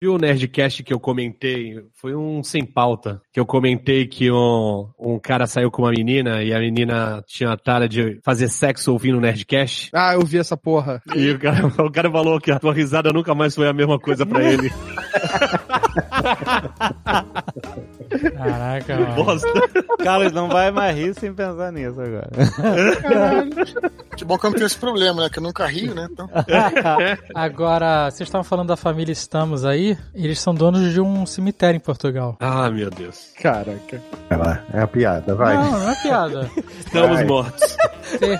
viu o Nerdcast que eu comentei? Foi um sem pauta. Que eu comentei que um, um cara saiu com uma menina e a menina tinha a tara de fazer sexo ouvindo o Nerdcast. Ah, eu vi essa porra. E o cara, o cara falou que a tua risada nunca mais foi a mesma coisa pra ele. Caraca, mano. Bosta. Carlos não vai mais rir sem pensar nisso agora. Que bom que eu não tenho esse problema, né? Que eu nunca rio, né? Então, Agora, vocês estavam falando da família Estamos aí. Eles são donos de um cemitério em Portugal. Ah, meu Deus. Caraca. Vai lá, é a piada, vai. Não, não é piada. Estamos Vai. mortos. Tem,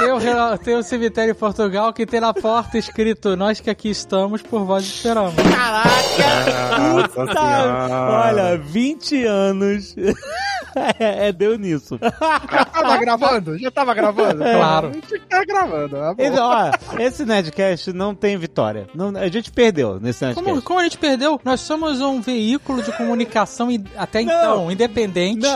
tem, um, tem um cemitério em Portugal que tem na porta escrito Nós que aqui estamos, por vós esperamos. Nossa Tá, senhora. olha, 20 anos. é, é, deu nisso. Já tava gravando? Já tava gravando? Claro. Tinha que estar gravando. ah, bom. Então, ó, esse Nerdcast não tem vitória. Não, a gente perdeu nesse Nerdcast. Como, como a gente perdeu? Nós somos um veículo de comunicação até então independente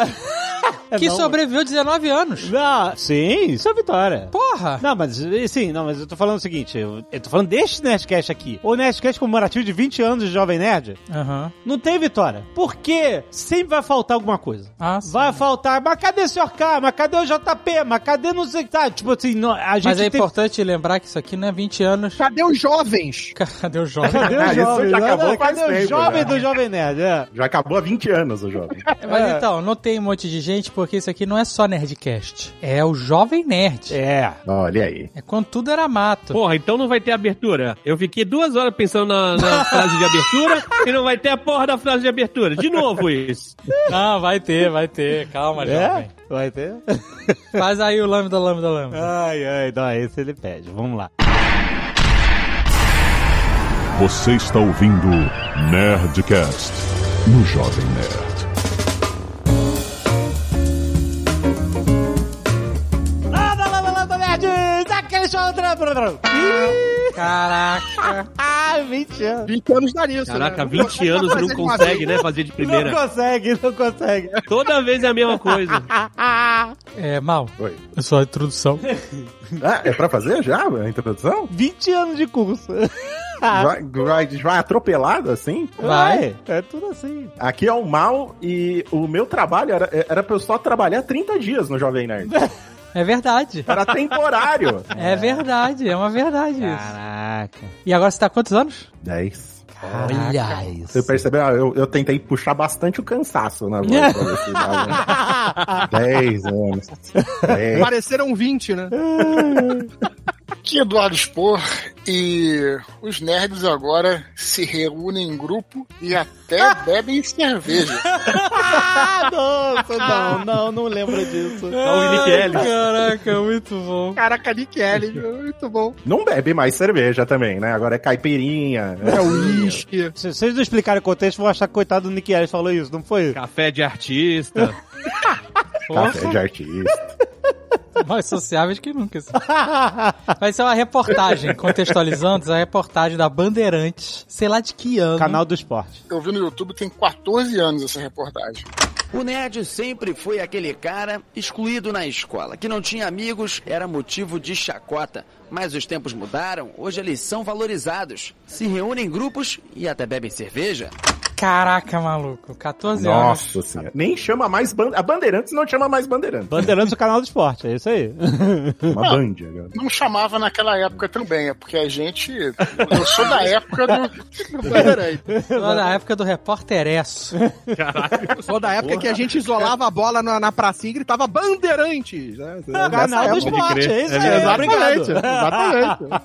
que não. sobreviveu 19 anos. Não, sim, isso é vitória. Porra! Não, mas sim, não, mas eu tô falando o seguinte, eu, eu tô falando deste Nerdcast aqui. O Nerdcast comemorativo de 20 anos de Jovem Nerd, Aham. não tem vitória. Porque sempre vai faltar alguma coisa. Ah, sim. Vai faltar, mas cadê o Sr. K? Mas cadê o JP? Mas cadê não sei o que tá? Tipo assim, não, a gente Mas é tem... importante lembrar que isso aqui não é 20 anos. Cadê os jovens? Cadê o? Cadê Ah, o isso jovem? já Não, acabou não, cadê o tempo, jovem né? do Jovem Nerd? É. Já acabou há 20 anos o jovem. Mas então, não tem um monte de gente porque isso aqui não é só Nerdcast. É o Jovem Nerd. É. Olha aí. É quando tudo era mato. Porra, então não vai ter abertura. Eu fiquei duas horas pensando na, na frase de abertura e não vai ter a porra da frase de abertura. De novo isso. Não, vai ter, vai ter. Calma, É? jovem. Vai ter? Faz aí o lambda, lambda, lambda. Ai, ai, não, esse ele pede. Vamos lá. Você está ouvindo Nerdcast no Jovem Nerd. Caraca. Ah, 20 anos. 20 anos dá nisso. Caraca, né? 20 anos e não uma consegue, né, fazer de Não primeira. consegue, não consegue. Toda vez é a mesma coisa. É, mal. Oi. É só a introdução. Ah, é pra fazer já a introdução? 20 anos de curso. Vai, vai, vai atropelado assim? Vai. É tudo assim. Aqui é o mal e o meu trabalho era, era pra eu só trabalhar 30 dias no Jovem Nerd. É verdade. Era temporário. É verdade, é uma verdade isso. Caraca. E agora você tá há quantos anos? 10. Olha isso. Você percebeu? Ah, Eu, eu tentei puxar bastante o cansaço na voz. pra ver se dava. 10 anos. 10. Pareceram 20, né? Aqui é Eduardo Spor e os nerds agora se reúnem em grupo e até bebem cerveja. Ah, nossa, não, não, não lembro disso. Olha o Nick Ellis. Caraca, muito bom. Caraca, Nick Ellis, muito bom. Não bebe mais cerveja também, né? Agora é caipirinha. É o uísque. Se vocês não explicarem o contexto, vão achar que coitado do Nick Ellis falou isso, não foi? Café de artista. Café de artista. Mais sociáveis que nunca. assim. Vai ser uma reportagem, contextualizando, essa reportagem da Bandeirantes, sei lá de que ano. Canal do esporte. Eu vi no YouTube tem 14 anos essa reportagem. O nerd sempre foi aquele cara excluído na escola, que não tinha amigos, era motivo de chacota. Mas os tempos mudaram, hoje eles são valorizados. Se reúnem em grupos e até bebem cerveja. Caraca, maluco, 14 anos. Nossa senhora. Nem chama mais Bandeirantes. A Bandeirantes não chama mais Bandeirantes. Bandeirantes do canal do esporte, é isso aí. Uma Band agora. Não chamava naquela época também, é porque a gente. Eu sou da época do. Só da época do repórteresso. Só da época que a gente isolava a bola na, na pracinha e gritava Bandeirantes. Né? Canal do Nessa época. esporte, é isso aí. Exatamente, Obrigado. exatamente.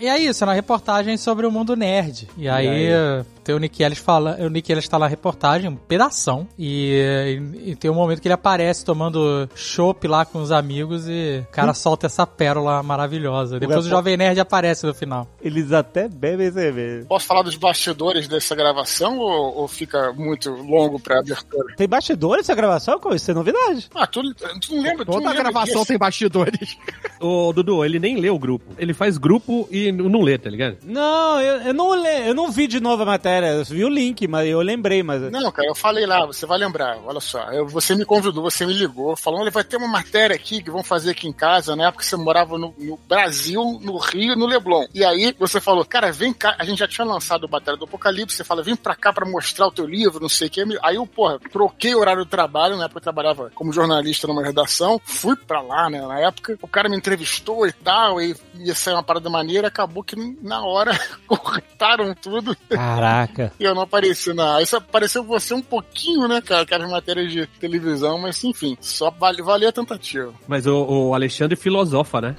E é isso, é uma reportagem sobre o mundo nerd. E aí, eh, tem o Nick Ellis fala, o Nick Ellis tá na reportagem, um pedação. E, e- e tem um momento que ele aparece tomando chopp lá com os amigos e o cara solta essa pérola maravilhosa. Depois o Jovem Nerd aparece no final. Eles até bebem cerveja. Posso falar dos bastidores dessa gravação ou, ou fica muito longo pra abertura? Tem bastidores essa gravação? Isso é novidade. Ah, tu, tu não lembra? tu Toda não lembra gravação disso? tem bastidores. Ô, Dudu, ele nem lê o grupo. Ele faz grupo e não lê, tá ligado? Não, eu, eu não le, eu não vi de novo a matéria, eu vi o link. Aqui, mas eu lembrei, mas. Não, cara, eu falei lá, você vai lembrar, olha só. eu- você me convidou, você me ligou, falando, olha, vai ter uma matéria aqui que vão fazer aqui em casa, na época você morava no, no Brasil, no Rio, no Leblon. E aí você falou, cara, vem cá, a gente já tinha lançado o Batalha do Apocalipse, você fala, vem pra cá pra mostrar o teu livro, não sei o que. Aí eu, porra, troquei o horário do trabalho, na época eu trabalhava como jornalista numa redação, fui pra lá, né, na época, o cara me entrevistou e tal, e ia sair uma parada maneira, acabou que na hora cortaram tudo. Caraca. E eu não apareci na. Isso apareceu você um pouquinho, né, cara? Aquelas matérias de televisão, mas enfim, só vale, a tentativa. Mas o, o Alexandre filosofa, né?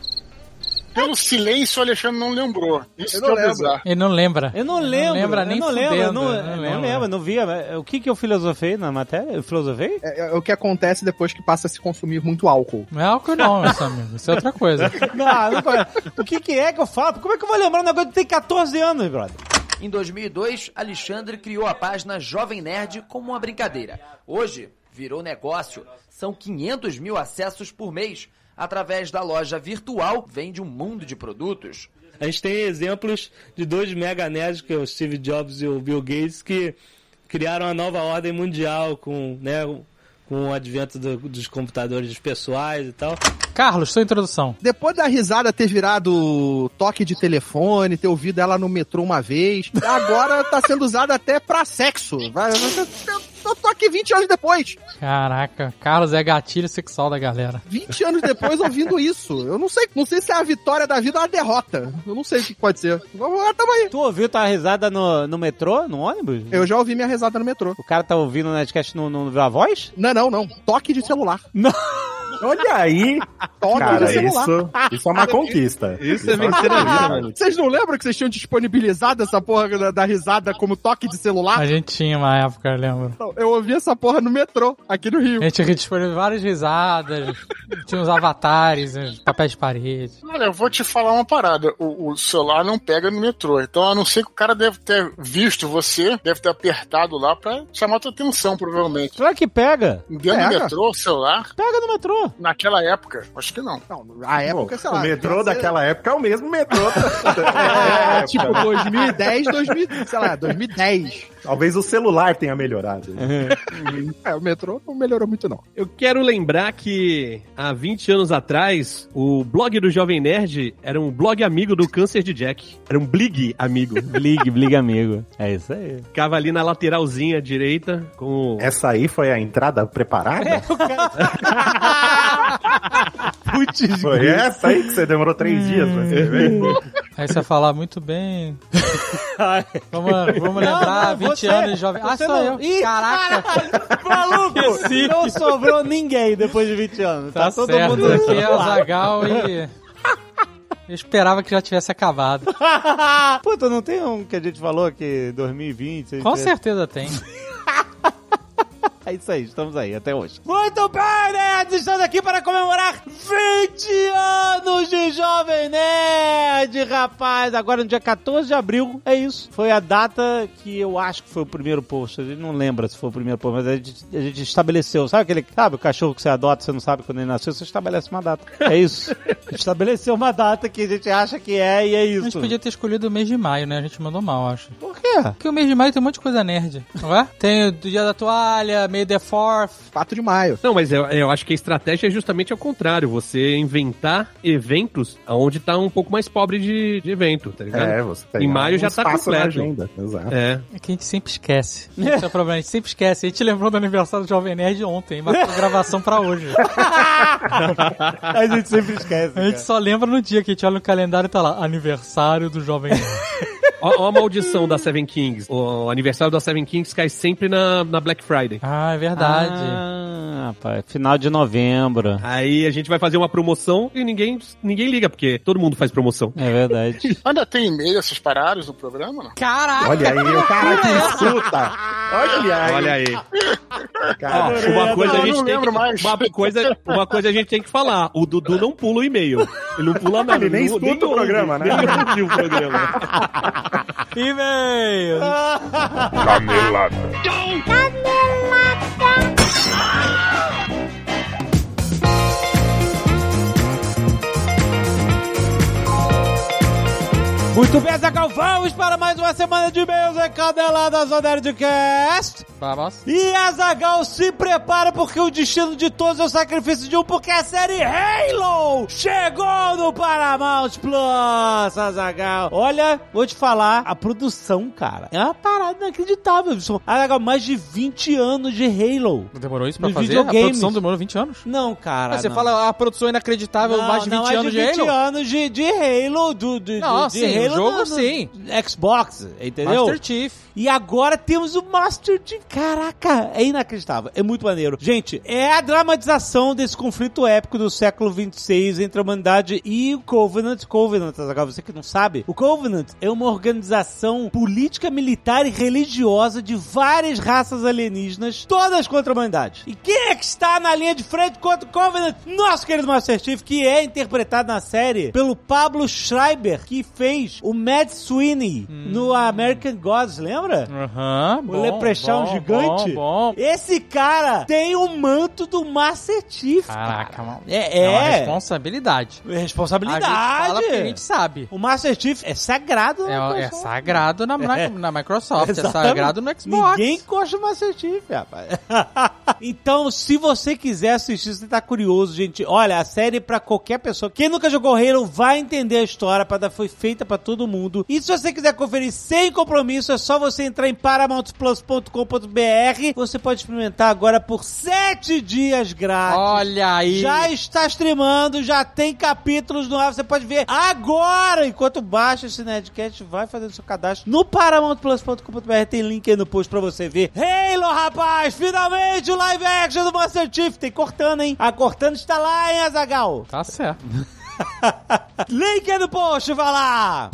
Pelo silêncio, o Alexandre não lembrou. Isso Eu que não é lembro. bizarro. Ele não lembra. Eu não lembro. lembra eu nem não lembro, eu não, não eu não lembra. lembro, não via. O que que eu filosofei na matéria? Eu filosofei? É, é o que acontece depois que passa a se consumir muito álcool. Não é álcool não, meu amigo. Isso é outra coisa. Não, não. O que que é que eu falo? Como é que eu vou lembrar um negócio que tem 14 anos, brother? Em 2002, Alexandre criou a página Jovem Nerd como uma brincadeira. Hoje, virou negócio. São 500 mil acessos por mês. Através da loja virtual, vende um mundo de produtos. A gente tem exemplos de dois mega nerds, que é o Steve Jobs e o Bill Gates, que criaram a nova ordem mundial com, né, com o advento do- dos computadores pessoais e tal. Carlos, sua introdução. Depois da risada ter virado toque de telefone, ter ouvido ela no metrô uma vez, agora tá sendo usada até pra sexo. Vai- Eu tô aqui 20 anos depois. Caraca, Carlos é gatilho sexual da galera. 20 anos depois ouvindo isso. Eu não sei, não sei se é a vitória da vida ou a derrota. Eu não sei o que pode ser. Vamos lá, tamo aí. Tu ouviu tua risada no, no metrô, no ônibus? Eu já ouvi minha risada no metrô. O cara tá ouvindo o Nerdcast no, no Viva Voz? Não, não, não. Toque de celular. Olha aí, Toque cara, de celular. isso, isso é uma conquista. Isso é vencer a vida, mano. Vocês não lembram que vocês tinham disponibilizado essa porra da, da risada como toque de celular? A gente tinha uma época, eu lembro. Eu ouvi essa porra no metrô, aqui no Rio. A gente disponibilizou várias risadas, tinha uns avatares, uns papéis de parede. Olha, eu vou te falar uma parada. O, o celular não pega no metrô. Então, a não ser que o cara deve ter visto você, deve ter apertado lá pra chamar tua atenção, provavelmente. Será que pega? Dentro do Pega. metrô, o celular, Pega no metrô. Naquela época, acho que não. Não, a época, sei lá. o metrô devia ser- daquela época é o mesmo metrô. É, tipo 2010, 2000, sei lá, 2010. Talvez o celular tenha melhorado. É, o metrô não melhorou muito, não. Eu quero lembrar que há 20 anos atrás, o blog do Jovem Nerd era um blog amigo do Câncer de Jack. Era um blig amigo. Blig, blig amigo. É isso aí. Ficava ali na lateralzinha direita com o... Essa aí foi a entrada preparada? Putz, Foi essa aí que você demorou três dias pra escrever? Aí você vai falar muito bem. Vamos, vamos lembrar, não, 20 você- anos jovem. Ah, você sou não- eu. Ih, Caraca, Maluco! Esqueci. Não sobrou ninguém depois de 20 anos. tá, Tá, todo certo. mundo Aqui é o Zagal e. Eu esperava que já tivesse acabado. Puta, não tem um que a gente falou que 2020... Com gente- certeza tem. É isso aí, estamos aí até hoje. Muito bem, nerds! Estamos aqui para comemorar 20 anos de Jovem Nerd, rapaz! Agora no dia 14 de abril, é isso. Foi a data que eu acho que foi o primeiro post. A gente não lembra se foi o primeiro post, mas a gente, a gente estabeleceu. Sabe aquele, sabe o cachorro que você adota, você não sabe quando ele nasceu, você estabelece uma data. É isso. A estabeleceu uma data que a gente acha que é e é A isso. gente podia ter escolhido o mês de maio, né? A gente mandou mal, acho. Por quê? Porque o mês de maio tem um monte de coisa nerd, não é? Tem o dia da toalha, May the 4th. 4 de maio. Não, mas eu, eu acho que a estratégia é justamente ao contrário. Você inventar eventos onde tá um pouco mais pobre de, de evento, tá ligado? É, você tem Em maio já tá completo. agenda. Exato. É. É que a gente sempre esquece. Esse é o problema, a gente sempre esquece. A gente lembrou do aniversário do Jovem Nerd ontem, marcou a gravação pra hoje. A gente sempre esquece. A gente só lembra no dia que a gente olha no calendário e tá lá, aniversário do Jovem Nerd. Ó, ó a maldição da Seven Kings. O aniversário da Seven Kings cai sempre na, na Black Friday. Ah, é verdade. Ah, rapaz, final de novembro. Aí a gente vai fazer uma promoção e ninguém, ninguém liga, porque todo mundo faz promoção. É verdade. Ainda tem e-mail essas paradas no programa, não? Caraca! Olha aí, o cara que escuta. Olha aí. Olha aí. Cara, Ó, uma coisa Não, a gente não tem lembro que, mais. Uma coisa, uma coisa a gente tem que falar. O Dudu não pula o e-mail. Ele não pula nada. Ele nem escuta o ouve, programa, né? Nem ouve o programa. E-mail! Canelada. Muito bem, Zagal, vamos para mais uma semana de e-mails recadeladas do Nerdcast. Vamos. E Azagal se prepara porque o destino de todos é o sacrifício de um, porque a série Halo chegou no Paramount Plus, Azagal. Olha, vou te falar, a produção, cara, é uma parada inacreditável. Azagal, mais de 20 anos de Halo. Demorou isso pra fazer? videogames. A produção demorou 20 anos? Não, cara. você não. fala a produção inacreditável, Não, mais de 20 não, é anos de, de 20 Halo? anos de, de Halo, do, do, Não, de, de sim, Halo jogo no- no sim. Xbox, entendeu? Master Chief. E agora temos o Master Chief. Caraca, é inacreditável. É muito maneiro. Gente, é a dramatização desse conflito épico do século 26 entre a humanidade e o Covenant. Covenant, agora você que não sabe, o Covenant é uma organização política, militar e religiosa de várias raças alienígenas, todas contra a humanidade. E quem é que está na linha de frente contra o Covenant? Nosso querido Master Chief, que é interpretado na série pelo Pablo Schreiber, que fez o Mad Sweeney no American Gods, lembra? Aham, O bom, Leprechaun bom, gigante. Bom, bom. Esse cara tem o manto do Master Chief. Caraca, mano. É, É uma é. responsabilidade. É A responsabilidade. gente fala porque a gente sabe. O Master Chief é sagrado. É, na é Microsoft. sagrado na, na, É. na Microsoft, é Exatamente. sagrado no Xbox. Ninguém encosta o Master Chief, rapaz. então, se você quiser assistir, você tá curioso, gente, olha, a série é pra qualquer pessoa. Quem nunca jogou Halo vai entender a história, a parada foi feita pra todo mundo. E se você quiser conferir sem compromisso, é só você entrar em paramountplus.com.br. Você pode experimentar agora por sete dias grátis. Olha aí. Já está streamando, já tem capítulos no ar, você pode ver agora, enquanto baixa esse Nerdcast, vai fazendo seu cadastro no paramountplus.com.br, tem link aí no post pra você ver. Halo, rapaz, finalmente o live action do Master Chief, tem Cortana, hein? A Cortana está lá, hein, Azagal? Tá certo. link aí no post, vai lá!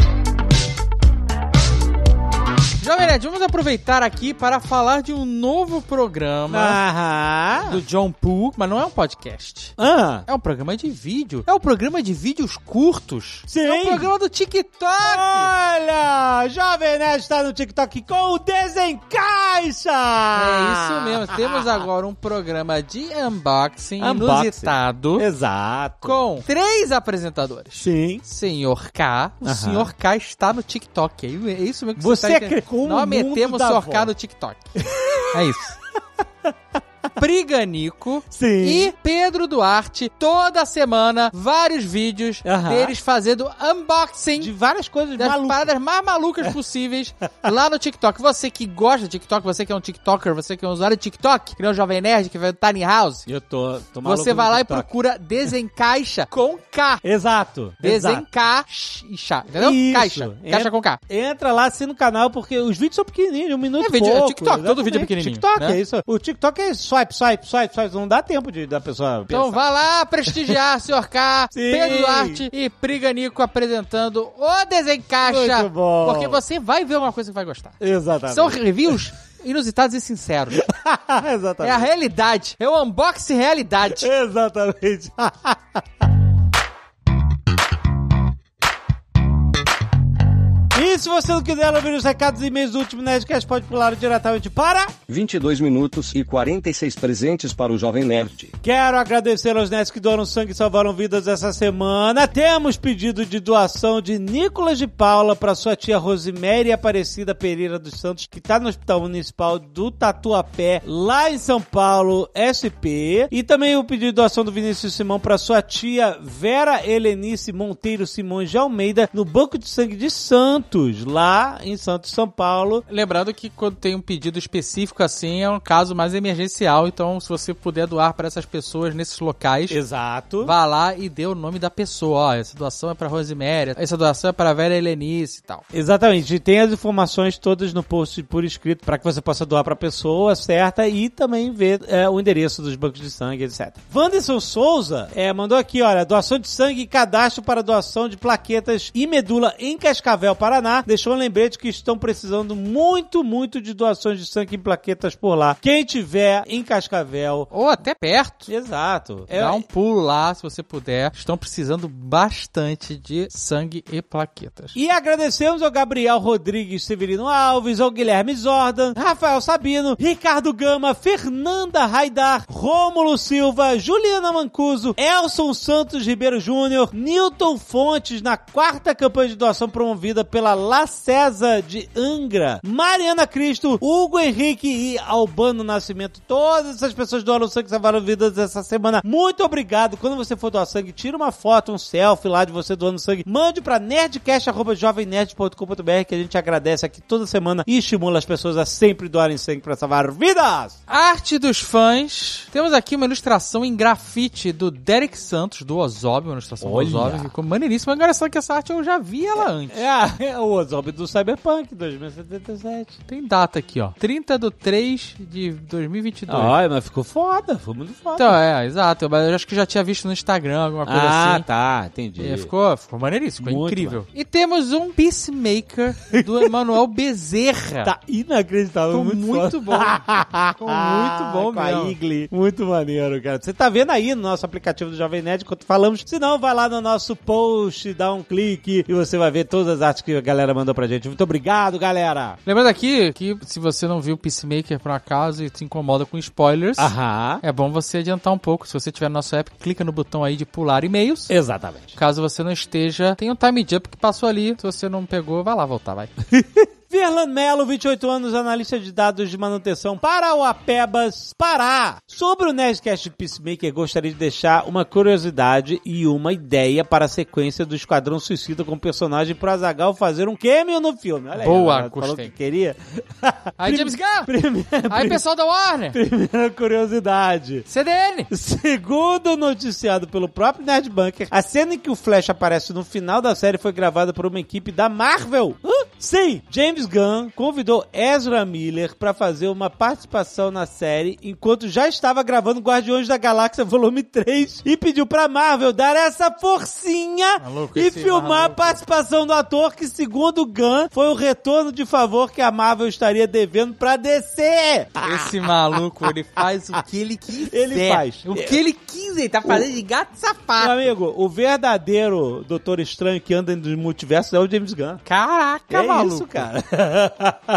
Jovem Nerd, vamos aproveitar aqui para falar de um novo programa do John Poo, mas não é um podcast. Ah, É um programa de vídeo. É um programa de vídeos curtos. Sim. É um programa do TikTok. olha, Jovem Nerd está no TikTok com o Desencaixa! É isso mesmo. Temos agora um programa de unboxing, Unboxing. inusitado Exato. com três apresentadores. Sim. Senhor K. O Aham. Senhor K está no TikTok. É isso mesmo que Você você, tá. Com o Nós mundo metemos o da Senhor avó. No TikTok. É isso. Priganico Sim. e Pedro Duarte, toda semana, vários vídeos Aham. deles fazendo unboxing De várias coisas das malucas. paradas mais malucas possíveis lá no TikTok. Você que gosta de TikTok, você que é um TikToker, você que é um usuário de TikTok, que não é um jovem nerd, que vai no Tiny House, Eu tô, tô maluco você vai lá e TikTok. procura Desencaixa com K. Exato. Desencaixa, entendeu? Isso. Caixa. Caixa com K. Entra lá, assina o canal, porque os vídeos são pequenininhos, um minuto É e vídeo- é pouco. TikTok, todo vídeo é pequenininho, TikTok, né? é isso. O TikTok é swipe, swipe, swipe, swipe. Não dá tempo de, da pessoa Então pensar. vá lá prestigiar Sr. K. Pedro Duarte e Priganico apresentando o Desencaixa. Muito bom. Porque você vai ver uma coisa que vai gostar. Exatamente. São reviews inusitados e sinceros. É Exatamente. a realidade. É o unboxing realidade. Exatamente. E se você não quiser ouvir os recados e e-mails do último Nerdcast, pode pular diretamente para... 22 minutos e 46 presentes para o Jovem Nerd. Quero agradecer aos nerds que doaram sangue e salvaram vidas essa semana. Temos pedido de doação de Nicolas de Paula para sua tia Rosemary Aparecida Pereira dos Santos, que está no Hospital Municipal do Tatuapé, lá em São Paulo, SP. E também o pedido de doação do Vinícius Simão para sua tia Vera Helenice Monteiro Simões de Almeida, no Banco de Sangue de Santos, lá em Santos, São Paulo. Lembrando que quando tem um pedido específico assim, é um caso mais emergencial. Então, se você puder doar para essas pessoas nesses locais, Exato. vá lá e dê o nome da pessoa. Ó, essa doação é para Rosemary, essa doação é para Vera Helenice e tal. Exatamente, e tem as informações todas no post por escrito para que você possa doar para a pessoa certa e também ver é, o endereço dos bancos de sangue, etc. Wanderson Souza é, mandou aqui, olha, doação de sangue e cadastro para doação de plaquetas e medula em Cascavel, Paraná. Lá, deixou um lembrete que estão precisando muito, muito de doações de sangue em plaquetas por lá. Quem tiver em Cascavel. Ou até perto. Exato. É, Dá um pulo lá, se você puder. Estão precisando bastante de sangue e plaquetas. E agradecemos ao Gabriel Rodrigues Severino Alves, ao Guilherme Zordan, Rafael Sabino, Ricardo Gama, Fernanda Raidar, Rômulo Silva, Juliana Mancuso, Elson Santos Ribeiro Júnior, Newton Fontes na quarta campanha de doação promovida pela La César de Angra, Mariana Cristo, Hugo Henrique e Albano Nascimento. Todas essas pessoas doaram sangue e salvaram vidas essa semana. Muito obrigado. Quando você for doar sangue, tira uma foto, um selfie lá de você doando sangue. Mande pra nerdcast.jovemnerd.com.br que a gente agradece aqui toda semana e estimula as pessoas a sempre doarem sangue pra salvar vidas. Arte dos fãs. Temos aqui uma ilustração em grafite do Derek Santos, do Ozob, uma ilustração Olha. do Ozob. Ficou maneiríssima. Engraçado que essa arte eu já vi ela antes. É, é o Ozob do Cyberpunk 2077. Tem data aqui, ó. 30 de 3 de 2022. Ai, mas ficou foda, foi muito foda. Então, é, exato. Mas eu acho que já tinha visto no Instagram, alguma coisa ah, assim. tá, entendi. É, ficou, ficou maneiríssimo, ficou Muito incrível. E temos um Peacemaker do Emanuel Bezerra. Tá inacreditável, Ficou muito, muito bom. Ficou muito bom Com a mesmo. Igli. Muito maneiro, cara. Você tá vendo aí no nosso aplicativo do Jovem Nerd enquanto falamos. Se não, vai lá no nosso post, dá um clique e você vai ver todas as artes que a galera mandou pra gente. Muito obrigado, galera. Lembrando aqui que se você não viu Peacemaker por acaso e se incomoda com spoilers, Aham. é bom você adiantar um pouco. Se você tiver no nosso app, clica no botão aí de pular e-mails. Exatamente. Caso você não esteja, tem um time jump que passou ali. Se você não pegou, vai lá voltar, vai. Verlan Melo, 28 anos, analista de dados de manutenção para o Apebas Pará. Sobre o Nerdcast de Peacemaker, gostaria de deixar uma curiosidade e uma ideia para a sequência do Esquadrão Suicida com o personagem pro Azagal fazer um cameo no filme. Olha aí, Boa, falou que queria. Aí, James Gunn! Primeira, Aí, pessoal da Warner! primeira curiosidade. CDN! Segundo noticiado pelo próprio Nerd Bunker, a cena em que o Flash aparece no final da série foi gravada por uma equipe da Marvel. Hã? Sim, James Gunn convidou Ezra Miller para fazer uma participação na série enquanto já estava gravando Guardiões da Galáxia Volume 3 e pediu pra Marvel dar essa forcinha Maluco, e esse filmar a maluco. participação do ator que, segundo Gunn, foi o retorno de favor que a Marvel estaria devendo pra DC. Esse maluco, ele faz o que ele quiser. Ele faz. O que ele quiser. Ele tá fazendo de gato e Meu sapato. amigo, o verdadeiro Doutor Estranho que anda nos multiversos é o James Gunn. Caraca, é maluco. isso, cara.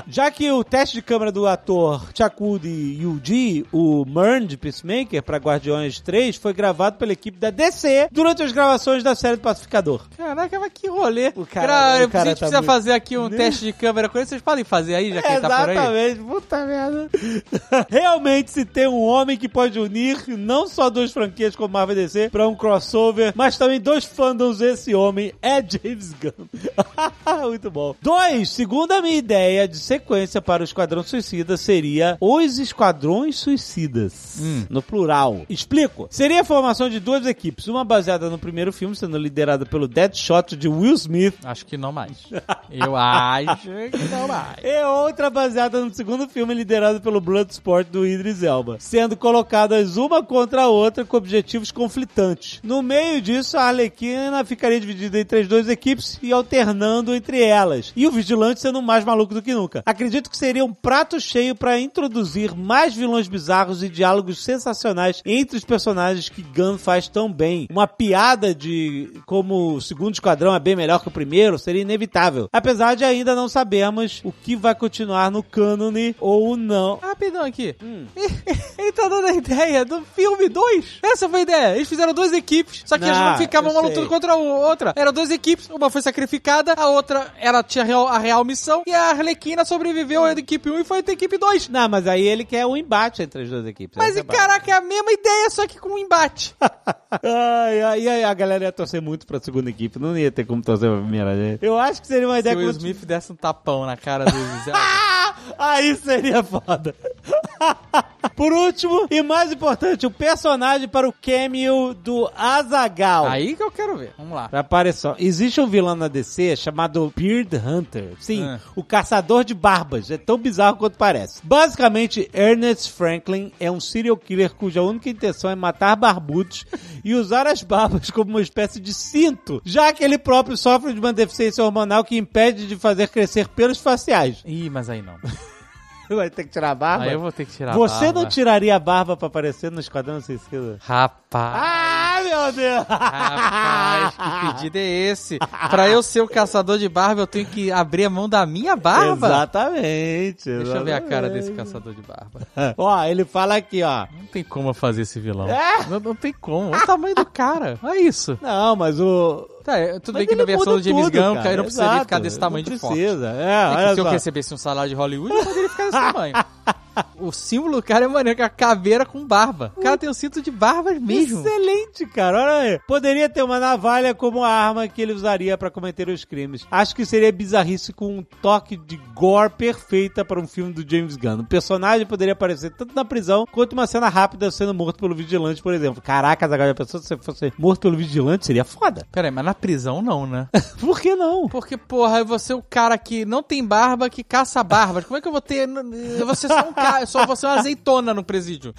Já que o teste de câmera do ator Chakudi Yuji, o Mern de Peacemaker para Guardiões 3, foi gravado pela equipe da DC durante as gravações da série do Pacificador. Caraca, mas que rolê. O cara- cara, o cara a gente tá precisa muito- fazer aqui um teste de câmera com ele, vocês podem fazer aí, já que ele tá por aí? Exatamente, puta merda. Realmente se tem um homem que pode unir não só duas franquias como Marvel e DC pra um crossover, mas também dois fandoms, esse homem é James Gunn. Muito bom. Dois, segundo a minha ideia de sequência para o Esquadrão Suicida seria Os Esquadrões Suicidas, no plural. Explico. Seria a formação de duas equipes, uma baseada no primeiro filme, sendo liderada pelo Deadshot de Will Smith, Acho que não mais. Eu acho que não mais. e outra baseada no segundo filme liderado pelo Bloodsport do Idris Elba, sendo colocadas uma contra a outra com objetivos conflitantes. No meio disso, a Arlequina ficaria dividida entre as duas equipes e alternando entre elas, e o Vigilante sendo mais maluco do que nunca. Acredito que seria um prato cheio para introduzir mais vilões bizarros e diálogos sensacionais entre os personagens que Gunn faz tão bem. Uma piada de como o segundo esquadrão é bem melhor que o primeiro seria inevitável. Apesar de ainda não sabermos o que vai continuar no cânone ou não. Rapidão aqui. Ele tá dando a ideia do filme 2. Essa foi a ideia. Eles fizeram duas equipes, só que eles Não, não ficavam uma lutando contra a outra. Eram duas equipes, uma foi sacrificada, a outra ela tinha a real, a real missão, e a Arlequina sobreviveu à equipe 1 e foi da equipe 2. Não, mas aí ele quer um embate entre as duas equipes. Mas, é e parada. caraca, é a mesma ideia, só que com um embate. ai, ai, e aí a galera ia torcer muito pra segunda equipe. Não ia ter como torcer pra primeira, gente. Eu acho que seria uma Se ideia o Will Smith desse um tapão na cara do Zé. Aí seria foda. Por último, e mais importante, o personagem para o cameo do Azagal. Aí que eu quero ver. Vamos lá. Repare só, existe um vilão na DC chamado Beard Hunter. Sim, Ah. o caçador de barbas. É tão bizarro quanto parece. Basicamente, Ernest Franklin é um serial killer cuja única intenção é matar barbudos e usar as barbas como uma espécie de cinto, já que ele próprio sofre de uma deficiência hormonal que impede de fazer crescer pelos faciais. Ih, mas aí não. Vai ter que tirar a barba? Aí eu vou ter que tirar a Você barba. não tiraria a barba pra aparecer no Esquadrão Suicida? Rapaz. Ah, meu Deus! Rapaz, que pedido é esse? Pra eu ser o caçador de barba, eu tenho que abrir a mão da minha barba? Exatamente. Deixa eu ver a cara desse exatamente. caçador de barba. Ó, ele fala aqui, ó. Não tem como fazer esse vilão. É? Não, não tem como. Olha o tamanho do cara. Olha isso. Não, mas o. Tá, é, tudo Mas bem que na versão do James tudo, Gunn, cara. cara, não precisaria Exato. ficar desse tamanho de forte. precisa. É, É se eu recebesse um salário de Hollywood, eu poderia ficar desse tamanho. O símbolo do cara é maneiro, que é a caveira com barba. O cara tem um cinto de barbas mesmo. Excelente, cara. Olha aí. Poderia ter uma navalha como arma que ele usaria pra cometer os crimes. Acho que seria bizarrice com um toque de gore perfeita para um filme do James Gunn. O personagem poderia aparecer tanto na prisão quanto uma cena rápida sendo morto pelo vigilante, por exemplo. Caraca, agora a pessoa se você fosse morto pelo vigilante seria foda. Pera aí, mas na prisão não, né? Por que não? Porque, porra, você é o cara que não tem barba, que caça barbas. Como é que eu vou ter... Eu vou ser só um cara, só vou ser uma azeitona no presídio.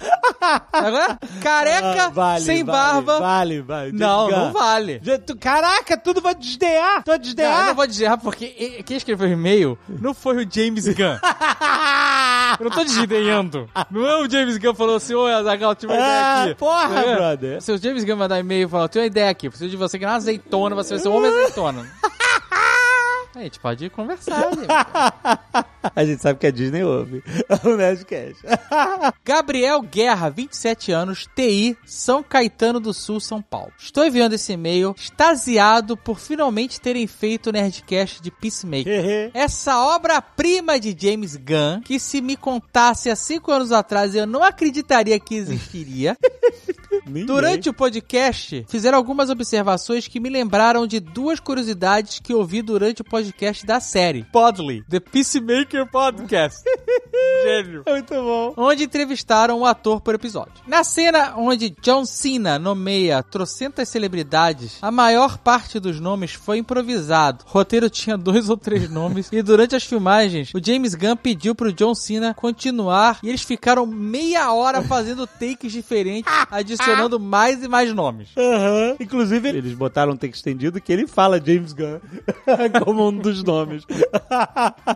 Agora, careca, Ah, vale, sem vale, barba... Vale, vale. Não, não vale. Caraca, tudo vai desdenhar. Tu vai Não, eu desdenhar. não vou dizer porque quem escreveu o e-mail não foi o James Gunn. Eu não tô desdenhando. Não é o James Gunn que falou assim, ô Azaghal, tive uma ideia Ah, aqui. porra, É. brother. Se o James Gunn mandar e-mail e falar, tenho uma ideia aqui, preciso de você que é uma azeitona, você vai ser um homem azeitona. A gente pode conversar. A gente sabe que a Disney ouve. o Nerdcast. Gabriel Guerra, 27 anos, TI, São Caetano do Sul, São Paulo. Estou enviando esse e-mail extasiado por finalmente terem feito o Nerdcast de Peacemaker. Essa obra-prima de James Gunn, que se me contasse há cinco anos atrás eu não acreditaria que existiria. Durante o podcast, fizeram algumas observações que me lembraram de duas curiosidades que ouvi durante o podcast da série. Podly, The Peacemaker Podcast. Gênio. Muito bom. Onde entrevistaram o ator por episódio. Na cena onde John Cena nomeia trocentas celebridades, a maior parte dos nomes foi improvisado. O roteiro tinha dois ou três nomes e durante as filmagens, o James Gunn pediu pro John Cena continuar e eles ficaram meia hora fazendo takes diferentes, adicionando mais e mais nomes. Aham. Inclusive, eles botaram um texto estendido que ele fala James Gunn como um dos nomes.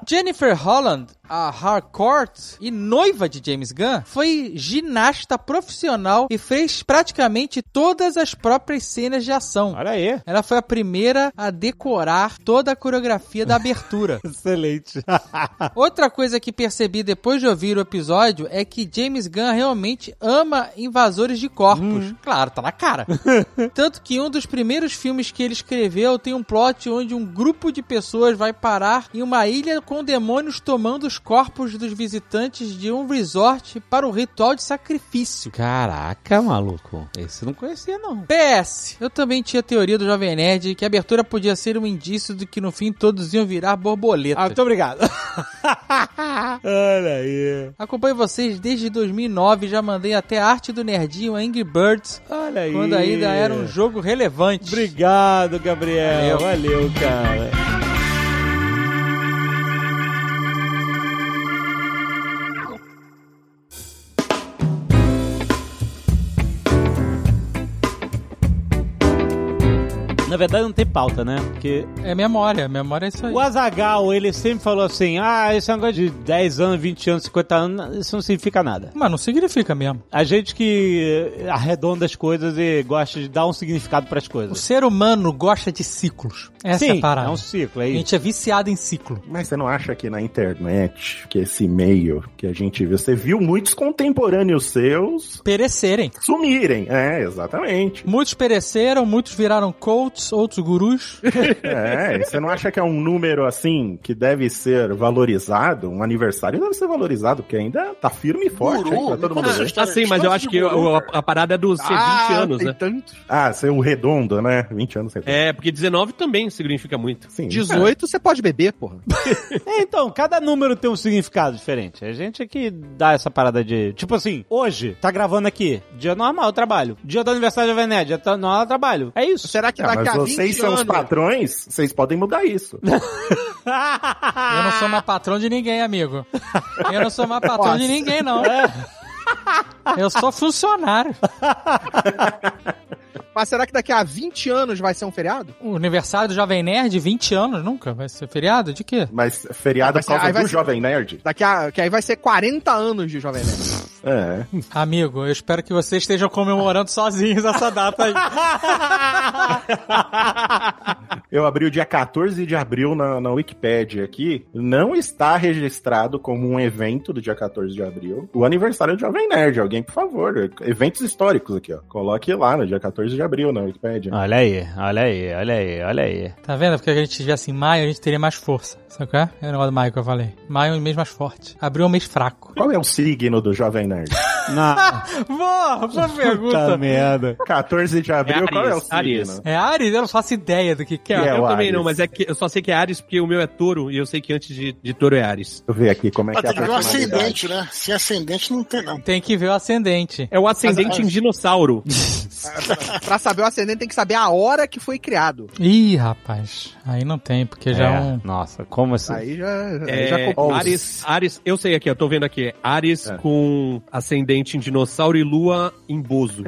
Jennifer Holland, a Harcourt e noiva de James Gunn, foi ginasta profissional e fez praticamente todas as próprias cenas de ação. Olha aí. Ela foi a primeira a decorar toda a coreografia da abertura. Excelente. Outra coisa que percebi depois de ouvir o episódio é que James Gunn realmente ama invasores de corpos. Claro, tá na cara. Tanto que um dos primeiros filmes que ele escreveu tem um plot onde um grupo de pessoas vai parar em uma ilha com demônios tomando os corpos dos visitantes de um resort para um ritual de sacrifício. Caraca, maluco. Esse eu não conhecia, não. PS, eu também tinha a teoria do Jovem Nerd que a abertura podia ser um indício de que no fim todos iam virar borboletas. Ah, muito obrigado. Olha aí. Acompanho vocês desde 2009, já mandei até a arte do Nerdinho Angry Birds, Olha aí. quando ainda era um jogo relevante. Obrigado, Gabriel. Valeu. Valeu, cara. Na verdade, não tem pauta, né? Porque É memória, memória é isso aí. o Azagal, ele sempre falou assim: ah, esse negócio de 10 anos, 20 anos, 50 anos, isso não significa nada. Mas não significa mesmo. A gente que eh, arredonda as coisas e gosta de dar um significado para as O coisas. ser humano gosta de ciclos. Essa é Sim, a parada. é um ciclo, é A isso. gente é viciado em ciclo. Mas você não acha que na internet, que esse meio que a gente viu, você viu muitos contemporâneos seus Perecerem. sumirem? É, exatamente. Muitos pereceram, muitos viraram coaches, outros gurus. É, você não acha que é um número assim que deve ser valorizado? Um aniversário deve ser valorizado, porque ainda tá firme e forte Guru, aí pra todo mundo ver. história. Assim, mas eu acho que a, a parada é do ser 20 anos, tem né? tanto. Ah, ser o redondo, né? 20 anos. É, porque 19 também significa muito. Sim. 18 você pode beber, porra. É, então, cada número tem um significado diferente. A gente aqui dá essa parada de. Tipo assim, hoje, tá gravando aqui. Dia normal, eu trabalho. Dia do aniversário da Vené, dia tá- normal, eu trabalho. É isso. Será que Ah, daqui mas a 20 vocês são os patrões, vocês podem mudar isso. Eu não sou mais patrão de ninguém, amigo. Eu não sou mais patrão Nossa. de ninguém, não. Eu sou funcionário. Mas será que daqui a 20 anos vai ser um feriado? O aniversário do Jovem Nerd, 20 anos, nunca? Vai ser feriado? De quê? Mas feriado Vai por causa do ser- Jovem Nerd. Daqui a... Que aí vai ser 40 anos de Jovem Nerd. É. Amigo, eu espero que vocês estejam comemorando sozinhos essa data aí. Eu abri o dia 14 de abril na, na Wikipédia aqui. Não está registrado como um evento do dia 14 de abril o aniversário do Jovem Nerd. Alguém, por favor. Eventos históricos aqui, ó. Coloque lá no dia 14 de abril na Wikipédia. Olha aí, olha aí, olha aí, olha aí. Tá vendo? Porque a gente tivesse em maio, a gente teria mais força. Sabe é? É o negócio do maio que eu falei. Maio é um mês mais forte. Abril é um mês fraco. Qual é o signo do Jovem Nerd? Na Boa, boa puta pergunta. merda. 14 de abril, É qual é o Ares, signo? Ares. É Ares? Eu não faço ideia do que, que é. É eu também Ares. não, mas é que eu só sei que é Ares porque o meu é touro e eu sei que antes de, de touro é Ares. Deixa eu ver aqui como é Ah, que é tem que ver o ascendente, né? Sem ascendente não tem, não. Tem que ver o ascendente. É o ascendente em dinossauro. pra saber o ascendente tem que saber a hora que foi criado. Ih, rapaz. Aí não tem, porque já é, É, um... Nossa, como assim? Aí já, aí É, já complicou. Ares, Ares, eu sei aqui, eu tô vendo aqui. é Ares É. com ascendente em dinossauro e lua em bozo.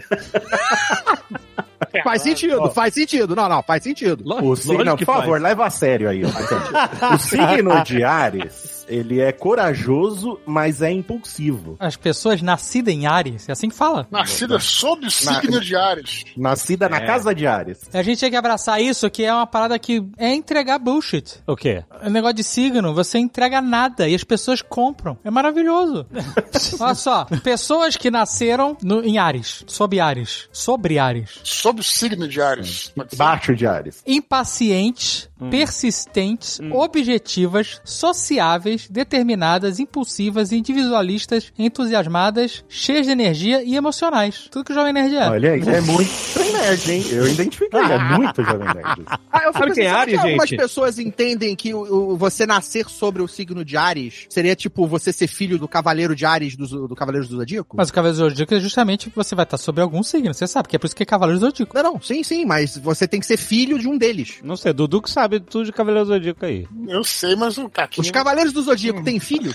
Faz sentido, faz sentido. Não, não, faz sentido. O signo, Lógico não, que por favor, faz. leva a sério aí. ó. o signo de Ares, ele é corajoso, mas é impulsivo. As pessoas nascidas em Ares, é assim que fala. Nascida sob o signo de Ares. Nascida na É. casa de Ares. A gente tem que abraçar isso, que é uma parada que é entregar bullshit. O quê? O negócio de signo, você entrega nada e as pessoas compram. É maravilhoso. Olha só, pessoas que nasceram no- em Ares, sob Ares, sobre Ares. Sob o signo de Ares. Baixo de Ares. Impacientes, persistentes, objetivas, sociáveis, determinadas, impulsivas, individualistas, entusiasmadas, cheias de energia e emocionais. Tudo que o Jovem Nerd é. Olha aí, é muito Jovem Nerd, hein? Eu identifiquei, é muito Jovem Nerd. Ah, eu fico Sabe quem é será Ares, que algumas gente? pessoas entendem que o, o- você nascer sobre o signo de Ares seria tipo você ser filho do Cavaleiro de Ares do, do Cavaleiro do Zodíaco? Mas o Cavaleiro do Zodíaco é justamente você vai estar sobre algum signo, você sabe, que é por isso que é Cavaleiro do Zodíaco. Não, não, sim, sim, mas você tem que ser filho de um deles. Não sei, Dudu que sabe tudo de Cavaleiro do Zodíaco aí. Eu sei, mas o Caquinho Os Cavaleiros do Zodíaco têm filhos?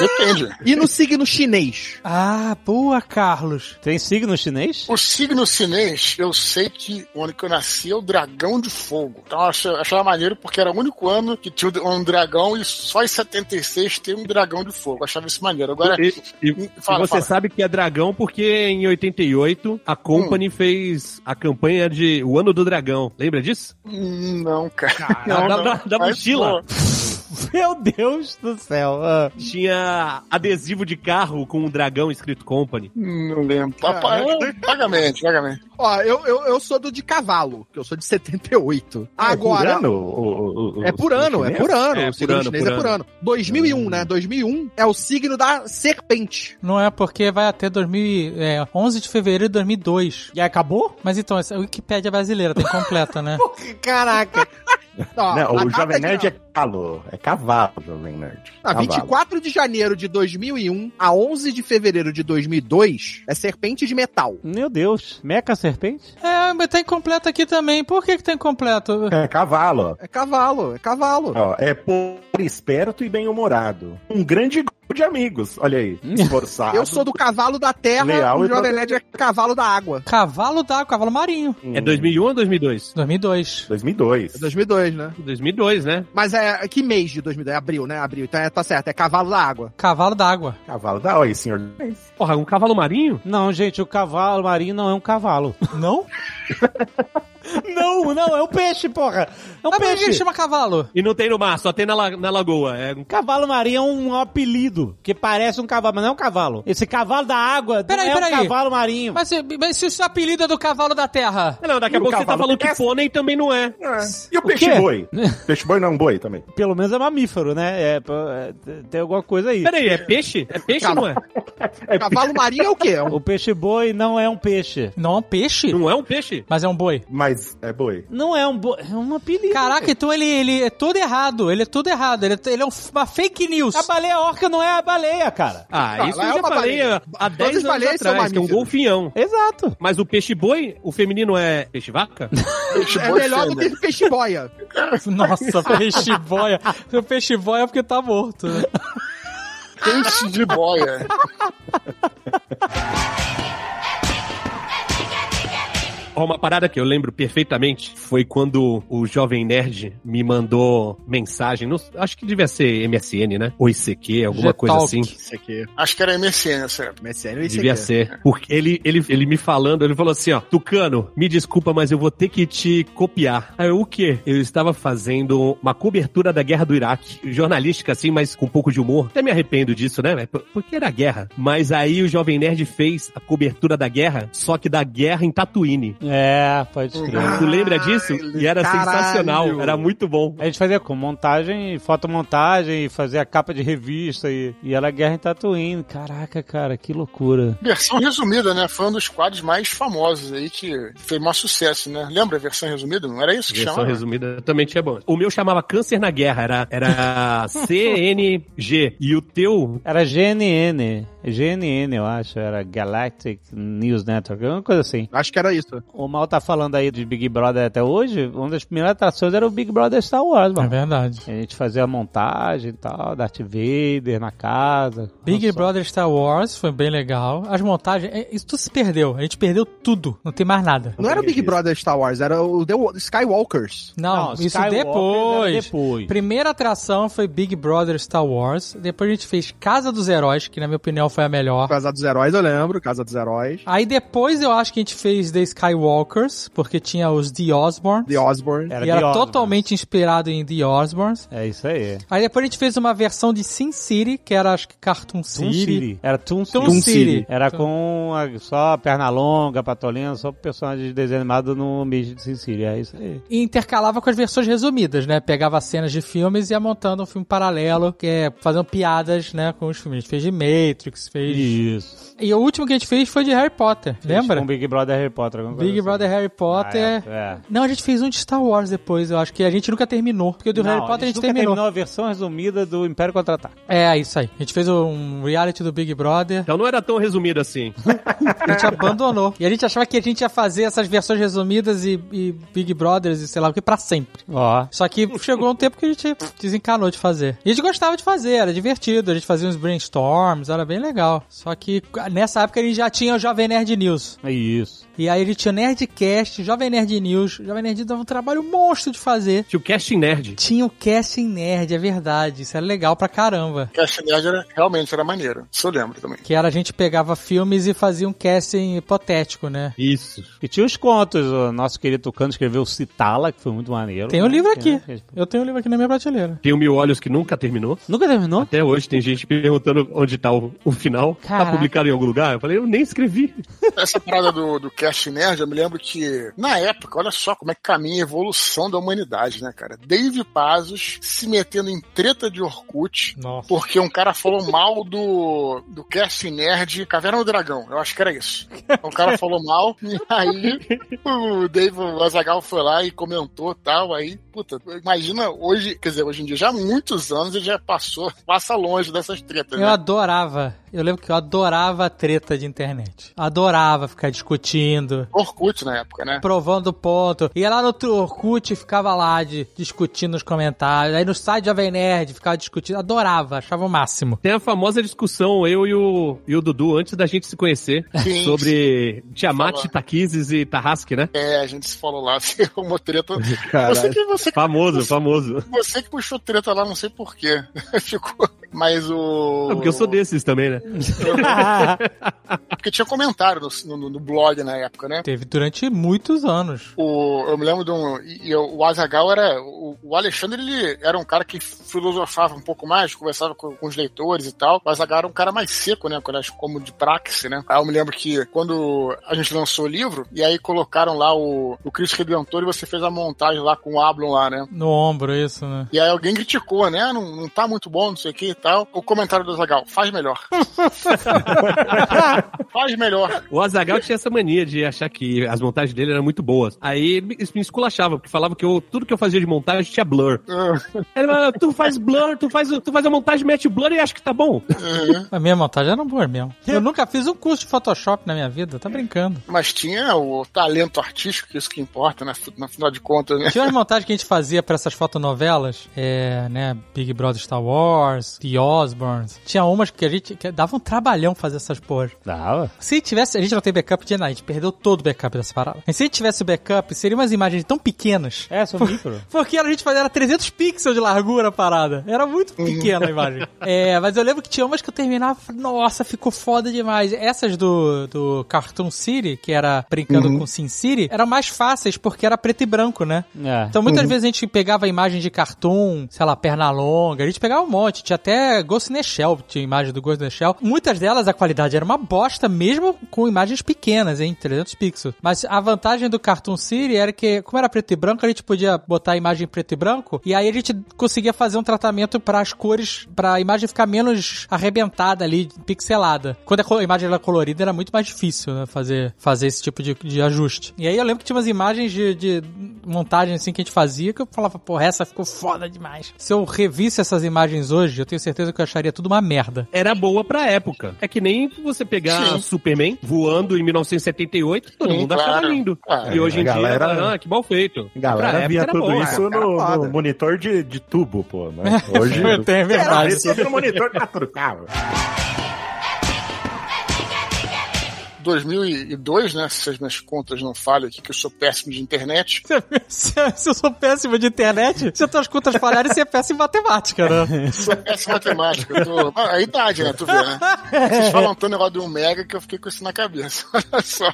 depende. E no signo chinês? Ah, boa, Carlos. Tem signo chinês? O signo chinês, eu sei que o ano que eu nasci é o dragão de fogo. Então eu achava, achava maneiro porque era o único ano que tinha um dragão e só em 76 tem um dragão de fogo. Eu achava isso maneiro. Agora, E, e- Fala, e você fala. sabe que é dragão porque em 88 a Company fez a campanha de O Ano do Dragão. Lembra disso? hum, não, cara. Da- não, da- da mochila. Meu Deus do céu. ah. Tinha adesivo de carro com um dragão escrito Company. Não lembro. Papai, vagamente, vagamente. Ó, eu, eu, eu sou do de cavalo, que eu sou de 78. Agora. É por ano? O- o- o- É por ano, é por ano. É o por signo ano, chinês por é por ano. 2001, né? 2001 é o signo da serpente. Não é porque vai até 2000, é, 11 de fevereiro de 2002. E acabou? Mas então, essa é a Wikipédia brasileira, tem completa, né? Caraca. Ó, Não, a o Jovem Nerd é cavalo. É cavalo, Jovem Nerd. Ah, Cavalo. 24 de janeiro de 2001 a 11 de fevereiro de 2002 é serpente de metal. Meu Deus. Meca serpente? É, mas tá incompleto aqui também. Por que que tá incompleto? É cavalo. É cavalo, é cavalo. Ó, é por esperto e bem-humorado. Um grande grupo de amigos. Olha aí. Esforçado. Eu sou do cavalo da terra, Leal o e Jovem Nerd é cavalo da água. Cavalo da cavalo marinho. É 2001 ou 2002? 2002. 2002. É 2002, né? 2002, né? Mas é que mês de 2002? É abril, né? Abril. Então é, tá certo, é cavalo da água. Cavalo da água. Cavalo da... Olha aí, senhor. Porra, um cavalo marinho? Não, gente, o cavalo marinho não é um cavalo. Não? não, não, é um peixe, porra. É um Ah, mas peixe. ele chama cavalo? E não tem no mar, só tem na, la- na lagoa. É um Cavalo marinho é um apelido, que parece um cavalo, mas não é um cavalo. Esse cavalo da água Peraí, não é peraí. um cavalo marinho. Mas, se- mas se o seu apelido é do cavalo da terra? Não, daqui a E o pouco você tá cavalo falando que pônei também não é. E o quê? peixe-boi? Peixe-boi não é um boi também. Pelo menos é mamífero, né? É, é, tem alguma coisa aí. Peraí, é peixe? É peixe ou não é? Cavalo marinho é o quê? É um- O peixe-boi não é um peixe. Não é um peixe, Não é um peixe? mas é um boi. Mas Mas é boi. Não é um boi, é um apelido. Caraca, então ele, ele é todo errado. Ele é todo errado. Ele é, ele é um- uma fake news. A baleia orca não é a baleia, cara. Ah, Ah, isso eu é já uma falei baleia. há Todas 10 as anos baleias são atrás, que é um golfinhão. Exato. Mas o peixe-boi, o feminino é peixe-vaca? É melhor do que peixe boia. Nossa, peixe boia. O peixe boia é porque tá morto. né? Peixe de boia. Ó, Uma parada que eu lembro perfeitamente foi quando o Jovem Nerd me mandou mensagem, não- acho que devia ser MSN, né? Ou ICQ, alguma coisa assim. Aqui. Acho que era MSN época. Mas sério, isso Devia ser. Porque ele, ele, ele me falando, ele falou assim, ó, Tucano, me desculpa, mas eu vou ter que te copiar. Aí eu, o quê? Eu estava fazendo uma cobertura da guerra do Iraque, jornalística assim, mas com um pouco de humor. Até me arrependo disso, né? Por- Porque era guerra. Mas aí o Jovem Nerd fez a cobertura da guerra, só que da guerra em Tatooine. É, pode crer. tu lembra disso? E era caralho. sensacional, era muito bom. A gente fazia com montagem, fotomontagem, fazia capa de revista e, e era Guerra em Tatooine. Caraca, cara, que loucura. Versão resumida, né? Foi um dos quadros mais famosos aí que fez maior sucesso, né? Lembra a versão resumida? Não era isso que Versão chamava? resumida também tinha bom. O meu chamava Câncer na Guerra, era, era CNG. E o teu Era GNN. GNN, eu acho. Era Galactic News Network, alguma coisa assim. Acho que era isso. O Mal tá falando aí de Big Brother até hoje. Uma das primeiras atrações era o Big Brother Star Wars, É mano. verdade. A gente fazia a montagem e tal, Darth Vader na casa. Big Nossa. Brother Star Wars foi bem legal. As montagens, é, isso tudo se perdeu. A gente perdeu tudo. Não tem mais nada. Não era o Big Brother Star Wars, era o The Skywalkers. Não, Não, isso Skywalker depois. depois. Primeira atração foi Big Brother Star Wars. Depois a gente fez Casa dos Heróis, que na minha opinião foi a melhor. Casa dos Heróis, eu lembro. Casa dos Heróis. Aí depois eu acho que a gente fez The Skywalkers, porque tinha os The Osborns. The Osborne. Era e era Osborns. totalmente inspirado em The Osborns. É isso aí. Aí depois a gente fez uma versão de Sin City, que era acho que Cartoon Toon City. City. Era Toon City. Toon City. Era com a- só perna longa, patolina, só personagem de desenho animado no ambiente de Sin City. É isso aí. E intercalava com as versões resumidas, né? Pegava cenas de filmes e ia montando um filme paralelo, que é fazendo piadas, né, com os filmes. A gente fez de Matrix, fez... Isso. E o último que a gente fez foi de Harry Potter, lembra? Com Big Brother Harry Potter. alguma coisa Big assim. Brother Harry Potter. Ah, é, é. Não, a gente fez um de Star Wars depois, eu acho que a gente nunca terminou. Porque o do Não, Harry Potter a gente, nunca terminou. terminou a versão resumida do Império Contra-Ataque. É, isso aí. A gente fez um reality do Big Brother. Então não era tão resumido assim. A gente abandonou. E a gente achava que a gente ia fazer essas versões resumidas e, e Big Brothers e sei lá o que pra sempre. Ó. Só que chegou um tempo que a gente desencanou de fazer. E a gente gostava de fazer, era divertido. A gente fazia uns brainstorms, era bem legal. Só que nessa época a gente já tinha o Jovem Nerd News. É isso. E aí a gente tinha Nerdcast, Jovem Nerd News. Jovem Nerd dava um trabalho monstro de fazer. Tinha o Casting Nerd. Tinha o Casting Nerd, é verdade. Isso era legal pra caramba. Cast Nerd era, realmente era maneiro. Isso eu lembro também. Que era a gente pegava filmes e fazia um casting hipotético, né? Isso. E tinha os contos. O nosso querido Tucano escreveu Citala, que foi muito maneiro. Tem o livro aqui. Né? Eu tenho o livro aqui na minha prateleira. Tem o Mil Olhos que nunca terminou. Nunca terminou? Até hoje tem gente perguntando onde tá o, o final. Caraca. Tá publicado em algum lugar? Eu falei, eu nem escrevi. Essa parada do, do Cast Nerd, eu me lembro que, na época, olha só como é que caminha a evolução da humanidade, né, cara? Dave Pazos se metendo em treta de Orkut, Nossa. porque um cara falou mal do, do Cast Nerd Caverna do Dragão. Eu acho que era isso. O cara falou mal, e aí o Dave Azagal foi lá e comentou tal. Aí, puta, imagina hoje, quer dizer, hoje em dia, já há muitos anos ele já passou, passa longe dessas tretas, Eu né? adorava. Eu lembro que eu adorava a treta de internet. Adorava ficar discutindo. Orkut na época, né? Provando ponto. Ia lá no Orkut e ficava lá de, discutindo nos comentários. Aí no site Jovem Nerd ficava discutindo. Adorava, achava o máximo. Tem a famosa discussão, eu e o, e o Dudu, antes da gente se conhecer, Sim. sobre Tiamat, Falou. Takizes e Tarrasque, né? É, a gente se falou lá, se uma treta. Caralho. Você que, você, que- Famoso, famoso. você que puxou treta lá, não sei porquê. Ficou. Mas o. É porque eu sou desses também, né? Porque tinha comentário no, no- no blog na época, né? Teve durante muitos anos. O, eu me lembro de um. E, e o Azagal era. O, o Alexandre, ele era um cara que filosofava um pouco mais, conversava com, com os leitores e tal. O Azagal era um cara mais seco, né? Quando- Como de praxe, né? Aí eu me lembro que quando a gente lançou o livro, e aí colocaram lá o, o Cristo Redentor e você fez a montagem lá com o Ablon lá, né? No ombro, isso, né? E aí alguém criticou, né? Ah, Não, não tá muito bom, não sei o que e tal. O comentário do Zagal, faz melhor. faz melhor. O Azagal tinha essa mania de achar que as montagens dele eram muito boas. Aí me- me esculachava, porque falava que eu, tudo que eu fazia de montagem tinha blur. Aí Ele falava, tu faz blur, tu faz, tu faz a montagem, mete o blur e acha que tá bom. A minha montagem era boa mesmo. Eu nunca fiz um curso de Photoshop na minha vida, tá brincando. Mas tinha o talento artístico, isso que importa, né? No final de contas, né? Tinha umas montagens que a gente fazia pra essas fotonovelas, é, né, Big Brother Star Wars, The Osborns. Tinha umas que a gente que dava um trabalhão fazer essas porras. Dava. Se tivesse, a gente não tem backup de nada, a gente perdeu todo o backup dessa parada. Mas se a gente tivesse o backup, seriam umas imagens tão pequenas. É, são micro. Porque a gente fazia era 300 pixels de largura a parada. Era muito pequena a imagem. É, mas eu lembro que tinha umas que eu terminava e falei, nossa, ficou foda demais. Essas do, do Cartoon City, que era brincando com Sin City, eram mais fáceis porque era preto e branco, né? É. Então muitas vezes a gente pegava imagem de cartoon, sei lá, perna longa, a gente pegava um monte, tinha até Ghost in the Shell, tinha imagem do Ghost in the Shell. Muitas delas a qualidade era uma bosta, mesmo com imagens pequenas, hein, 300 pixels. Mas a vantagem do Cartoon City era que, como era preto e branco, a gente podia botar a imagem em preto e branco, e aí a gente conseguia fazer um tratamento para as cores, para a imagem ficar menos arrebentada ali, pixelada. Quando a imagem era colorida era muito mais difícil, né, fazer, fazer esse tipo de, de ajuste. E aí eu lembro que tinha umas imagens de, de montagem assim que a gente fazia que eu falava, porra, essa ficou foda demais. Se eu revisse essas imagens hoje, eu tenho certeza que eu acharia tudo uma merda. Era boa pra época. É que nem você pegar Sim. Superman voando em 1978, todo Sim, mundo achava claro. lindo. Ah, e hoje em galera- dia, ah, que mal feito. Galera Pra via época era tudo bom. isso Era no, no monitor de, de tubo, pô, né? Hoje. É verdade. Vê tudo no monitor tá tudo calmo. 2002, né? Se as minhas contas não falham aqui, que eu sou péssimo de internet. Se, se eu sou péssimo de internet, se as tuas contas falharem, você é péssimo em matemática, né? Sou péssimo em matemática. Tô... Ah, a idade, né? Tu vê, né? Vocês falam tanto negócio de um mega que eu fiquei com isso na cabeça. Olha só.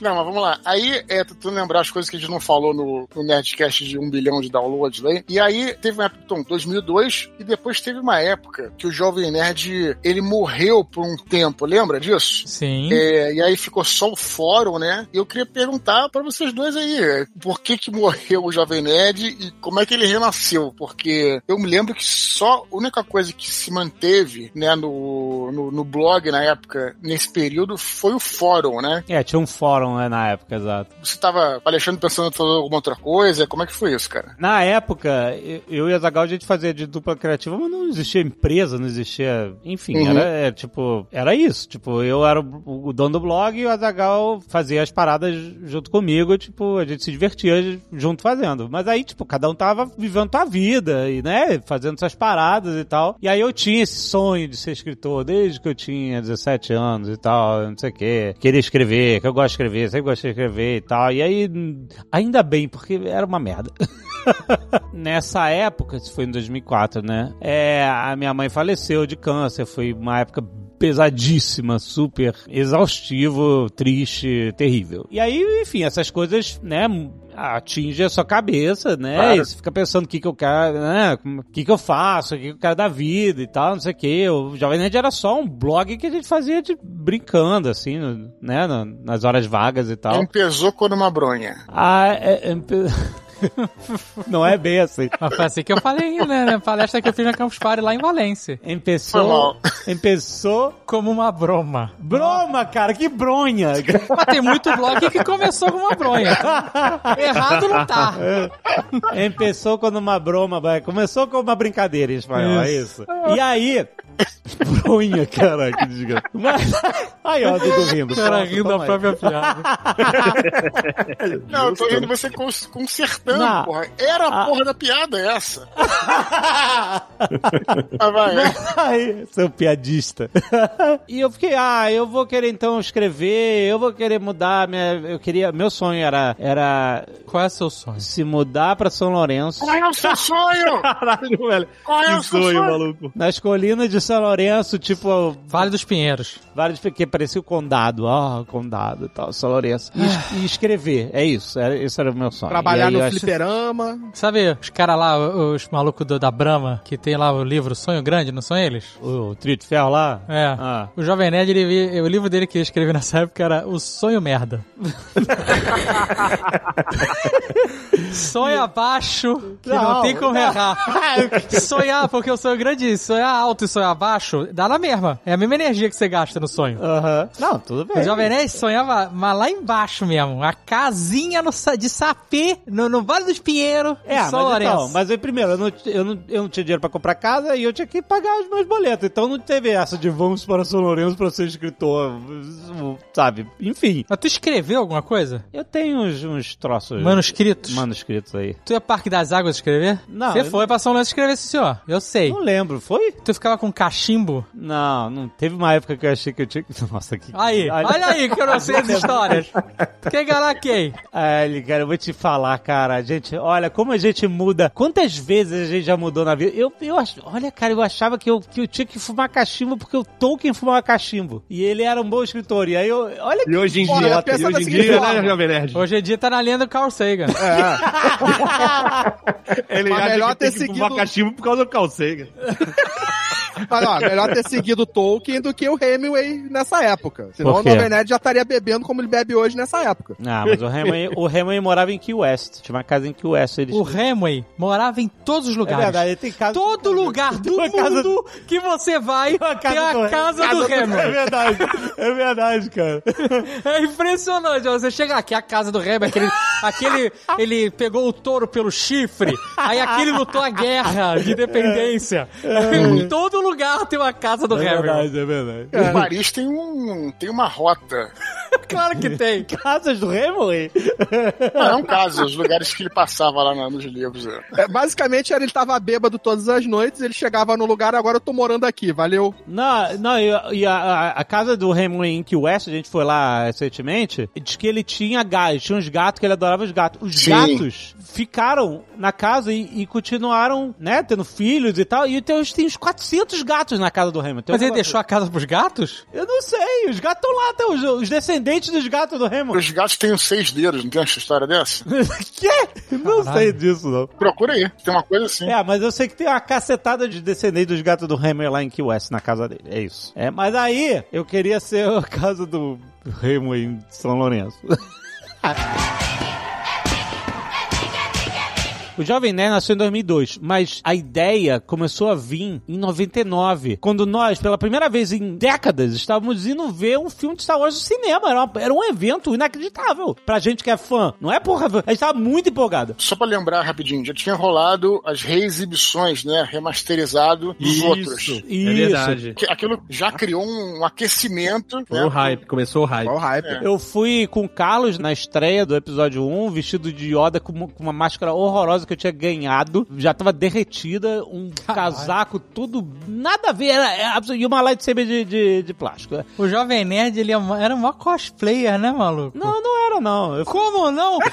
Não, mas vamos lá. Aí, é, tu lembrar as coisas que a gente não falou no, no Nerdcast de um bilhão de downloads lá. E aí, teve uma época, então, 2002, e depois teve uma época que o Jovem Nerd, ele morreu por um tempo, lembra disso? Sim. É, e aí ficou só o fórum, né? E eu queria perguntar pra vocês dois aí, é, por que que morreu o Jovem Nerd e como é que ele renasceu? Porque eu me lembro que só a única coisa que se manteve, né, no, no, no blog na época, nesse período, foi o fórum, né? É, tinha um fórum né, na época, exato. Você tava, Alexandre, pensando em fazer alguma outra coisa? Como é que foi isso, cara? Na época, eu- e a Zagal a gente fazia de dupla criativa, mas não existia empresa, não existia. Enfim, Uhum. era é, tipo, era isso. Tipo, eu era o, o dono do blog e o Azagal fazia as paradas junto comigo, tipo, a gente se divertia junto fazendo. Mas aí, tipo, cada um tava vivendo sua vida e, né, fazendo suas paradas e tal. E aí eu tinha esse sonho de ser escritor desde que eu tinha 17 anos e tal, não sei o quê. Queria escrever, que eu gosto de escrever, sempre gostei de escrever e tal. E aí, ainda bem, porque era uma merda. Nessa época, isso foi em 2004, né? É, a minha mãe faleceu de câncer, foi uma época pesadíssima, super exaustivo, triste, terrível. E aí, enfim, essas coisas, né, atinge a sua cabeça, né? Claro. E você fica pensando o que que eu quero, né? O que que eu faço, o que que eu quero da vida e tal, não sei o que. O Jovem Nerd era só um blog que a gente fazia de brincando, assim, né? na- Nas horas vagas e tal. Empezou quando uma bronha. Ah, é, é, não é bem assim. Mas foi assim que eu falei, né? Na palestra que eu fiz na Campus Party lá em Valência. Mal. empezou Como uma broma. Broma, cara, que bronha! Mas tem muito blog que começou com uma bronha. Errado não tá. Empezou quando uma broma. Começou com uma brincadeira em espanhol, é isso. E aí. Bronha, cara, que desgraça. Mas... Aí, ó, Dudu rindo. O cara rindo da própria piada. Não, eu tô vendo você cons- consertando, Não. porra. Era a Ah. porra da piada essa. ah, vai. Ai, seu piadista. e eu fiquei, ah, eu vou querer então escrever, eu vou querer mudar minha, eu queria, meu sonho era era Qual é o seu sonho? se mudar pra São Lourenço. Qual é o seu sonho? Caralho, velho. Qual é Que o seu sonho, sonho? maluco. Nas colinas de São Lourenço, tipo, Vale dos Pinheiros. vários que parecia o condado, ó, condado e tal, São Lourenço. E, es- e escrever, é isso, era, esse era o meu sonho. Trabalhar aí no eu acho- fliperama. Sabe os caras lá, os malucos do- da Brahma, que tem lá o livro Sonho Grande, não são eles? O trio de ferro lá? É. Ah. O Jovem Nerd, ele, o livro dele que ele escreveu nessa época era O Sonho Merda. Sonha abaixo, que não, Não, tem como não. errar. Sonhar, porque o sonho grande, sonhar alto e sonhar baixo, dá na mesma. É a mesma energia que você gasta no sonho. Aham. Não, tudo bem. O Jovem Nerd sonhava, mas lá embaixo mesmo. A casinha no, de sapê, no, no Vale dos Pinheiros, É, em mas São Lourenço. então, mas aí, primeiro, eu não, eu, não, eu não tinha dinheiro pra comprar casa e eu tinha que pagar os meus boletos. Então não teve essa de vamos para São Lourenço pra ser escritor, sabe? Enfim. Mas tu escreveu alguma coisa? Eu tenho uns, uns troços. Manuscritos? Manuscritos aí. Tu ia Parque das Águas escrever? Não, Você eu foi pra São Lourenço escrever, sim, senhor. Eu sei. Não lembro, foi? Tu ficava com cachimbo? Não, não. Teve uma época que eu achei que eu tinha que. Nossa, que. Aí, olha aí que eu não sei as histórias. Quem ganhar quem? Ai, cara, eu vou te falar, cara. Gente, olha, como a gente muda. Quantas vezes a gente já mudou na vida? Eu, eu ach... Olha, cara, eu achava que eu, que eu tinha que fumar cachimbo porque o Tolkien fumava cachimbo. E ele era um bom escritor. E aí eu. Olha que. E hoje em Porra, dia, e hoje em seguinte dia, forma. né, Jovem Nerd? Hoje em dia tá na linha do Carl Sagan. Ele Mas melhor que tem ter que fumar seguido- cachimbo por causa do calcega. Mas ó, melhor ter seguido o Tolkien do que o Hemingway nessa época. Senão o Nerd já estaria bebendo como ele bebe hoje nessa época. Ah, mas o Hemingway, o Hemingway morava em Key West. Tinha uma casa em Key West. Ele... O Hemway morava em todos os É lugares. verdade, ele tem casa. Todo lugar do Uma casa- mundo que você vai Uma tem a casa do É Hemway. verdade, é verdade, cara. É impressionante. Você chega aqui, a casa do Hemway, aquele, aquele, ele pegou o touro pelo chifre, aí aquele lutou a guerra de independência. Em todo lugar tem uma casa do É Hemway. verdade, é verdade. Em Paris tem, um, tem uma rota. Claro que tem. Casas do Hemingway? Não, não caso, os lugares que ele passava lá nos livros. é. É, basicamente, era ele tava bêbado todas as noites, ele chegava no lugar, agora eu tô morando aqui, valeu. Não, não, e, a, a- a casa do Hemingway em Key West, a gente foi lá recentemente, diz que ele tinha gatos, tinha uns gatos que ele adorava os gatos. Os Sim. gatos ficaram na casa e, e continuaram, né, tendo filhos e tal, e tem, tem uns 400 gatos na casa do. Tem Mas ele deixou a casa pros gatos? Eu não sei, os gatos estão lá, até os, os descendentes dos gatos do Hemingway. Os gatos têm os seis dedos, não tem essa história dessa? Quê? Não sei disso, não. Procura aí, tem uma coisa assim. É, mas eu sei que tem uma cacetada de descendentes dos gatos do Hemingway lá em Key West, na casa dele. É isso. É, mas aí, eu queria ser a casa do Hemingway em São Lourenço. O Jovem Nerd nasceu em 2002, mas a ideia começou a vir em 99, quando nós, pela primeira vez em décadas, estávamos indo ver um filme de Star Wars no cinema. Era, uma- era um evento inacreditável pra gente que é fã. Não é porra, a gente tava muito empolgado. Só pra lembrar rapidinho, já tinha rolado as reexibições, né, remasterizado dos outros. É verdade. Aquilo já criou um aquecimento, Foi né? o hype, começou o hype. Qual o hype? Eu fui com o Carlos na estreia do episódio 1, vestido de Yoda com uma máscara horrorosa que eu tinha ganhado. Já tava derretida, um casaco tudo nada a ver. Era, era e uma lightsaber de, de, de plástico. O Jovem Nerd, ele é uma- era mó cosplayer, né, maluco? Não, não era não. Eu Como não?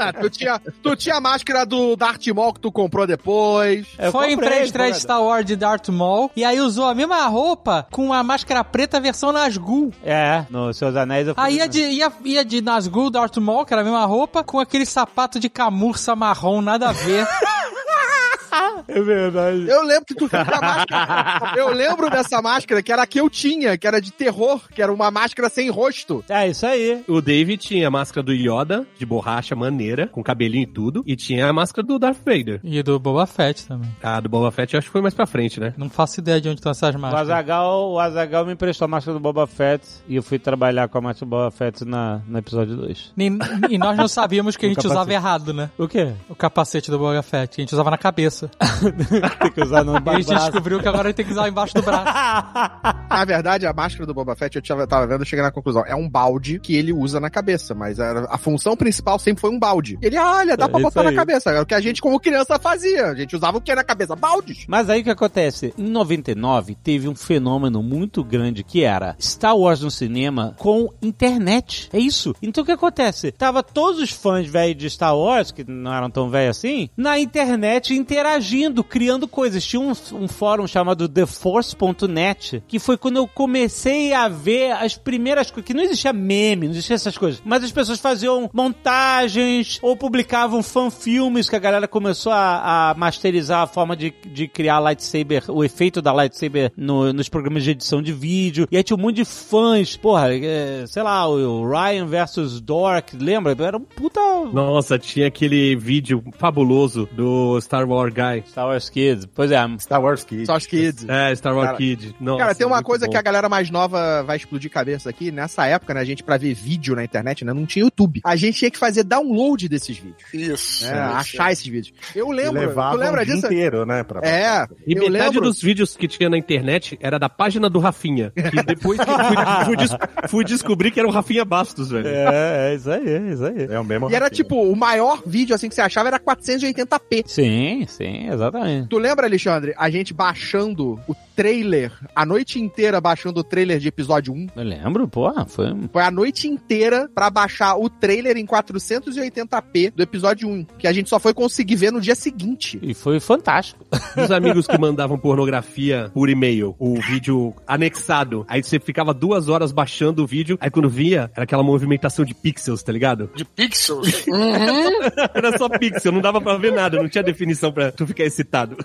Ah, tu, tinha, tu tinha a máscara do Darth Maul que tu comprou depois. eu Foi em comprei, pré-estreia de foi- Star Wars de Darth Maul, e aí usou a mesma roupa com a máscara preta versão Nazgûl. É, no Seus Anéis eu fui. Aí ia de, ia, ia de Nazgûl, Darth Maul, que era a mesma roupa, com aquele sapato de camurça marrom, nada a ver. É verdade. Eu lembro que tu fez a máscara. Eu lembro dessa máscara que era a que eu tinha, que era de terror, que era uma máscara sem rosto. É isso aí. O David tinha a máscara do Yoda, de borracha maneira, com cabelinho e tudo, e tinha a máscara do Darth Vader. E do Boba Fett também. A do Boba Fett eu acho que foi mais pra frente, né? Não faço ideia de onde estão essas O máscaras. Azagal, o Azagal me emprestou a máscara do Boba Fett e eu fui trabalhar com a máscara do Boba Fett na, no episódio 2. E, e nós não sabíamos que a O gente capacete. usava errado, né? O quê? O capacete do Boba Fett, que a gente usava na cabeça. Tem que usar no E a gente braço. descobriu que agora a gente tem que usar embaixo do braço. Na verdade, a máscara do Boba Fett, eu tava, tava vendo, eu cheguei na conclusão. É um balde que ele usa na cabeça, mas a, a função principal sempre foi um balde. Ele, olha, dá É pra botar na aí. cabeça. Era o que a gente, como criança, fazia. A gente usava o que na cabeça? Baldes. Mas aí o que acontece? Em 99 teve um fenômeno muito grande que era Star Wars no cinema com internet. É isso. Então o que acontece? Tava todos os fãs velhos de Star Wars, que não eram tão velhos assim, na internet interagindo interagindo, criando coisas. Tinha um, um fórum chamado TheForce.net, que foi quando eu comecei a ver as primeiras coisas, que não existia meme, não existia essas coisas, mas as pessoas faziam montagens ou publicavam fanfilmes que a galera começou a, a masterizar a forma de, de criar lightsaber, o efeito da lightsaber no- nos programas de edição de vídeo. E aí tinha um monte de fãs, porra, é, sei lá, o Ryan versus Dork, lembra? Era um puta Nossa, tinha aquele vídeo fabuloso do Star Wars Guy. Star Wars Kids. Pois é, Star Wars Kids. Só os kids. É, Star Wars Cara, Kid. Nossa, Cara, tem uma coisa bom. que a galera mais nova vai explodir cabeça aqui. Nessa época, né, a gente, pra ver vídeo na internet, né, não tinha YouTube. A gente tinha que fazer download desses vídeos. Isso. né, achar esses vídeos. Eu E lembro, levava tu lembra um disso? inteiro, né? Pra É, E eu metade lembro. dos vídeos que tinha na internet era da página do Rafinha. Que depois que eu fui, fui des- fui descobrir que era o Rafinha Bastos, velho. É, é isso aí, é isso aí. É o mesmo E era Rafinha. tipo, o maior vídeo assim que você achava era 480p. Sim, sim, exatamente. Tu lembra, Alexandre, a gente baixando o trailer, a noite inteira baixando o trailer de episódio 1? Eu lembro, porra, foi. Foi a noite inteira pra baixar o trailer em 480p do episódio 1, que a gente só foi conseguir ver no dia seguinte. E foi fantástico. E os amigos que mandavam pornografia por e-mail, o vídeo anexado. Aí você ficava duas horas baixando o vídeo, aí quando via, era aquela movimentação de pixels, tá ligado? De pixels? Uhum. Era só pixel, não dava pra ver nada, não tinha definição pra tu ficar excitado.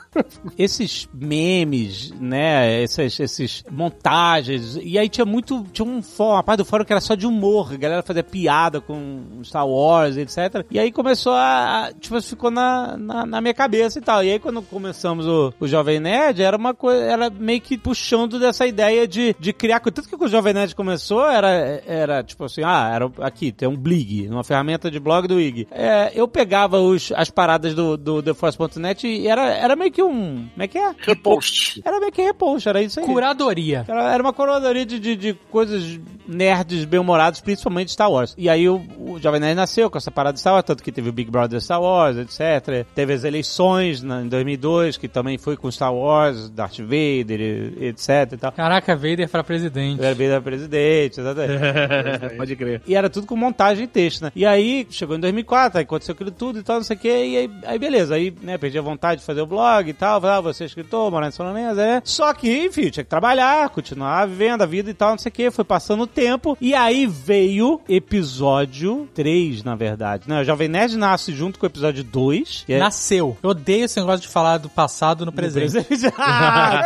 Esses memes, né? Essas, esses montagens. E aí tinha muito. Tinha um fórum, uma parte do fórum que era só de humor. A galera fazia piada com Star Wars, etc. E aí começou a. Tipo, ficou na, na, na minha cabeça e tal. E aí quando começamos o, o Jovem Nerd, era uma coisa. Era meio que puxando dessa ideia de, de criar. Tanto que o Jovem Nerd começou, era, era tipo assim: ah, era aqui, tem um Blig, uma ferramenta de blog do IG. É, eu pegava os, as paradas do, do TheForce.net e era, era meio que um. Como é que é? Repost. Era meio que repost, era isso aí. Curadoria. Era, era uma curadoria de, de, de coisas nerds bem-humoradas, principalmente Star Wars. E aí o, o Jovem Nerd nasceu com essa parada de Star Wars, tanto que teve o Big Brother Star Wars, etc. Teve as eleições na, em 2002, que também foi com Star Wars, Darth Vader, etc e tal. Caraca, Vader pra presidente. Era Vader presidente, exatamente. Pode crer. E era tudo com montagem e texto, né? E aí, chegou em 2004, aí aconteceu aquilo tudo e tal, não sei o que, e aí, aí beleza, aí, né, perdi a vontade de fazer o blog e tal, falei, ah, você é escritor, morar em São Lourenço, né? Só que, enfim, tinha que trabalhar, continuar vivendo a vida e tal, não sei o que, foi passando o tempo, e aí veio episódio 3, na verdade, né? O Jovem Nerd nasce junto com o episódio 2, que é... Nasceu. Eu odeio esse negócio de falar do passado no presente. presente. Ah,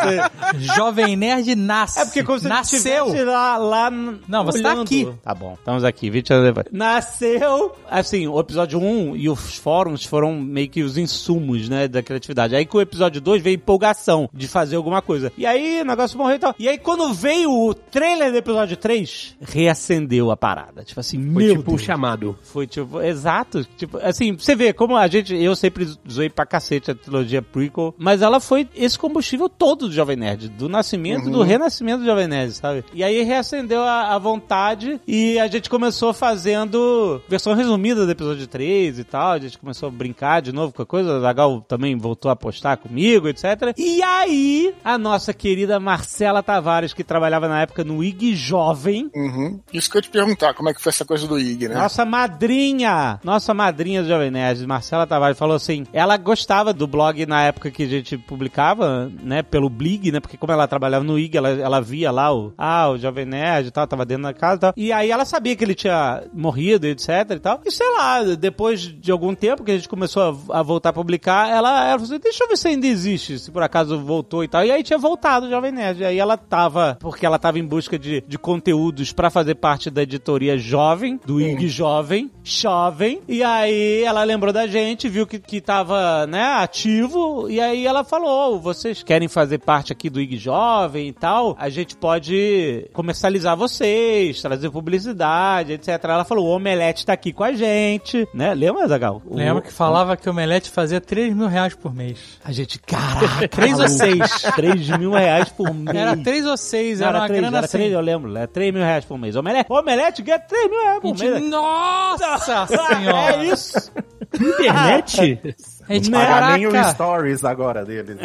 você- Jovem Nerd nasce. É porque como se Nasceu. lá, lá Não, você tá olhando. aqui. Tá bom, estamos aqui, 20 anos depois. Nasceu, assim, o episódio 1 e os fóruns foram meio que os insumos, né, da criatividade. Aí com o episódio 2 veio empolgação de fazer alguma coisa. E aí o negócio morreu e tal. E aí quando veio o trailer do episódio 3, reacendeu a parada. Tipo assim, Foi meu tipo um Deus. chamado. Foi tipo, exato. Tipo, assim, você vê como a gente, eu sempre zoei pra cacete a trilogia prequel, mas ela foi esse combustível todo do Jovem Nerd, do nascimento e do renascimento do Jovem Nerd, sabe? E aí reacendeu a, a vontade e a gente começou fazendo versão resumida do episódio 3 e tal, a gente começou a brincar de novo com a coisa, o Zagal também voltou a postar comigo, etc. E aí, a nossa querida Marcela Tavares, que trabalhava na época no IG Jovem, Uhum. Isso que eu ia te perguntar, como é que foi essa coisa do IG, né? nossa madrinha, nossa madrinha do Jovem Nerd, Marcela Tavares, falou assim, ela gostava do blog na época que a gente publicava, né, pelo Blig, né, porque como ela trabalhava no IG, ela, ela via lá o, ah, o Jovem Nerd e tal, tava dentro da casa e tal, e aí ela sabia que ele tinha morrido, etc e tal, e sei lá, depois de algum tempo que a gente começou a, a voltar a publicar, ela, ela falou assim, deixa eu ver se ainda existe, se por acaso voltou e tal, e aí tinha voltado o Jovem Nerd, e aí ela tava, porque ela tava em busca de, de conteúdos pra fazer parte da editoria jovem, do IG Jovem, jovem, e aí ela lembrou da gente, viu que, que tava, né, ativo, e aí ela falou, vocês querem fazer parte aqui do IG Jovem e tal, a gente pode comercializar vocês, trazer publicidade, etc. Ela falou, o Omelete tá aqui com a gente, né, lembra, Zagal? O- Lembra que falava que o Omelete fazia 3 mil reais por mês. A gente, caraca, 3 ou 6? 3 mil reais por mês. Era 3 ou 6, Não, era, era uma 3, grana era assim. 3, eu lembro, era 3 mil reais por mês. Omelete, Omelete ganha 3 mil reais por mês. Nossa senhora! É isso. Internet? A gente, Pagar nem o stories agora deles.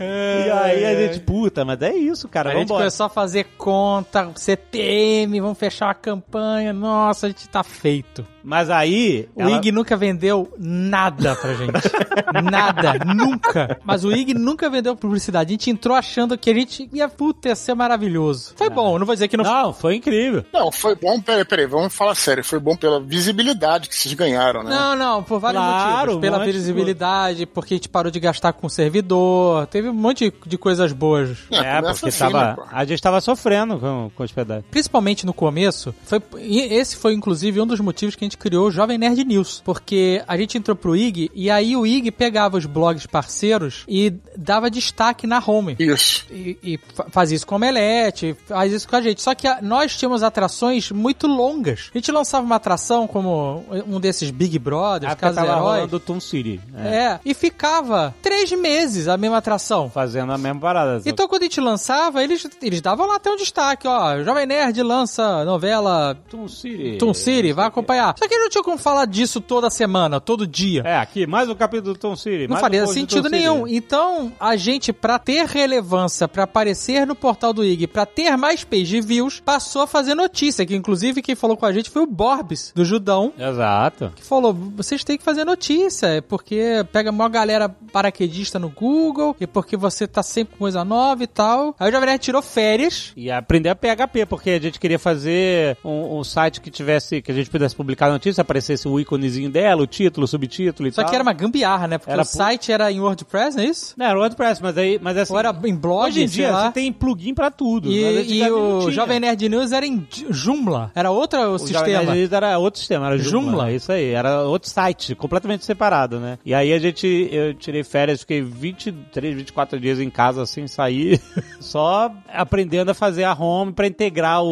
E aí a gente, puta, mas é isso, cara. a gente começou a fazer conta, CPM, vamos fechar a campanha. Nossa, a gente tá feito. Mas aí. O IG nunca vendeu nada pra gente. nada, nunca. Mas o IG nunca vendeu publicidade. A gente entrou achando que a gente ia, puta, ia ser maravilhoso. Foi bom, não vou dizer que não, Não, foi incrível. Não, foi bom, peraí, peraí, vamos falar sério. Foi bom pela visibilidade que vocês ganharam, né? Não, não, por vários Claro, motivos. Pela um monte de visibilidade, porque a gente parou de gastar com servidor, teve um monte de, coisas boas. É, começa porque assim, tava, né, pô? a gente tava sofrendo com, com hospedagem. Principalmente no começo, foi, e esse foi inclusive um dos motivos que a gente criou o Jovem Nerd News. Porque a gente entrou pro IG e aí o IG pegava os blogs parceiros e dava destaque na home. Isso. E, e fa- fazia isso com o Omelete, faz isso com a gente. Só que a- nós tínhamos atrações muito longas. A gente lançava uma atração como um desses Big Brothers, A época Casos tava Heróis. rolando o Toon City. É, É, e ficava três meses a mesma atração. Fazendo a mesma parada. Então, quando a gente lançava, eles, eles davam lá até um destaque, ó. Jovem Nerd lança novela Toon City. Toon City, vai acompanhar. Só que não tinha como falar disso toda semana, todo dia. É, aqui, mais um capítulo do Toon City. Não mais faria um sentido City. nenhum. Então, a gente, pra ter relevância, pra aparecer no portal do IG, pra ter mais page views, passou a fazer notícia. Que inclusive quem falou com a gente foi o Borbs, do Judão, Exato. que falou: vocês têm que fazer notícia, é porque pega uma galera paraquedista no Google, e porque você tá sempre com coisa nova e tal. Aí o Jovem Nerd tirou férias. E aprender a PHP, porque a gente queria fazer um, um site que tivesse, que a gente pudesse publicar notícia, aparecesse o íconezinho dela, o título, o subtítulo e Só tal. que era uma gambiarra, né? Porque Era o site era em WordPress, não é isso? Não, era WordPress, mas aí, mas assim... Ou era em blog, Hoje em dia, lá. você tem plugin pra tudo. E, e o. Jovem Nerd News era em Joomla. Era outro O Jovem sistema. Nerd News era outro sistema, era Joomla. Joomla. Isso aí, era outro site, completamente separado, né? E aí a gente, eu tirei férias, fiquei 23, 24 dias em casa sem sair, só aprendendo a fazer a home pra integrar o,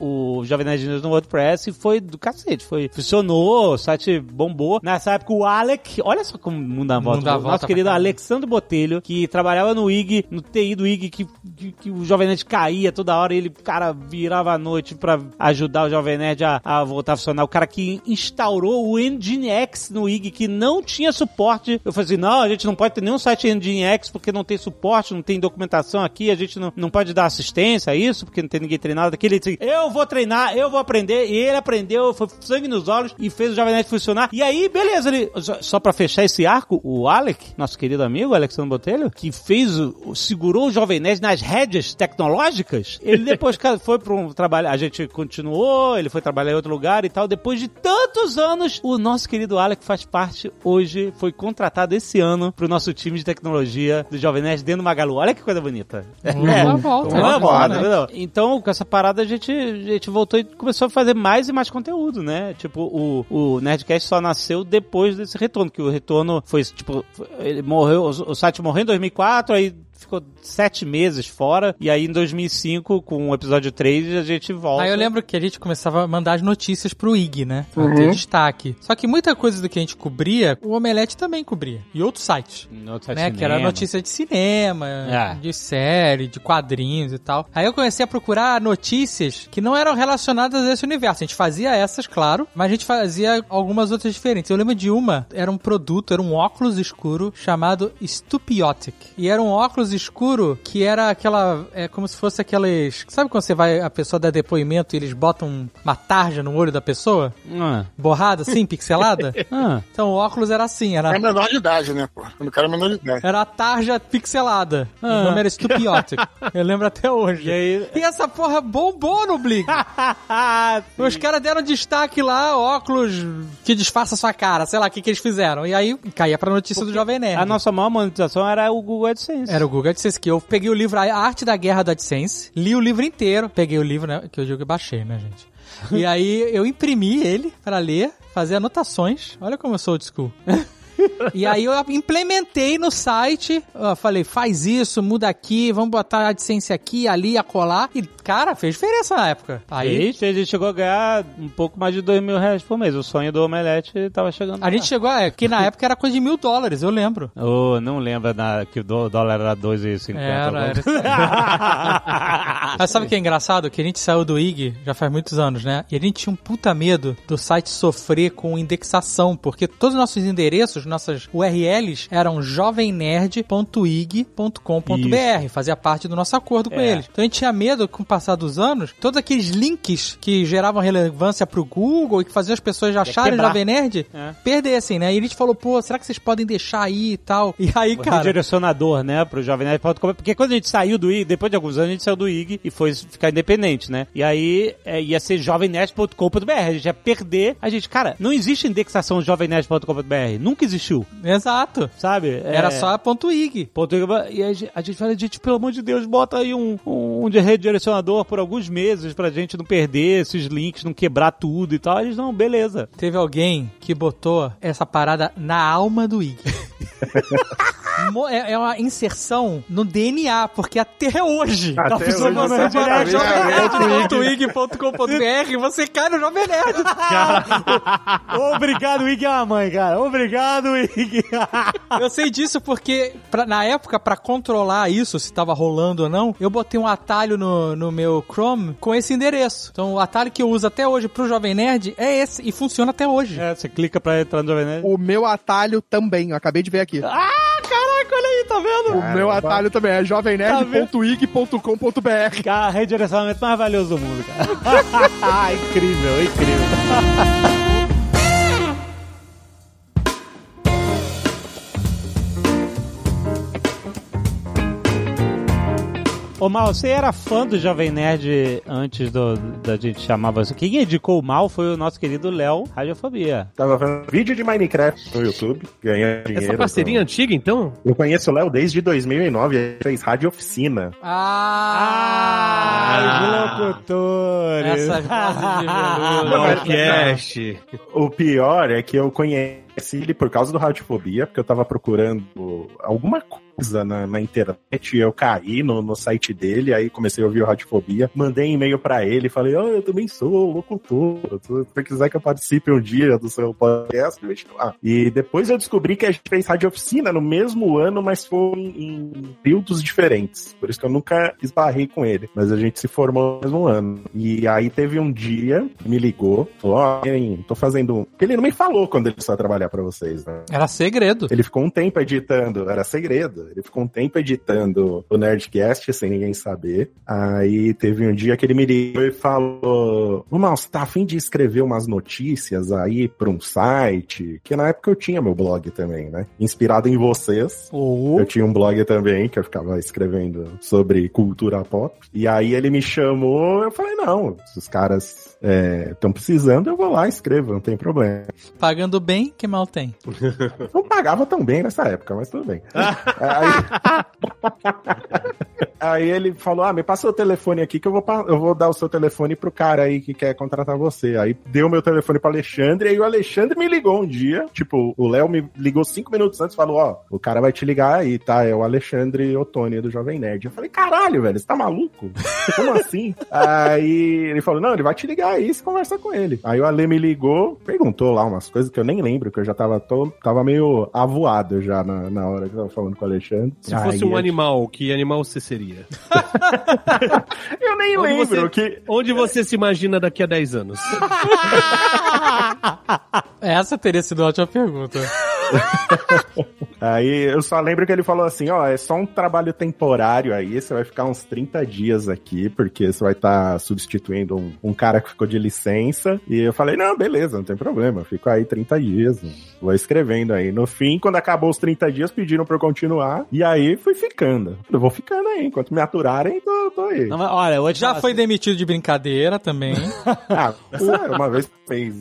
o, o Jovem Nerd News no WordPress e foi do cacete, foi, funcionou, o site bombou. Nessa época o Alec, olha só como dá a volta, Mundo dá volta nosso querido. Alexandre Botelho, que trabalhava no IG, no TI do IG, que, que, que o Jovem Nerd caía toda hora, e ele, cara, virava a noite pra ajudar o Jovem Nerd a, a voltar a funcionar. O cara que instaurou o Nginx no IG, que não tinha suporte. Eu falei assim, não, a gente não pode ter nenhum site Nginx porque não tem suporte, não tem documentação aqui, a gente não, não pode dar assistência a isso, porque não tem ninguém treinado daquele. Ele disse, eu vou treinar, eu vou aprender, e ele aprendeu, foi sangue nos olhos e fez o Jovem Nerd funcionar. E aí, beleza, ele, só, pra fechar esse arco, o Alec, nosso querido amigo, Alexandre Botelho, que fez o, segurou o Jovem Nerd nas rédeas tecnológicas, ele depois foi pra um trabalho, a gente continuou, ele foi trabalhar em outro lugar e tal, depois de tantos anos, o nosso querido Alec faz parte hoje, foi contratado esse ano pro nosso time de tecnologia do Jovem Nerd dentro do Magalu. Olha que coisa bonita. Uma volta. Uma Uma moda, volta. entendeu? Então, com essa parada, a gente, a gente voltou e começou a fazer mais e mais conteúdo, né? Tipo, o, o Nerdcast só nasceu depois desse retorno, que o retorno foi, tipo, ele morreu, o site morreu em 2004, aí ficou sete meses fora, e aí em 2005, com o episódio 3, a gente volta. Aí eu lembro que a gente começava a mandar as notícias pro IG, né? Pra ter destaque. Só que muita coisa do que a gente cobria, o Omelete também cobria. E outros sites. Outro site Né, que era notícia de cinema, É. de série, de quadrinhos e tal. Aí eu comecei a procurar notícias que não eram relacionadas a esse universo. A gente fazia essas, claro, mas a gente fazia algumas outras diferentes. Eu lembro de uma, era um produto, era um óculos escuro chamado Stupiotic. E era um óculos escuro que era aquela, é como se fosse aqueles, sabe quando você vai, a pessoa dá depoimento e eles botam uma tarja no olho da pessoa? Ah, Borrada assim, pixelada? ah. Então o óculos era assim, era É menor de idade, né, pô? Quando o cara é menor de idade. era a tarja pixelada. Ah. O nome era Stupiotic. Eu lembro até hoje. E aí... E essa porra bombou no Blink. Os caras deram destaque lá, óculos que disfarça sua cara, sei lá o que, que eles fizeram. E aí caía pra notícia do Jovem Nerd. A nossa maior monetização era o Google AdSense. Era o Google AdSense, que eu peguei o livro A Arte da Guerra do AdSense, li o livro inteiro, peguei o livro, né, que eu digo que baixei, né, gente? E aí eu imprimi ele pra ler, fazer anotações. Olha como eu sou old school. E aí eu implementei no site, falei, faz isso, muda aqui, vamos botar a AdSense aqui, ali, acolá. E, cara, fez diferença na época. Aí Aí a gente chegou a ganhar um pouco mais de dois mil reais por mês. O sonho do Omelete tava chegando. a gente chegou, é, que na época era coisa de mil dólares, eu lembro. Oh, não lembra na, que o dó- dólar era 2,50. Era, agora. era. Mas sabe o que é engraçado? Que a gente saiu do IG já faz muitos anos, né? E a gente tinha um puta medo do site sofrer com indexação, porque todos os nossos endereços nossas URLs eram jovemnerd.ig.com.br, fazia parte do nosso acordo com É. eles. Então a gente tinha medo, com o passar dos anos, todos aqueles links que geravam relevância pro Google e que faziam as pessoas acharem. Jovem Nerd, É. perdessem, né? E a gente falou, pô, será que vocês podem deixar aí e tal? E aí, O cara... redirecionador, né, pro jovemnerd.com. Porque quando a gente saiu do IG, depois de alguns anos, a gente saiu do IG e foi ficar independente, né? E aí é, ia ser jovemnerd.com.br. A gente ia perder. A gente, cara, não existe indexação jovemnerd.com.br. Nunca existiu, Exato. sabe? É, Era só ponto .ig. Ponto .ig. E a gente, a gente fala, gente, pelo amor de Deus, bota aí um, um, um de redirecionador por alguns meses pra gente não perder esses links, não quebrar tudo e tal. Eles, não, beleza. Teve alguém que botou essa parada na alma do IG. É, é uma inserção no DNA, porque até hoje, Até tá funcionando hoje no você Jovem fala, Nerd.ig.com.br, você cai no Jovem Nerd. Obrigado, Ig é uma mãe, cara. Obrigado, Ig. Eu sei disso porque, pra- na época, pra controlar isso, se tava rolando ou não, eu botei um atalho no, no meu Chrome com esse endereço. Então, o atalho que eu uso até hoje pro Jovem Nerd é esse, e funciona até hoje. é, você clica pra entrar no Jovem Nerd. O meu atalho também, eu acabei de ver aqui. Ah, caraca, olha aí, tá vendo? O meu atalho também é jovemnerd.ig.com.br. Cara, redirecionamento mais valioso do mundo, cara. incrível, incrível. Ô Mal, você era fã do Jovem Nerd antes do, da gente chamar você? Quem indicou o Mal foi o nosso querido Léo Radiofobia. Tava vendo vídeo de Minecraft no YouTube, ganhando dinheiro. Essa parceria com- antiga, então? Eu conheço o Léo desde 2009, ele fez Rádio Oficina. Ah! os locutores! Vozes de veludo. Podcast. O pior é que eu conheci ele por causa do Radiofobia, porque eu tava procurando alguma na, na internet eu caí no, no site dele, aí comecei a ouvir o Radiofobia, mandei e-mail pra ele, falei, oh, eu também sou locutor, se você quiser que eu participe um dia do seu podcast, me chamar. E depois eu descobri que a gente fez Rádio Oficina no mesmo ano, mas foi em, períodos diferentes, por isso que eu nunca esbarrei com ele, mas a gente se formou no mesmo ano. E aí teve um dia, me ligou, falou, ó, oh, tô fazendo... Ele não me falou quando ele começou a trabalhar pra vocês, né? Era segredo. Ele ficou um tempo editando, era segredo. Ele ficou um tempo editando o Nerdcast sem ninguém saber. Aí teve um dia que ele me ligou e falou: Mal, você tá afim de escrever umas notícias aí pra um site? Que na época eu tinha meu blog também, né? Inspirado em vocês. Eu tinha um blog também que eu ficava escrevendo sobre cultura pop. E aí ele me chamou, eu falei: não, os caras estão precisando, eu vou lá e escrevo, não tem problema. Pagando bem, que mal tem. Não pagava tão bem nessa época, mas tudo bem. aí... aí ele falou: Ah, me passa o telefone aqui que eu vou, eu vou dar o seu telefone pro cara aí que quer contratar você. Aí deu meu telefone pro Alexandre, e aí o Alexandre me ligou um dia. Tipo, o Léo me ligou cinco minutos antes e falou: Ó, o cara vai te ligar aí, tá? É o Alexandre Ottoni do Jovem Nerd. Eu falei: Caralho, velho, você tá maluco? Como assim? aí ele falou: Não, ele vai te ligar aí, você conversa com ele. Aí o Ale me ligou, perguntou lá umas coisas que eu nem lembro, que eu já tava, to- tava meio avoado já na, na hora que eu tava falando com o Alexandre. Se fosse Aí um a- animal, que animal você seria? Eu nem Onde lembro você- que. Onde você se imagina daqui a 10 anos? Essa teria sido uma ótima pergunta. Aí eu só lembro que ele falou assim: ó, é só um trabalho temporário aí, você vai ficar uns 30 dias aqui, porque você vai estar substituindo um, um cara que ficou de licença. E eu falei: não, beleza, não tem problema, eu fico aí 30 dias, vou escrevendo aí. No fim, quando acabou os 30 dias, pediram pra eu continuar, e aí fui ficando. Eu vou ficando aí, enquanto me aturarem, tô, tô aí. Não, mas olha, te Já falar foi assim- demitido de brincadeira também. Ah, uma vez fez.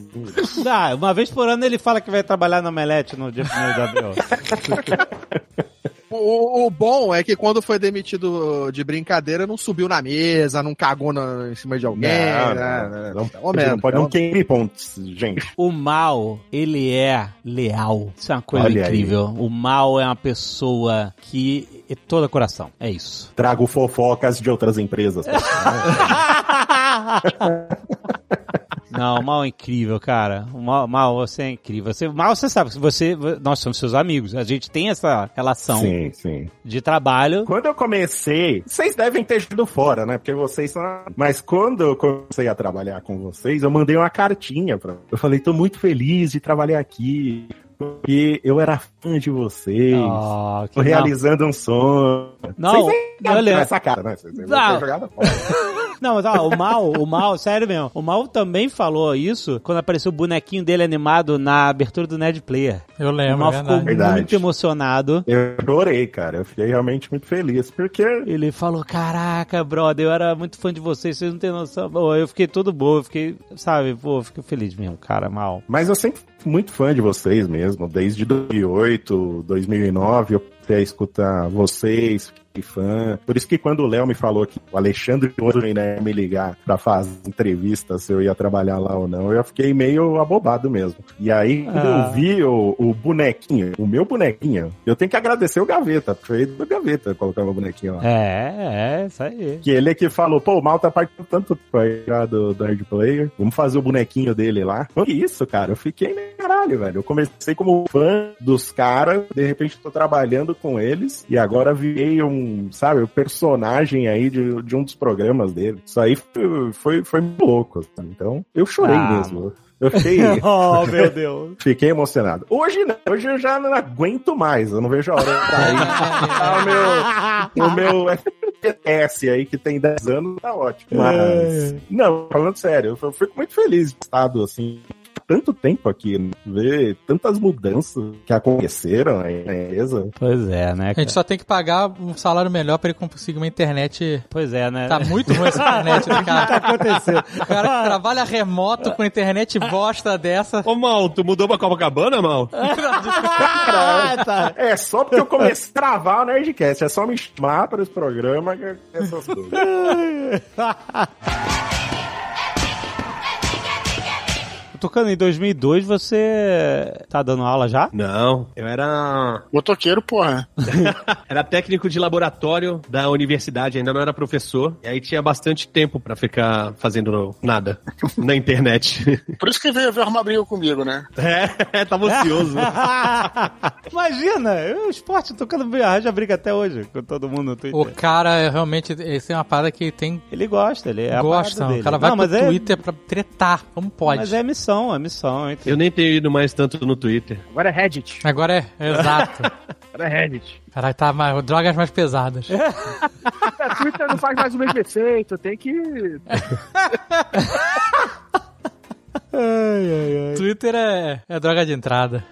Ah, uma vez por ano ele fala que vai trabalhar na Melete no dia 1 de abril. O, o bom é que quando foi demitido de brincadeira, não subiu na mesa, não cagou na- em cima de alguém. Não, né? não, não, Pelo menos, não pode pelo- não queime pontos, gente. O mal, ele é leal. Isso é uma coisa Olha aí. incrível. O mal é uma pessoa que é toda coração. É isso. Trago fofocas de outras empresas. Não, o mal é incrível, cara. O mal, mal você é incrível. Você, mal você sabe, você, nós somos seus amigos. A gente tem essa relação Sim, sim. de trabalho. Quando eu comecei, vocês devem ter ido fora, né? Porque vocês são. Mas quando eu comecei a trabalhar com vocês, eu mandei uma cartinha pra. Eu falei, tô muito feliz de trabalhar aqui. porque eu era fã de vocês. Oh, Tô realizando um sonho. Não, Vocês lembro. essa cara, né? Vocês Não. não. jogada fora. Não, mas ó, o Mal, o Mal, sério mesmo, o Mal também falou isso quando apareceu o bonequinho dele animado na abertura do Ned Player. Eu O lembro, Mal é ficou verdade. Verdade. muito emocionado. Eu chorei, cara. Eu fiquei realmente muito feliz, porque Ele falou, caraca, brother, eu era muito fã de vocês, vocês não têm noção. Pô, eu fiquei todo boa, eu fiquei, sabe, pô, eu fiquei feliz mesmo, cara, mal. Mas eu sempre fui muito fã de vocês mesmo, desde 2008, 2009, eu comecei a escutar vocês, fã. Por isso que quando o Léo me falou que o Alexandre Oren né, ia me ligar pra fazer entrevista se eu ia trabalhar lá ou não, eu fiquei meio abobado mesmo. E aí, quando Ah. eu vi o, o bonequinho, o meu bonequinho, eu tenho que agradecer o Gaveta, porque foi do Gaveta colocar meu bonequinho lá. É, é, isso aí. Que ele é que falou, pô, o mal tá partindo tanto aí já do Nerd Player. Vamos fazer o bonequinho dele lá. Que isso, cara. Eu fiquei, né, caralho, velho. Eu comecei como fã dos caras, de repente tô trabalhando com eles, e agora virei um, sabe, o personagem aí de, de um dos programas dele. Isso aí foi, foi, foi muito louco. sabe? Então, eu chorei Ah, mesmo. Eu fiquei, oh, meu Deus. fiquei emocionado. Hoje não, hoje eu já não aguento mais. Eu não vejo a hora de sair. o meu, o meu FPS aí, que tem 10 anos, tá ótimo. Mas, não, falando sério, eu fico muito feliz de estado assim. Tanto tempo aqui, né? ver tantas mudanças que aconteceram aí na empresa. Pois é, né, A gente só tem que pagar um salário melhor pra ele conseguir uma internet. Pois é, né? Tá muito ruim essa internet do O que tá cara. acontecendo? O cara que trabalha remoto com internet bosta dessa. Ô, Mal, tu mudou pra Copacabana, Mal? Ah, tá. É só porque eu comecei a travar o Nerdcast. É só me chamar para esse programa que é essas coisas. Tocando em 2002, você tá dando aula já? Não, eu era Motoqueiro, porra. era técnico de laboratório da universidade, ainda não era professor. E aí tinha bastante tempo pra ficar fazendo nada na internet. Por isso que veio, veio arrumar briga comigo, né? É, tava ocioso. Imagina, o esporte tocando já briga até hoje com todo mundo no Twitter. O cara é realmente. Esse é uma parada que tem. Ele gosta, ele é a gosta. parada dele. O cara vai Não, pro é- Twitter pra tretar. Como pode? Mas é missão, é missão. Eu nem tenho ido mais tanto no Twitter. Agora é Reddit. Agora é, é exato. Agora é Reddit. Caralho, tá mais, drogas mais pesadas. É, Twitter não faz mais o mesmo efeito, tem que. Twitter é, é droga de entrada.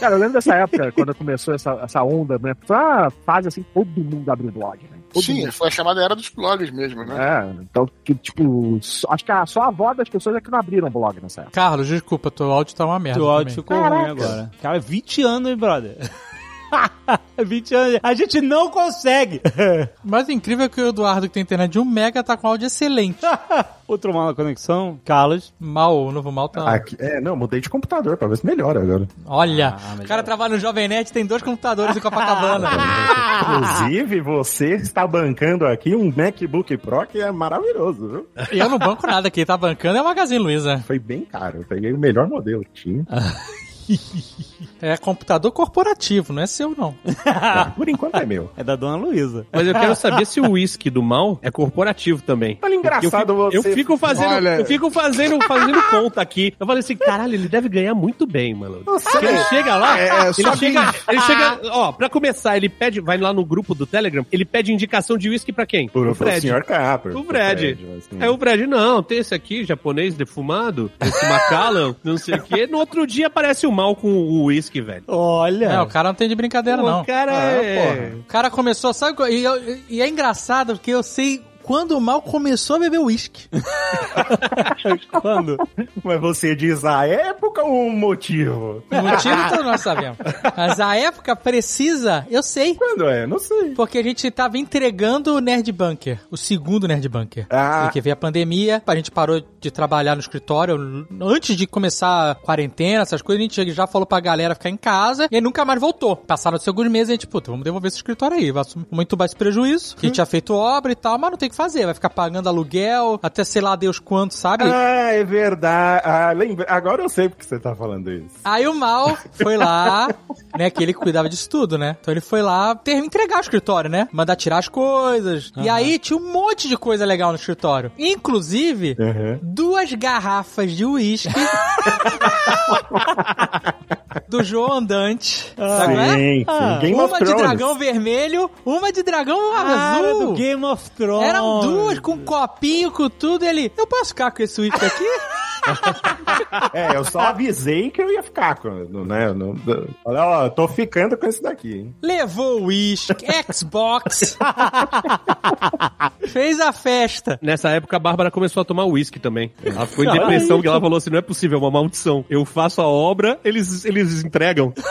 Cara, eu lembro dessa época, quando começou essa, essa onda, né? Foi uma fase assim, todo mundo abriu blog, né? Todo Sim, mundo. foi a chamada era dos blogs mesmo, né? É, então, que, tipo, acho que a, só a avó das pessoas é que não abriram blog nessa época. Carlos, desculpa, teu áudio tá uma merda. O áudio também. ficou ruim agora. Cara, 20 anos, hein, brother? 20 anos. A gente não consegue. Mas o incrível é que o Eduardo, que tem internet de 1 mega, tá com áudio excelente. Outro mal na conexão, Carlos. Mal, o novo mal tá. Aqui, é, não, mudei de computador pra ver se melhora agora. Olha, Ah, o cara trabalha no Jovem Net tem dois computadores em Copacabana. Inclusive, você está bancando aqui um MacBook Pro que é maravilhoso, viu? Eu não banco nada, quem tá bancando é o Magazine Luiza. Foi bem caro. Eu peguei o melhor modelo que tinha. É computador corporativo, não é seu, não. É, por enquanto é meu. É da dona Luísa. Mas eu quero saber se o whisky do mal é corporativo também. Olha, engraçado eu fico, você- Eu fico fazendo, Olha- eu fico fazendo, fazendo conta aqui. Eu falei assim, caralho, ele deve ganhar muito bem, mano. Porque ele chega lá, É, é, ele chega, que- ele chega, ó, pra começar, ele pede, vai lá no grupo do Telegram, ele pede indicação de whisky pra quem? Pro, Pro pro Fred. senhor Capper. O Fred. assim. Aí o Fred, não, tem esse aqui, japonês defumado, esse Macallan, não sei o quê. No outro dia aparece o mal com o uísque, velho. Olha. É, o cara não tem de brincadeira, não. O cara Ah, é... O cara começou, sabe? E, eu- e é engraçado porque eu sei quando o mal começou a beber uísque. Quando? Mas você diz a época ou o motivo? O motivo todos nós sabemos. Mas a época precisa, eu sei. Quando é? Não sei. Porque a gente tava entregando o Nerd Bunker, o segundo Nerd Bunker. Ah. Porque veio a pandemia, a gente parou de trabalhar no escritório. Antes de começar a quarentena, essas coisas, a gente já falou pra galera ficar em casa e nunca mais voltou. Passaram-se alguns meses e a gente, puta, vamos devolver esse escritório aí. Vamos entubar esse prejuízo. Que a gente tinha feito obra e tal, mas não tem que fazer. Vai ficar pagando aluguel, até sei lá Deus quanto, sabe? Ah, é verdade. Ah, lembra... Agora eu sei porque você tá falando isso. Aí o Mal foi lá, né? Que cuidava disso tudo, né? Então ele foi lá ter, entregar o escritório, né? Mandar tirar as coisas. E aí tinha um monte de coisa legal no escritório. Inclusive, Uhum. duas garrafas de uísque do João Andante. sabe qual é? Sim, sim. Game of Uma de Thrones. dragão vermelho, uma de dragão azul. do Game of Thrones. Eram duas, com copinho, com tudo. Ele, eu posso ficar com esse uísque aqui? É, eu só avisei que eu ia ficar com, né? Não, olha, ó, eu tô ficando com esse daqui. hein? Levou o uísque, Xbox. Fez a festa. Nessa época a Bárbara começou a tomar uísque também. Ela ficou em depressão porque ela falou assim: não é possível, é uma maldição. Eu faço a obra, eles, eles entregam.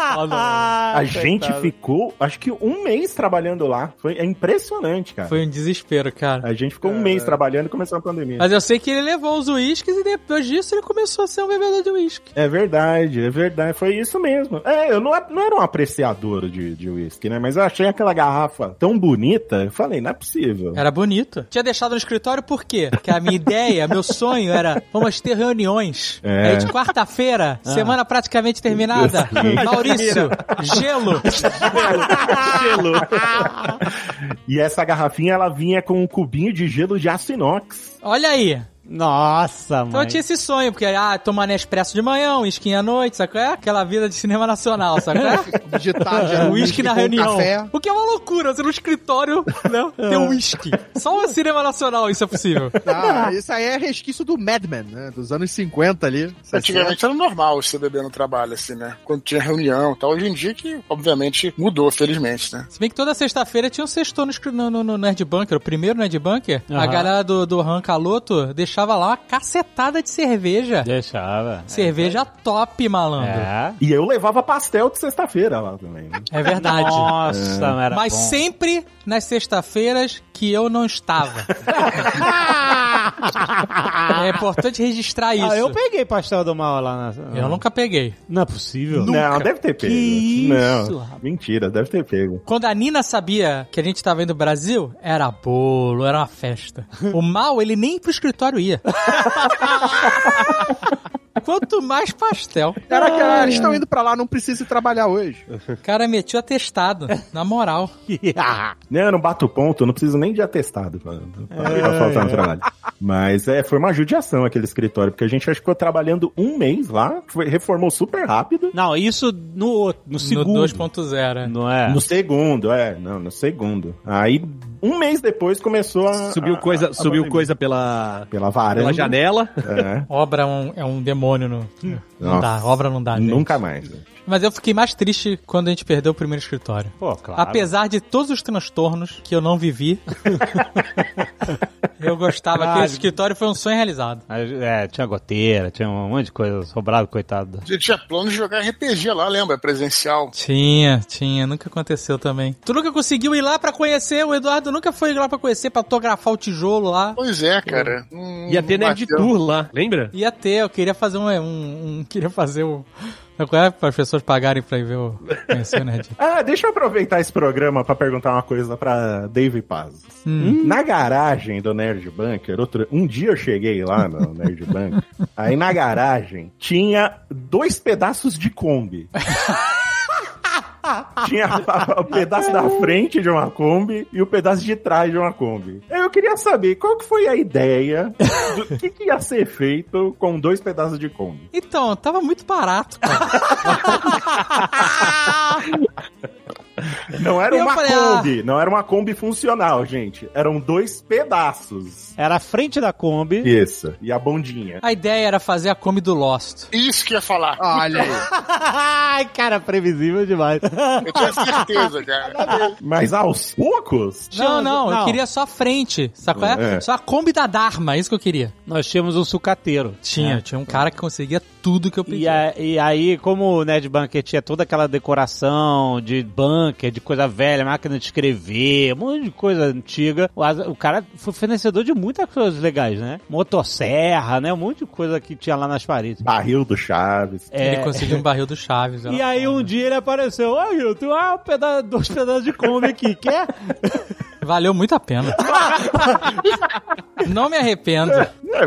A gente ficou, acho que um mês trabalhando lá. Foi é impressionante, cara. Foi um desespero, cara. A gente ficou um mês trabalhando e começou a pandemia. Mas eu sei que ele levou os uísques e depois disso ele começou a ser um bebedor de uísque. É verdade, é verdade. Foi isso mesmo. É, eu não, não era um apreciador de de uísque, né? Mas eu achei aquela garrafa tão bonita. Eu falei, não é possível. Era bonito. Tinha deixado no escritório por quê? Porque a minha ideia, meu sonho era vamos ter reuniões. É. Aí de quarta-feira, semana praticamente terminada. Maurício, gelo. Gelo. E essa garrafinha, ela vinha com um cubinho de gelo de aço inox. Olha aí. Nossa, Então eu tinha esse sonho, porque, ah, tomar Nespresso de manhã, um whisky à noite, sabe qual é? Aquela vida de cinema nacional, sabe qual é? De tarde, um Whisky na reunião. Café. O que é uma loucura, você no escritório, né? Ter um whisky. Só o cinema nacional isso é possível. Ah, isso aí é resquício do Mad Men, né? Dos anos 50 ali. Antigamente era normal você beber no trabalho, assim, né? Quando tinha reunião e tal. Hoje em dia que, obviamente, mudou, felizmente, né? Se bem que toda sexta-feira tinha um sextou no, no, no, Nerd Bunker, o primeiro Nerd Bunker. A Aham. galera do, do Han Caloto deixava lá uma cacetada de cerveja. Deixava. Cerveja top, malandro. É. E eu levava pastel de sexta-feira lá também. né? É verdade. Nossa, era Mas bom. sempre nas sexta-feiras que eu não estava. é importante registrar isso. Ah, eu peguei pastel do mal lá na... Eu nunca peguei. Não é possível. Não, deve ter pego. Que não, isso, rapaz. mentira, deve ter pego. Quando a Nina sabia que a gente tava indo do Brasil, era bolo, era uma festa. O mal, ele nem pro escritório ia. Quanto mais pastel. Caraca, eles estão indo pra lá, não precisa ir trabalhar hoje. O cara metiu atestado, na moral. Não, eu não bato ponto, eu não preciso nem de atestado pra, pra, pra faltar no trabalho. Mas é, foi uma judiação aquele escritório, porque a gente acho que ficou trabalhando um mês lá, foi- reformou super rápido. Não, isso no outro, no No segundo. 2.0. Não é? No segundo, é, não, no segundo. Aí, um mês depois começou a. Subiu a- coisa, a subiu pandemia. coisa pela, pela varanda. pela janela. É, Obra é um, é um demônio no. Não Nossa. dá, obra não dá, gente. nunca mais. Mas eu fiquei mais triste quando a gente perdeu o primeiro escritório. Pô, claro. Apesar de todos os transtornos que eu não vivi, eu gostava. Ah, Aquele escritório foi um sonho realizado. É, tinha goteira, tinha um monte de coisa sobrado, coitado. A gente tinha plano de jogar RPG lá, lembra? Presencial. Tinha, tinha, nunca aconteceu também. Tu nunca conseguiu ir lá pra conhecer, o Eduardo nunca foi lá pra conhecer, pra autografar o tijolo lá. Pois é, cara. Hum, Ia ter Nerd bateu. Tour lá, lembra? Ia ter, eu queria fazer um. um, um- queria fazer o. Qual é? Para as pessoas pagarem pra ir ver o. Conhecer Nerd. Ah, deixa eu aproveitar esse programa pra perguntar uma coisa pra Dave Paz. Hum. Na garagem do Nerd Bunker, outro, um dia eu cheguei lá no Nerd Bunker, aí na garagem tinha dois pedaços de Kombi. Tinha o pedaço da frente de uma Kombi e o pedaço de trás de uma Kombi. Eu queria saber qual que foi a ideia do que, que ia ser feito com dois pedaços de Kombi. Então, tava muito barato, cara. Não era Eu uma falei, Kombi, não era uma Kombi funcional, gente. Eram dois pedaços. Era a frente da Kombi. Isso. E a bondinha. A ideia era fazer a Kombi do Lost. Isso que ia falar. Olha aí. Ai, cara, previsível demais. Eu tinha certeza, cara. Mas aos poucos? Não, não, eu não. queria só a frente, sabe qual é? É. Só a Kombi da Dharma, isso que eu queria. Nós tínhamos um sucateiro. Tinha, né? tinha um cara que conseguia tudo que eu E, pedia. a- e aí, como o Ned Bunker tinha toda aquela decoração de bunker, de coisa velha, máquina de escrever, um monte de coisa antiga, o, Asa- o cara foi fornecedor de muitas coisas legais, né? Motosserra, né? Um monte de coisa que tinha lá nas paredes. Barril do Chaves. É, Ele conseguiu um barril do Chaves. E aí um dia ele apareceu, ah, eu tenho ah, um peda dois pedaços de Kombi aqui, quer? Valeu muito a pena. não me arrependo.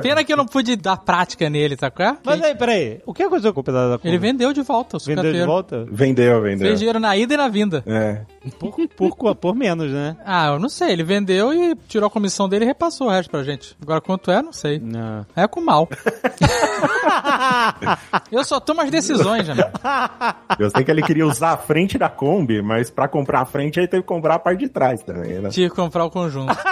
Pena que eu não pude dar prática nele, qual é? Mas aí, peraí, o que aconteceu com o pedaço da Kombi? Ele vendeu de volta o Vendeu de volta? Vendeu, vendeu. Fez dinheiro na ida e na vinda. É. Por, por, por menos, né? Ah, eu não sei. Ele vendeu e tirou a comissão dele e repassou o resto pra gente. Agora quanto é, não sei. Não. É com mal. eu só tomo as decisões, já. Eu sei que ele queria usar a frente da Kombi, mas pra comprar a frente ele teve que comprar a parte de trás também, né? Tinha que comprar o conjunto.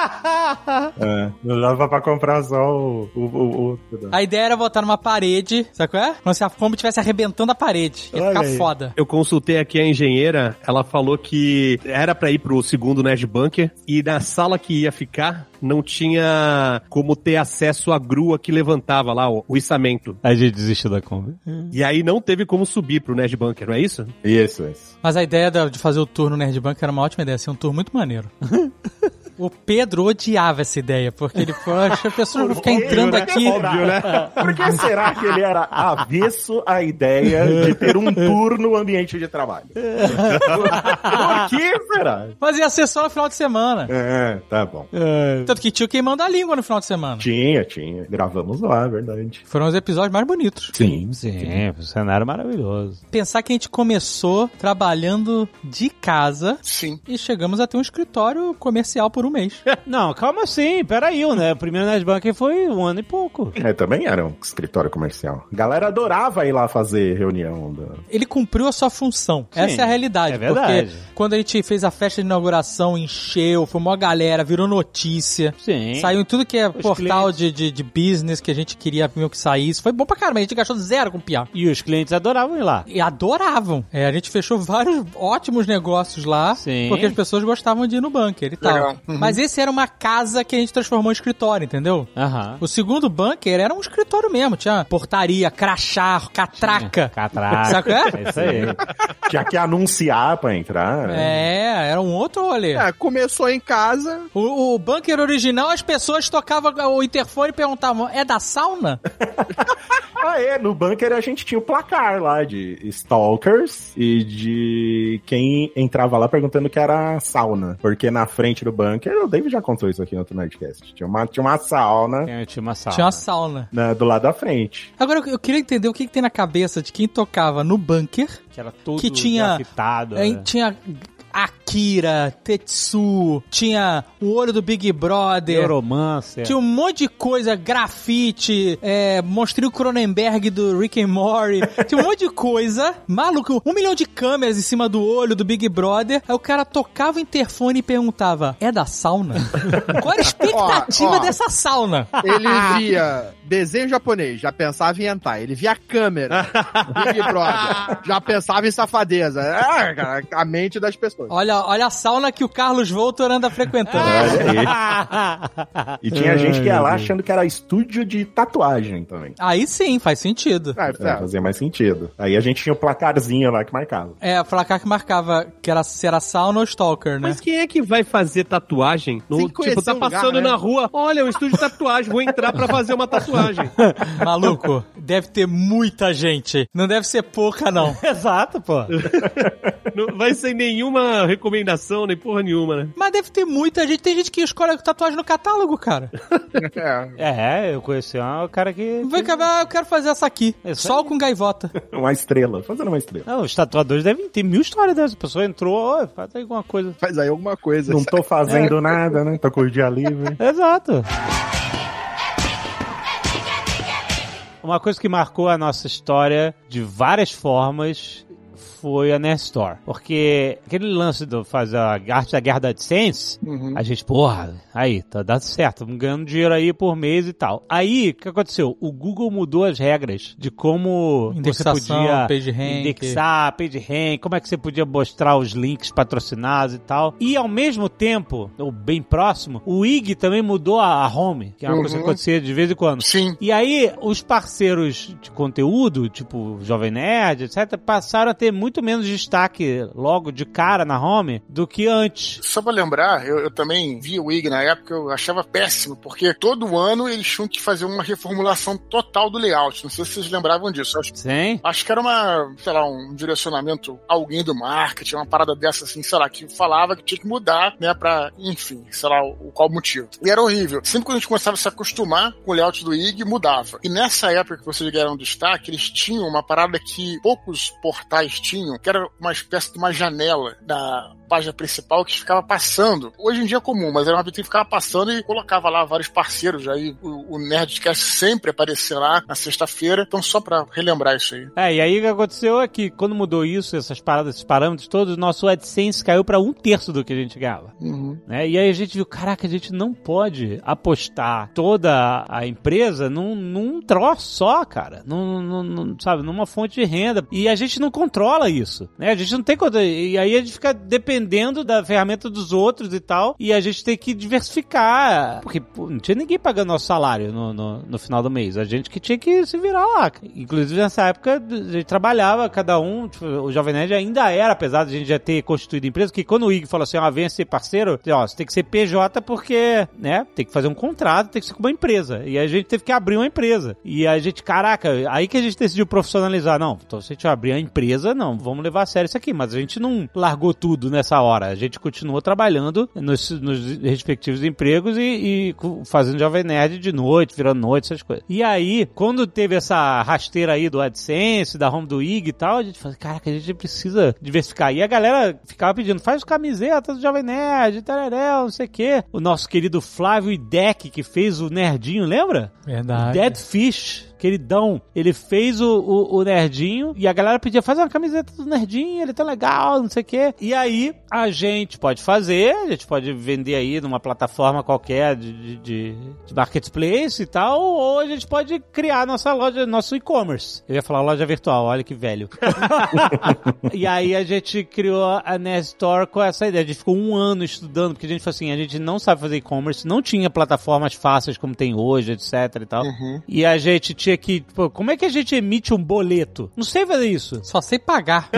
É, não dava pra comprar só o. o, o, o- A ideia era botar numa parede, sabe qual é? Como se a Kombi estivesse arrebentando a parede. Ia Olha ficar aí. foda. Eu consultei aqui a engenheira, ela falou que era pra ir pro segundo Nerd Bunker e na sala que ia ficar não tinha como ter acesso à grua que levantava lá o, o içamento. A gente desistiu da Kombi. E aí não teve como subir pro Nerd Bunker, não é isso? Isso, isso. Mas a ideia de fazer o tour no Nerd Bunker era uma ótima ideia. Ser um tour muito maneiro. O Pedro odiava essa ideia, porque ele falou, acho que a pessoa vai ficar entrando né? aqui. Óbvio, né? Por que será que ele era avesso à ideia de ter um tour no ambiente de trabalho? Por que será? Mas ia ser só no final de semana. É, tá bom. Tanto que tinha o queimando a língua no final de semana. Tinha, tinha. Gravamos lá, é verdade. Foram os episódios mais bonitos. Sim. Sim, o cenário maravilhoso. Pensar que a gente começou trabalhando de casa Sim. e chegamos a ter um escritório comercial por um mês. Não, calma assim, peraí, né? O primeiro Nerdbank foi um ano e pouco. É, também era um escritório comercial. A galera adorava ir lá fazer reunião. Da... Ele cumpriu a sua função. Sim, Essa é a realidade. é verdade. Porque quando a gente fez a festa de inauguração, encheu, foi uma galera, virou notícia. Sim. Saiu em tudo que é portal clientes. de, de, de business que a gente queria mesmo que saísse. Foi bom pra caramba, a gente gastou zero com piar. E os clientes adoravam ir lá. E adoravam. É, a gente fechou vários ótimos negócios lá, Sim. porque as pessoas gostavam de ir no bunker e tal. Legal. Mas esse era uma casa que a gente transformou em escritório, entendeu? Aham. O segundo bunker era um escritório mesmo. Tinha portaria, crachá, catraca. Catraca. Sabe é? É isso aí. Tinha que anunciar pra entrar. É, era um outro rolê. É, começou em casa. O, o bunker original, as pessoas tocavam o interfone e perguntavam: é da sauna? Ah, é. No bunker a gente tinha o placar lá de stalkers e de quem entrava lá perguntando que era sauna. Porque na frente do bunker, o David já contou isso aqui no outro Nerdcast. Tinha uma, tinha uma sauna Tinha, tinha uma sala. Tinha uma sauna. na- do lado da frente. Agora eu- eu queria entender o que, que tem na cabeça de quem tocava no bunker. Que era tudo Que tinha- grafitado. Aí né? tinha Akira, Tetsu, tinha o olho do Big Brother. Neuromancer. Tinha um monte de coisa, grafite, é, mostrei o Cronenberg do Rick and Morty. Tinha um monte de coisa. Maluco, um milhão de câmeras em cima do olho do Big Brother. Aí o cara tocava o interfone e perguntava: É da sauna? Qual era a expectativa Ó, ó. dessa sauna? Ele via desenho japonês, já pensava em hentai. Ele via câmera, Big Brother, já pensava em safadeza. É, a mente das pessoas. Olha, olha a sauna que o Carlos Voltor anda frequentando. E tinha gente que ia lá achando que era estúdio de tatuagem também. Aí sim, faz sentido. Ah, É, é. fazia mais sentido. Aí a gente tinha o placarzinho lá que marcava. É, a placar que marcava que era se era sauna ou stalker, né? Mas quem é que vai fazer tatuagem? No, tipo, tá o lugar, passando né? na rua, olha, o estúdio de tatuagem, vou entrar pra fazer uma tatuagem. Maluco, deve ter muita gente. Não deve ser pouca, não. Exato, pô. Não vai sem nenhuma recomendação, nem porra nenhuma, né? Mas deve ter muita gente. Tem gente que escolhe tatuagem no catálogo, cara. É. É, eu conheci um cara que. Vem cá, eu quero fazer essa aqui. Isso Sol aí. com gaivota. Uma estrela, fazendo uma estrela. Não, os tatuadores devem ter mil histórias dessas. A pessoa entrou, "Ô, faz aí alguma coisa. Faz aí alguma coisa. Não tô fazendo nada, né? Tô com o dia livre. Exato. Uma coisa que marcou a nossa história de várias formas foi a Nerd Store. Porque aquele lance do fazer a arte da guerra da AdSense, Uhum. a gente, porra, aí, tá dando certo, ganhando dinheiro aí por mês e tal. Aí, o que aconteceu? O Google mudou as regras de como Indexação, você podia PageRank. indexar, PageRank, como é que você podia mostrar os links patrocinados e tal. E ao mesmo tempo, ou bem próximo, o IG também mudou a, a home, que é uma coisa que Uhum. acontecia de vez em quando. Sim. E aí, os parceiros de conteúdo, tipo Jovem Nerd, etc., passaram a ter muito menos destaque logo de cara na home do que antes. Só pra lembrar, eu, eu também vi o IG na época, eu achava péssimo, porque todo ano eles tinham que fazer uma reformulação total do layout. Não sei se vocês lembravam disso. Acho, Sim? acho que era uma, sei lá, um direcionamento, alguém do marketing, uma parada dessa assim, sei lá, que falava que tinha que mudar, né, pra, enfim, sei lá, o, qual motivo. E era horrível. Sempre que a gente começava a se acostumar com o layout do IG, mudava. E nessa época que vocês deram destaque, eles tinham uma parada que poucos portais tinham, que era uma espécie de uma janela da, página principal que ficava passando. Hoje em dia é comum, mas era uma vitrine que ficava passando e colocava lá vários parceiros. Aí o, o Nerdcast sempre aparecia lá na sexta-feira. Então, só pra relembrar isso aí. É, e aí o que aconteceu é que quando mudou isso, essas paradas, esses parâmetros todos, o nosso AdSense caiu pra um terço do que a gente ganhava. Né? E aí a gente viu, caraca, a gente não pode apostar toda a empresa num, num troço só, cara. Num, num- num- sabe, numa fonte de renda. E a gente não controla isso, né? A gente não tem controle. E aí a gente fica dependendo da ferramenta dos outros e tal. E a gente tem que diversificar. Porque pô, não tinha ninguém pagando nosso salário no, no, no final do mês. A gente que tinha que se virar lá. Inclusive nessa época a gente trabalhava, cada um. tipo, o Jovem Nerd ainda era, apesar de a gente já ter constituído empresa, que quando o Ig falou assim, ó, venha ser parceiro, ó, você tem que ser PJ porque, né, tem que fazer um contrato, tem que ser com uma empresa. E a gente teve que abrir uma empresa. E a gente, caraca, aí que a gente decidiu profissionalizar. Não, então se a gente abrir a empresa, não, vamos levar a sério isso aqui. Mas a gente não largou tudo nessa hora. A gente continuou trabalhando nos, nos respectivos empregos e, e fazendo Jovem Nerd de noite, virando noite, essas coisas. E aí, quando teve essa rasteira aí do AdSense, da home do IG e tal, a gente falou, caraca, a gente precisa diversificar. E a galera ficava pedindo, faz camiseta do Jovem Nerd, tararel, não sei o quê. O nosso querido Flávio Ideck, que fez o Nerdinho, lembra? Verdade. Dead Fish, queridão. Ele fez o, o, o Nerdinho e a galera pedia, faz uma camiseta do Nerdinho, ele tão legal, não sei o quê. E aí, a gente pode fazer, a gente pode vender aí numa plataforma qualquer de, de, de- marketplace e tal, ou a gente pode criar nossa loja, nosso e-commerce. Eu ia falar loja virtual, olha que velho. e aí a gente criou a Nerd Store com essa ideia. A gente ficou um ano estudando, porque a gente falou assim, a gente não sabe fazer e-commerce, não tinha plataformas fáceis como tem hoje, etc e tal. E a gente tinha que, pô, como é que a gente emite um boleto? Não sei fazer isso. Só sei pagar.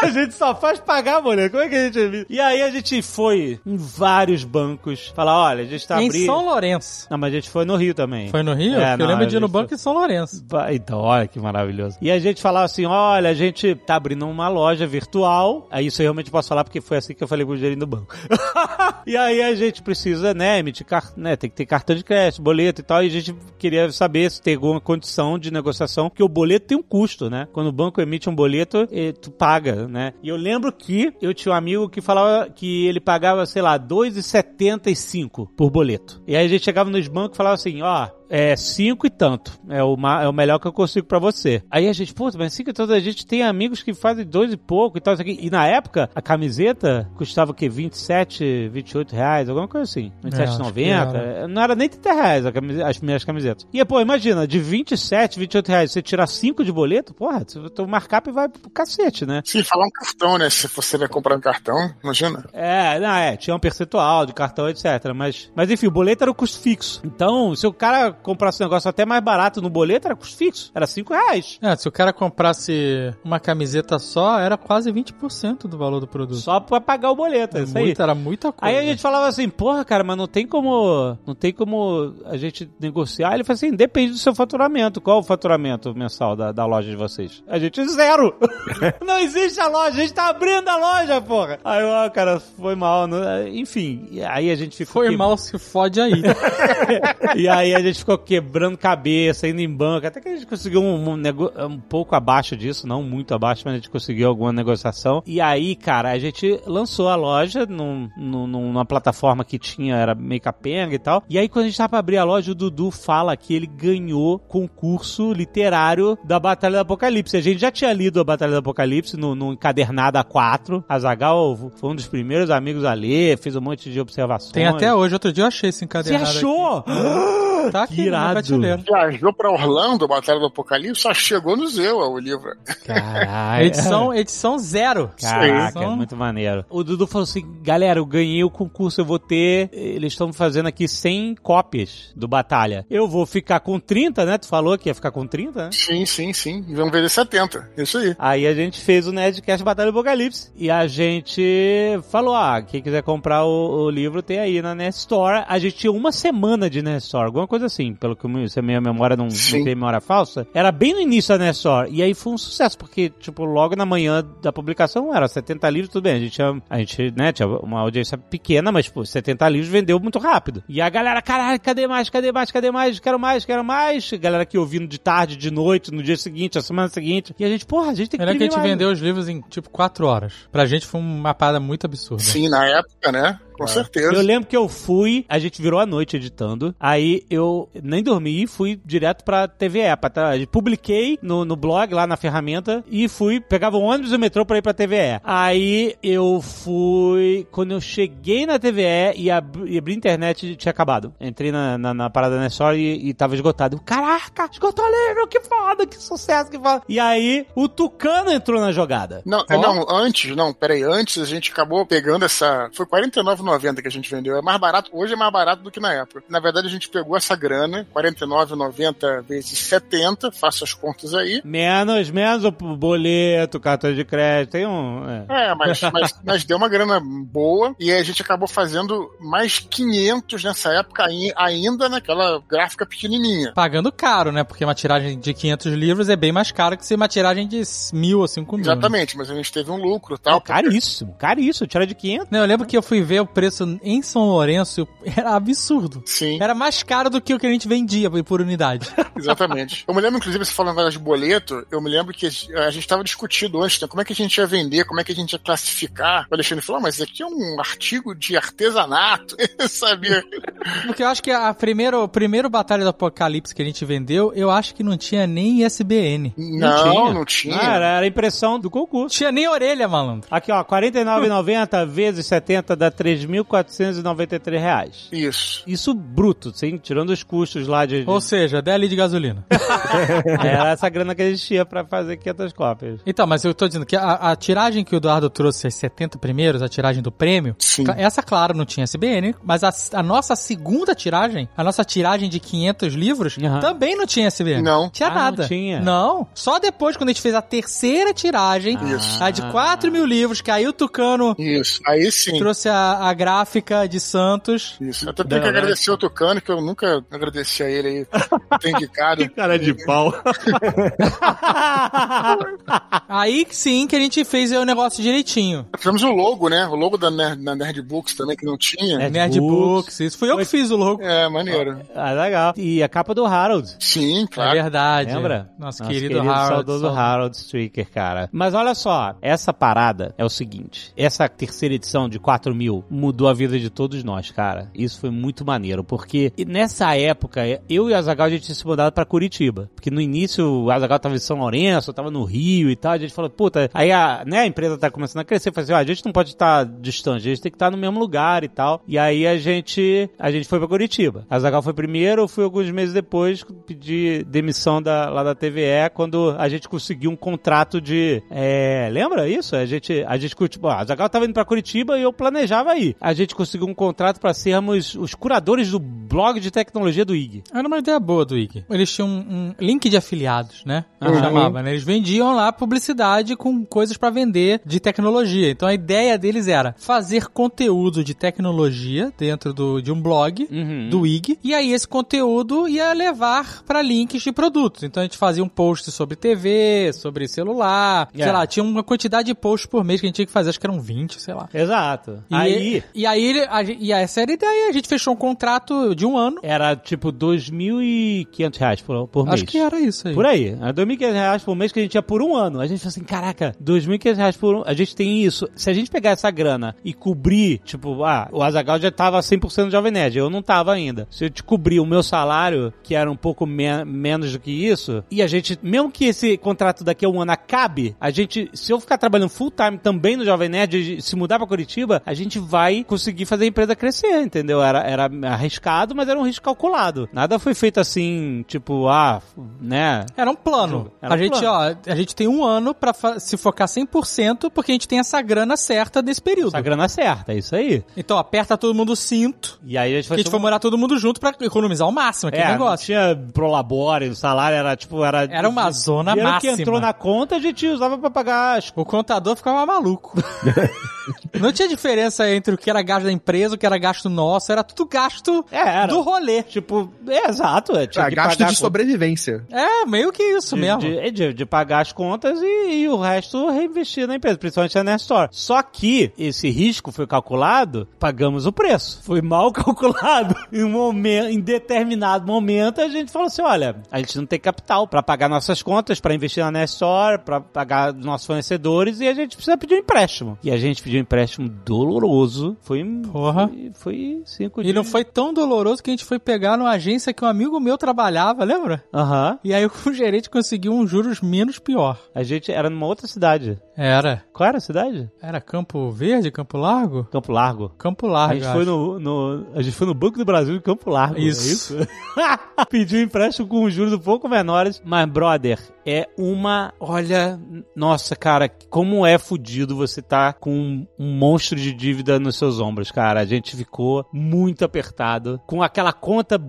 a gente só faz pagar boleto. Como é que a gente emite? E aí a gente foi em vários bancos, falar, olha, a gente tá em abrindo... São Lourenço. Não, mas a gente foi no Rio também. Foi no Rio? É, Porque eu não, lembro de ir no banco em São Lourenço. Então, olha que maravilhoso. E a gente falava assim: olha, a gente tá abrindo uma loja virtual. Aí isso eu realmente posso falar porque foi assim que eu falei com o gerente do banco. e aí a gente precisa, né, emitir car né, tem que ter cartão de crédito, boleto e tal. E a gente queria saber se tem alguma condição de negociação, porque o boleto tem um custo, né? Quando o banco emite um boleto, eh, tu paga, né? E eu lembro que eu tinha um amigo que falava que ele pagava, sei lá, 2,75 por boleto. E aí a gente chegava nos bancos e falava assim, ó, é cinco e tanto. É o, ma- é o melhor que eu consigo pra você. Aí a gente, pô, mas cinco e tanto, a gente tem amigos que fazem dois e pouco e tal. isso aqui. E na época, a camiseta custava o quê? 27, 28 reais, alguma coisa assim. É, acho que 27,90. era. Não era nem 30 reais as minhas camisetas. E, pô, imagina, de 27, 28 reais, você tirar 5 de boleto, porra, o markup vai pro cacete, né? Sim, falar um cartão, né? Se você vai comprar um cartão, imagina. É, não, é, tinha um percentual de cartão, etc. Mas, mas enfim, o boleto era o custo fixo. Então, se o cara comprasse um negócio até mais barato no boleto, era custo fixo. Era 5 reais. É, se o cara comprasse uma camiseta só, era quase 20% do valor do produto. Só pra pagar o boleto, é isso aí. Muita, era muita coisa. Aí a gente falava assim, porra, cara, mas não tem como. Não tem como a gente negociar. Ele falou assim: depende do seu faturamento. Qual o faturamento mensal da, da loja de vocês? A gente, zero! não existe a loja, a gente tá abrindo a loja, porra! Aí, ó, cara, foi mal. né? Enfim, aí a gente ficou. Foi que- mal, se fode aí. e aí a gente ficou quebrando cabeça, indo em banco, até que a gente conseguiu um, um, nego- um pouco abaixo disso, não muito abaixo, mas a gente conseguiu alguma negociação. E aí, cara, a gente lançou a loja num, num- numa plataforma que tinha, era meio capenga e tal. E aí, quando a gente tava pra abrir a loja, o Dudu fala que ele ganhou concurso literário da Batalha do Apocalipse. A gente já tinha lido a Batalha do Apocalipse no, no encadernado A4. A Zagal foi um dos primeiros amigos a ler, fez um monte de observações. Tem até hoje. Outro dia eu achei esse Você encadernado achou? aqui. Tá aqui irado. Viajou pra Orlando, Batalha do Apocalipse, só chegou no Zeu o livro. Caralho. Edição, edição zero. Caraca, Edição- muito maneiro. O Dudu falou assim: galera, eu ganhei o concurso, eu vou ter. Eles estão fazendo aqui 100 cópias do Batalha. Eu vou ficar com 30, né? Tu falou que ia ficar com 30, né? Sim, sim, sim. Vamos ver 70. Isso aí. Aí a gente fez o Nerdcast Batalha do Apocalipse. E a gente falou: ah, quem quiser comprar o, o livro tem aí na Nerd Store. A gente tinha uma semana de Nerd Store, alguma coisa coisa assim, pelo que eu- se a minha memória não, não tem memória falsa. Era bem no início da Nessor. E aí foi um sucesso, porque, tipo, logo na manhã da publicação era 70 livros, tudo bem. A gente tinha, a gente, né, tinha uma audiência pequena, mas, pô, 70 livros vendeu muito rápido. E a galera, caralho, cadê mais, cadê mais, cadê mais? Quero mais, quero mais. Galera que ouvindo de tarde, de noite, no dia seguinte, a semana seguinte. E a gente, porra, a gente tem que Melhor que a gente mais. vendeu os livros em, tipo, quatro horas. Pra gente foi uma parada muito absurda. Sim, na época, né? com é. certeza. Eu lembro que eu fui, a gente virou a noite editando, aí eu nem dormi, fui direto pra TVE, pra, tá? publiquei no, no blog, lá na ferramenta, e fui, pegava o ônibus e o metrô pra ir pra TVE. Aí eu fui, quando eu cheguei na TVE e abri, e abri a internet, tinha acabado. Entrei na, na, na parada né, Nestor e, e tava esgotado. Eu, Caraca, esgotou livro, que foda, que sucesso, que foda. E aí, o Tucano entrou na jogada. Não, oh. não, antes, não, peraí, antes a gente acabou pegando essa, foi 49 4,90 que a gente vendeu. É mais barato, hoje é mais barato do que na época. Na verdade, a gente pegou essa grana, 49,90 vezes 70, faça as contas aí. Menos, menos o boleto, cartão de crédito, tem um. É, é mas, mas, mas, deu uma grana boa e a gente acabou fazendo mais 500 nessa época, ainda naquela gráfica pequenininha. Pagando caro, né? Porque uma tiragem de 500 livros é bem mais cara que se uma tiragem de mil ou cinco mil. Né? Exatamente, mas a gente teve um lucro e tal. É, caríssimo, caríssimo. Tira de 500. Não, eu lembro que eu fui ver o preço em São Lourenço era absurdo. Sim. Era mais caro do que o que a gente vendia por unidade. Exatamente. Eu me lembro, inclusive, você falando agora de boleto, eu me lembro que a gente estava discutindo antes, né? Como é que a gente ia vender, como é que a gente ia classificar. O Alexandre falou, ah, mas isso aqui é um artigo de artesanato, sabia? Porque eu acho que a primeira, a primeira Batalha do Apocalipse que a gente vendeu, eu acho que não tinha nem ISBN. Não, não tinha. Não tinha. Ah, era, era impressão do concurso. Tinha nem orelha, malandro. Aqui, ó, 49,90 vezes 70 dá 3 2.493 reais. Isso. Isso bruto, sim, tirando os custos lá de. Ou seja, dê ali de gasolina. Era é, essa grana que a gente tinha pra fazer 500 cópias. Então, mas eu tô dizendo que a, a tiragem que o Eduardo trouxe, as 70 primeiros, a tiragem do prêmio, sim. essa, claro, não tinha SBN, mas a, a, nossa segunda tiragem, a nossa tiragem de 500 livros, uhum. também não tinha SBN. Não. Tinha ah, nada. Não tinha. Não. Só depois, quando a gente fez a terceira tiragem, ah. a de 4 mil livros, que aí o Tucano. Isso. Aí sim. Trouxe a, a gráfica de Santos. Isso. Até tenho que agradecer ao Tucano, que eu nunca agradeci a ele aí. Tem indicado. Cara de pau. Aí sim que a gente fez o negócio direitinho. Fizemos o logo, né? O logo da Nerd, da Nerd Books também, que não tinha. É. Nerd Books, isso fui eu que fiz o logo. É, maneiro. Ah, legal. E a capa do Harold. Sim, É claro. verdade. Lembra? Nosso, querido, Harold. saudoso saudoso. Harold Stricker, cara. Mas olha só, essa parada é o seguinte: essa terceira edição de 4 mil mudou a vida de todos nós, cara. Isso foi muito maneiro, porque nessa época, eu e o Azagal a gente tinha se mudado pra Curitiba. Porque no início o Azagal tava em São Lourenço, eu tava no Rio e tal. A gente falou, puta, aí a, né, a empresa tá começando a crescer. Falei assim, ó, a gente não pode estar distante, a gente tem que estar no mesmo lugar e tal. E aí a gente, a gente foi pra Curitiba. Azagal foi primeiro, eu fui alguns meses depois pedir demissão da, lá da TVE quando a gente conseguiu um contrato de. É, lembra isso? A gente, a gente. Bom, a Zagal tava indo pra Curitiba e eu planejava ir. A gente conseguiu um contrato pra sermos os curadores do blog de tecnologia do IG. Era uma ideia boa do Wiki. Eles tinham um, um link de afiliados, né? Uhum. Chamava, né? Eles vendiam lá publicidade com coisas pra vender de tecnologia. Então a ideia deles era fazer conteúdo de tecnologia dentro do, de um blog Uhum. do IG. E aí esse conteúdo ia levar pra links de produtos. Então a gente fazia um post sobre TV, sobre celular. Sei Yeah. lá, tinha uma quantidade de posts por mês que a gente tinha que fazer. Acho que eram 20, sei lá. Exato. E, aí. E aí, a e essa era a ideia. A gente fechou um contrato de um ano. Era tipo 2.500 reais por, por mês. Acho que era isso aí. Por aí. Era 2.500 reais por mês que a gente tinha por um ano. A gente falou assim, caraca, 2.500 reais por um... A gente tem isso. Se a gente pegar essa grana e cobrir, tipo, ah, o Azagal já tava 100% do Jovem Nerd, eu não tava ainda. Se eu te cobrir o meu salário, que era um pouco me- menos do que isso, e a gente, mesmo que esse contrato daqui a um ano acabe, a gente, se eu ficar trabalhando full time também no Jovem Nerd, e se mudar pra Curitiba, a gente vai conseguir fazer a empresa crescer, entendeu? Era, era arriscado, mas era um risco calculado. Nada foi feito assim, tipo, ah, né? Era um plano. Era a um gente, plano. ó, a gente tem um ano pra fa- se focar 100% porque a gente tem essa grana certa nesse período. Essa grana certa, é isso aí. Então aperta todo mundo o cinto. E aí a gente a gente foi morar todo mundo junto pra economizar o máximo aquele é, negócio. tinha prolabore, o salário era tipo, era... Era uma zona máxima. que entrou na conta, a gente usava pra pagar. O contador ficava maluco. Não tinha diferença entre o que era gasto da empresa, o que era gasto nosso, era tudo gasto É, era. do rolê. Tipo, é exato. É, tinha que gasto pagar de sobrevivência. É, meio que isso de, mesmo. De, de- de pagar as contas e, e o resto reinvestir na empresa, principalmente na Nestor. Só que esse risco foi calculado, pagamos o preço. Foi mal calculado. Em, um momento, em determinado momento, a gente falou assim: olha, a gente não tem capital pra pagar nossas contas, pra investir na Nestor, pra pagar os nossos fornecedores e a gente precisa pedir um empréstimo. E a gente pediu um empréstimo doloroso. Foi. Porra. Foi, foi cinco E dias. não foi tão doloroso que a gente foi pegar numa agência que um amigo meu trabalhava, lembra? Aham. E aí o gerente conseguiu um juros menos pior. A gente era numa outra cidade. Era. Qual era a cidade? Era Campo Verde, Campo Largo? Campo Largo. Campo A Largo. gente, eu foi no, no- a gente foi no Banco do Brasil em Campo Largo. Isso. É isso? Pediu empréstimo com juros um pouco menores. Mas, brother, é uma. Olha, nossa, cara, como é fudido você tá com um, monstro de dívida nos seus ombros, cara. A gente ficou muito apertado. Com aquela conta.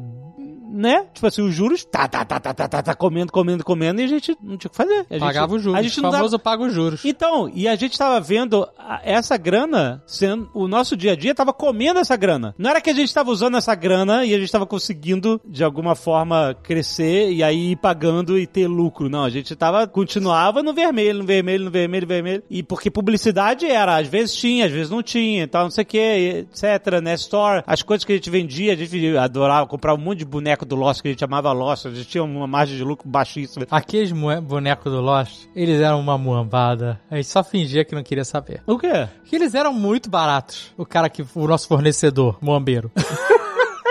Né? Tipo assim, os juros, tá, tá, tá, tá, tá, tá, tá, comendo, comendo, comendo, e a gente não tinha o que fazer. A gente- Pagava os juros. A gente não dava, famoso paga os juros. então, e a gente tava vendo essa grana sendo. O nosso dia a dia tava comendo essa grana. Não era que a gente tava usando essa grana e a gente tava conseguindo, de alguma forma, crescer e aí ir pagando e ter lucro. Não, a gente tava. Continuava no vermelho, no vermelho, no vermelho, no vermelho. E porque publicidade era, às vezes tinha, às vezes não tinha, tal, não sei o que, etc, né? Store, as coisas que a gente vendia, a gente adorava comprar um monte de boneco do Lost que a gente amava Lost, a gente tinha uma margem de lucro baixíssima. Aqueles bonecos do Lost, eles eram uma muambada. A gente só fingia que não queria saber. O quê? Que eles eram muito baratos. O cara que, o nosso fornecedor, muambeiro.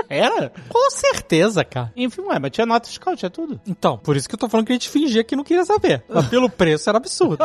Era? Com certeza, cara. Enfim, ué, mas tinha nota fiscal, tinha tudo. Então, por isso que eu tô falando que a gente fingia que não queria saber. Mas pelo preço era absurdo.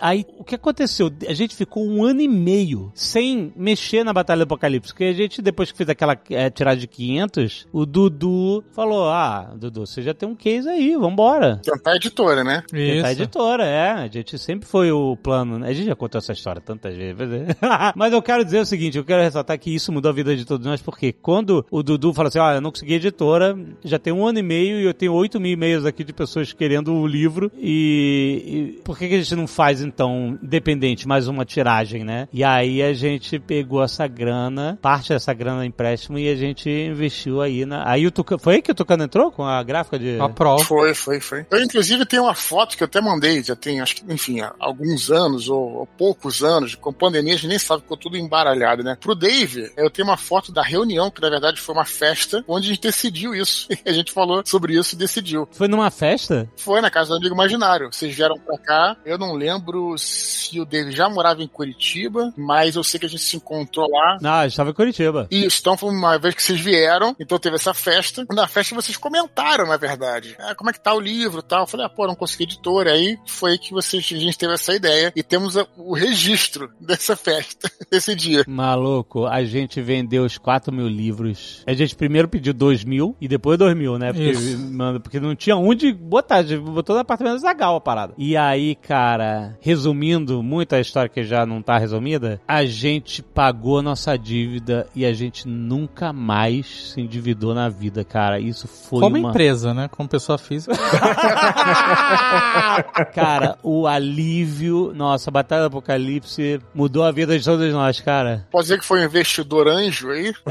Aí, o que aconteceu? A gente ficou um ano e meio sem mexer na Batalha do Apocalipse. Porque a gente, depois que fez aquela é, tirada de 500, o Dudu falou: Ah, Dudu, você já tem um case aí, vambora. Tentar a editora, né? Tentar a editora, é. A gente sempre foi o plano. né? A gente já contou essa história tantas vezes. Mas eu quero dizer o seguinte: eu quero ressaltar que isso mudou a vida de todos nós, porque quando o Dudu fala assim: Olha, eu não consegui editora, já tem um ano e meio e eu tenho 8 mil e-mails aqui de pessoas querendo o livro. E, e por que, que a gente não faz então, independente, mais uma tiragem, né? E aí a gente pegou essa grana, parte dessa grana empréstimo e a gente investiu aí na. Aí o Tucano. Foi aí que o Tucano entrou com a gráfica de. A prova. Foi, foi, foi. Eu, inclusive, tenho uma foto que eu até mandei, já tem, acho que, enfim, há alguns anos ou, ou poucos anos, com pandemia, a gente nem sabe, ficou tudo embaralhado, né? Pro Dave, eu tenho uma foto da reunião, que na verdade foi uma festa, onde a gente decidiu isso. A gente falou sobre isso e decidiu. Foi numa festa? Foi na casa do amigo imaginário. Vocês vieram pra cá. Eu não lembro se o Dave já morava em Curitiba, mas eu sei que a gente se encontrou lá. Não, a gente tava em Curitiba. Isso, então foi uma vez que vocês vieram, então teve essa festa. Na festa vocês comentaram, na verdade. Ah, como é que tá o livro e tal. Eu falei, ah, pô, não consegui editora. Aí foi que vocês, a gente teve essa ideia. E temos o registro dessa festa, desse dia. Maluco, a gente vendeu os 4 mil livros. A gente primeiro pediu 2 mil e depois 2 mil, né? Porque, mano, porque não tinha onde botar. A gente botou no apartamento Zagal a parada. E aí, cara, resumindo muito a história que já não tá resumida, a gente pagou a nossa dívida e a gente nunca mais se endividou na vida, cara. Isso foi Como uma... empresa, né? Como pessoa física. cara, o alívio... Nossa, a Batalha do Apocalipse mudou a vida de todos nós, cara. Pode dizer que foi um investidor anjo aí?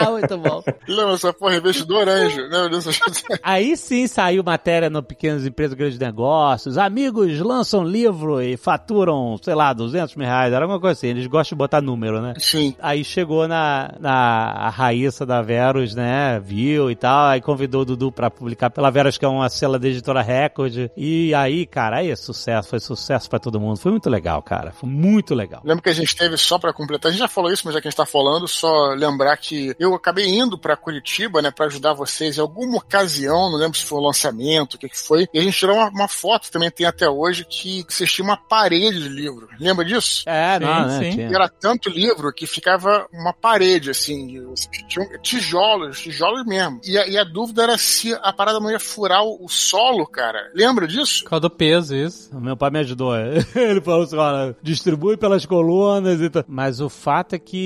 Ah, muito bom. Lembra essa porra, investidor anjo? Lembra disso? Aí sim saiu matéria no Pequenas Empresas Grandes Negócios. Amigos lançam livro e faturam, sei lá, 200 mil reais. Era alguma coisa assim. Eles gostam de botar número, né? Sim. Aí chegou na, na Raíssa da Verus, né? Viu e tal. Aí convidou o Dudu pra publicar pela Verus, que é uma sela da editora Record. E aí, cara, aí é sucesso. Foi sucesso pra todo mundo. Foi muito legal, cara. Foi muito legal. Lembra que a gente teve só pra completar, a gente já falou isso, mas já que a gente tá falando, só lembrar que eu acabei indo pra Curitiba, né, pra ajudar vocês em alguma ocasião, não lembro se foi o lançamento, o que que foi, e a gente tirou uma, uma foto, também tem até hoje, que tinham uma parede de livro. Lembra disso? É, Sim, não, né? sim. E Era tanto livro que ficava uma parede, assim, de- tinham tijolos, tijolos mesmo. E a, e a dúvida era se a parada não ia furar o, o solo, cara. Lembra disso? Por causa do peso, isso. Meu pai me ajudou. Ele falou assim: olha, distribui pelas colunas e tal. Mas o fato é que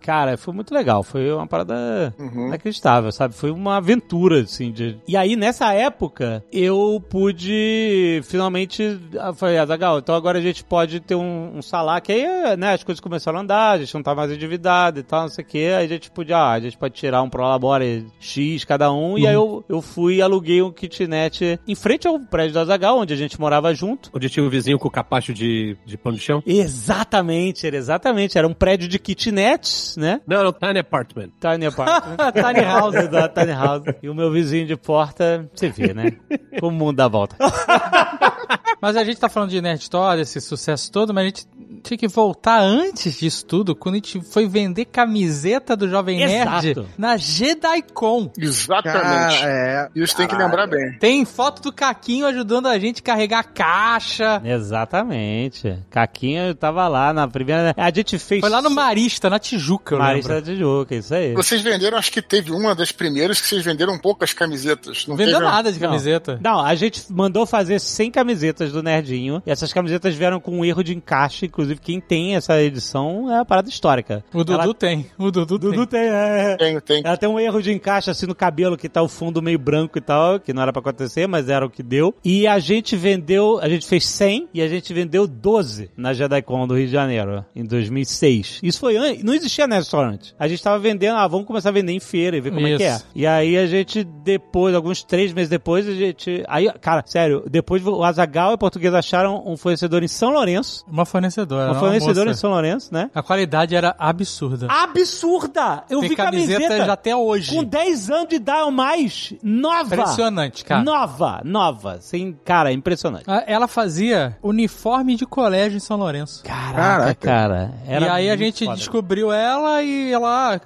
Cara, foi muito legal. Foi uma parada Uhum. inacreditável, sabe? Foi uma aventura, assim. De... E aí, nessa época, eu pude finalmente. Eu falei, Azagal, então agora a gente pode ter um, um salário. Que aí, né, as coisas começaram a andar, a gente não tá mais endividado e tal, não sei o quê. Aí a gente podia, ah, a gente pode tirar um Prolabore X cada um. E aí eu, eu fui e aluguei um kitnet em frente ao prédio do Azagal, onde a gente morava junto. Onde tinha o vizinho com o capacho de, de pano de chão? Exatamente, era exatamente. Era um prédio de kitnets, né? Não, não, tiny apartment. Tiny apartment. Tiny house, exato, tiny house. E o meu vizinho de porta, você vê, né? Como o mundo dá volta. Mas a gente tá falando de Nerd Store, esse sucesso todo, mas a gente tinha que voltar antes disso tudo, quando a gente foi vender camiseta do Jovem Nerd Exato. na JediCon. Exatamente. Cara, é. Isso tem que lembrar bem. Tem foto do Caquinho ajudando a gente a carregar caixa. Exatamente. Caquinho tava lá na primeira. A gente fez. Foi lá no Marista, na Tijuca, eu Marista lembro. de Tijuca, isso aí. Vocês venderam, acho que teve uma das primeiras que vocês venderam poucas camisetas. Não Não vendeu teve? nada de camiseta. Não, a gente mandou fazer 100 camisetas do Nerdinho. E essas camisetas vieram com um erro de encaixe. Inclusive, quem tem essa edição é a parada histórica. O Dudu Ela- tem. O Dudu, Dudu tem. tem, é. Tem, tem. Ela tem um erro de encaixe assim no cabelo, que tá o fundo meio branco e tal, que não era pra acontecer, mas era o que deu. E a gente vendeu, a gente fez 100 e a gente vendeu 12 na JediCon do Rio de Janeiro, em 2006. Isso foi antes, não existia Nerd Store antes. A gente tava vendendo, ah, vamos começar a vender em feira e ver como é que é. Isso. E aí a gente, depois, alguns três meses depois, a gente... Aí, cara, sério, depois o Azagal e o português acharam um fornecedor em São Lourenço, Uma fornecedora. Uma fornecedor em moça. São Lourenço, né? A qualidade era absurda. Absurda! Eu Tem vi camiseta, camiseta já até hoje. com 10 anos de idade ou mais. Nova. Impressionante, cara. Nova, nova. Sem, cara, impressionante. Ela fazia uniforme de colégio em São Lourenço. Caraca, cara. Era e aí a gente foda. descobriu ela e ela ah,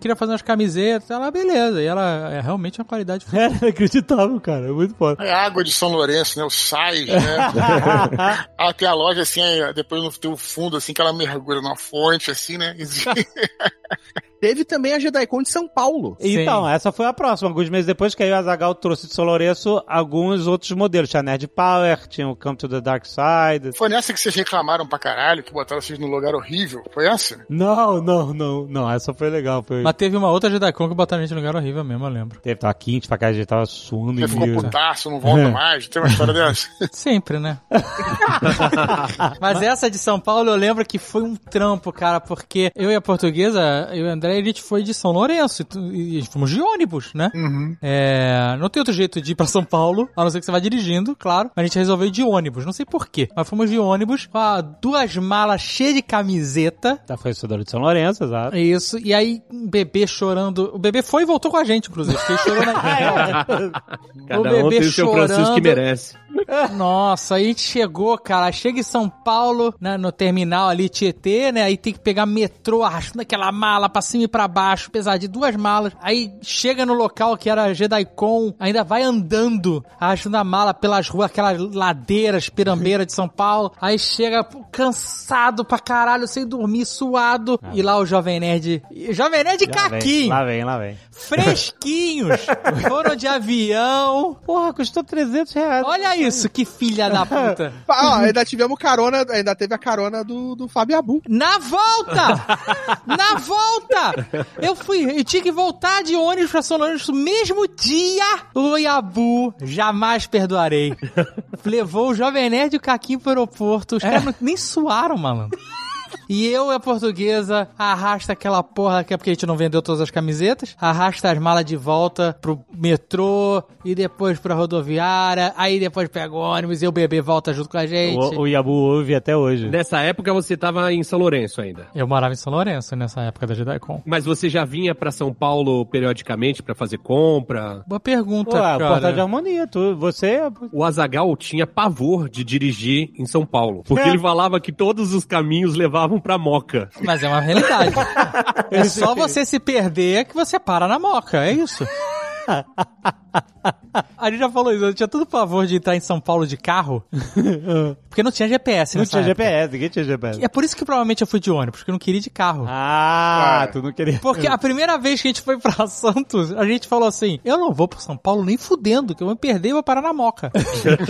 queria fazer umas camisetas. Ela, beleza. E ela é realmente uma qualidade. Era inacreditável, cara. É muito foda. É água de São Lourenço, né? O sais, né? tem a loja assim, depois no- tem o fundo assim que ela mergulha na fonte, assim, né? Teve também a JediCon de São Paulo. Então, essa foi a próxima. Alguns meses depois que aí o Azagal trouxe de São Lourenço alguns outros modelos. Tinha Nerd Power, tinha o Come to the Dark Side. Foi nessa que vocês reclamaram pra caralho, que botaram vocês num lugar horrível. Foi essa? Não, não, não. Não, essa foi legal. Foi... Mas teve uma outra JediCon que botaram a gente no lugar horrível mesmo, eu lembro. Teve, tava quente pra cá, a gente tava suando Você ficou mil. putaço, não volta mais. Tem uma história dessa? Sempre, né? Mas essa de São Paulo eu lembro que foi um trampo, cara, porque eu e a portuguesa, eu e o André, a gente foi de São Lourenço e, e fomos de ônibus, né? É, não tem outro jeito de ir pra São Paulo, a não ser que você vá dirigindo, claro. Mas a gente resolveu ir de ônibus, não sei porquê. Mas fomos de ônibus, com duas malas cheias de camiseta. Da fornecedora de São Lourenço, exato. Isso, e aí um bebê chorando. O bebê foi e voltou com a gente, inclusive. Porque ele chorou na... Cada O bebê um tem o seu Francisco chorando. que merece. Nossa, aí a gente chegou, cara. Chega em São Paulo, né, no terminal ali, Tietê, né? Aí tem que pegar metrô, arrastando aquela mala pra cima e pra baixo, pesar de duas malas. Aí chega no local que era JediCon, ainda vai andando, arrastando a mala pelas ruas, aquelas ladeiras, pirambeiras de São Paulo. Aí chega cansado pra caralho, sem dormir, suado. E lá o Jovem Nerd. Jovem Nerd vem, caquinho. lá vem, lá vem. Fresquinhos. Foram de avião. Porra, custou 300 reais. Olha isso, que filha da puta. Ah, ó, ainda tivemos carona, ainda teve a carona do, do Fábio Abu. Na volta! Na volta! Eu fui, eu tinha que voltar de ônibus pra Lourenço no mesmo dia. O Iabu, jamais perdoarei. Levou o Jovem Nerd e o Caquinho pro aeroporto. Os caras não- nem suaram, malandro. E eu e a portuguesa arrasta aquela porra, que é porque a gente não vendeu todas as camisetas, arrasta as malas de volta pro metrô e depois pra rodoviária, aí depois pega o ônibus e o bebê volta junto com a gente. O, o Yabu ouve até hoje. Nessa época você tava em São Lourenço ainda. Eu morava em São Lourenço nessa época da JediCon. Mas você já vinha pra São Paulo periodicamente pra fazer compra? Boa pergunta, a cara. porta de harmonia, tu, você... O Azagal tinha pavor de dirigir em São Paulo, porque ele falava que todos os caminhos levavam pra Moca. Mas é uma realidade. é só você se perder que você para na moca, é isso. A gente já falou isso, eu tinha todo pavor de entrar em São Paulo de carro. porque não tinha GPS, Não tinha época. GPS, ninguém tinha GPS. E é por isso que provavelmente eu fui de ônibus, porque eu não queria ir de carro. Ah, tu não queria. Porque a primeira vez que a gente foi pra Santos, a gente falou assim: eu não vou pro São Paulo nem fudendo, que eu vou me perder e vou parar na moca.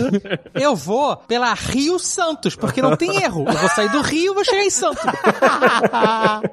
eu vou pela Rio Santos, porque não tem erro. Eu vou sair do Rio e vou chegar em Santos.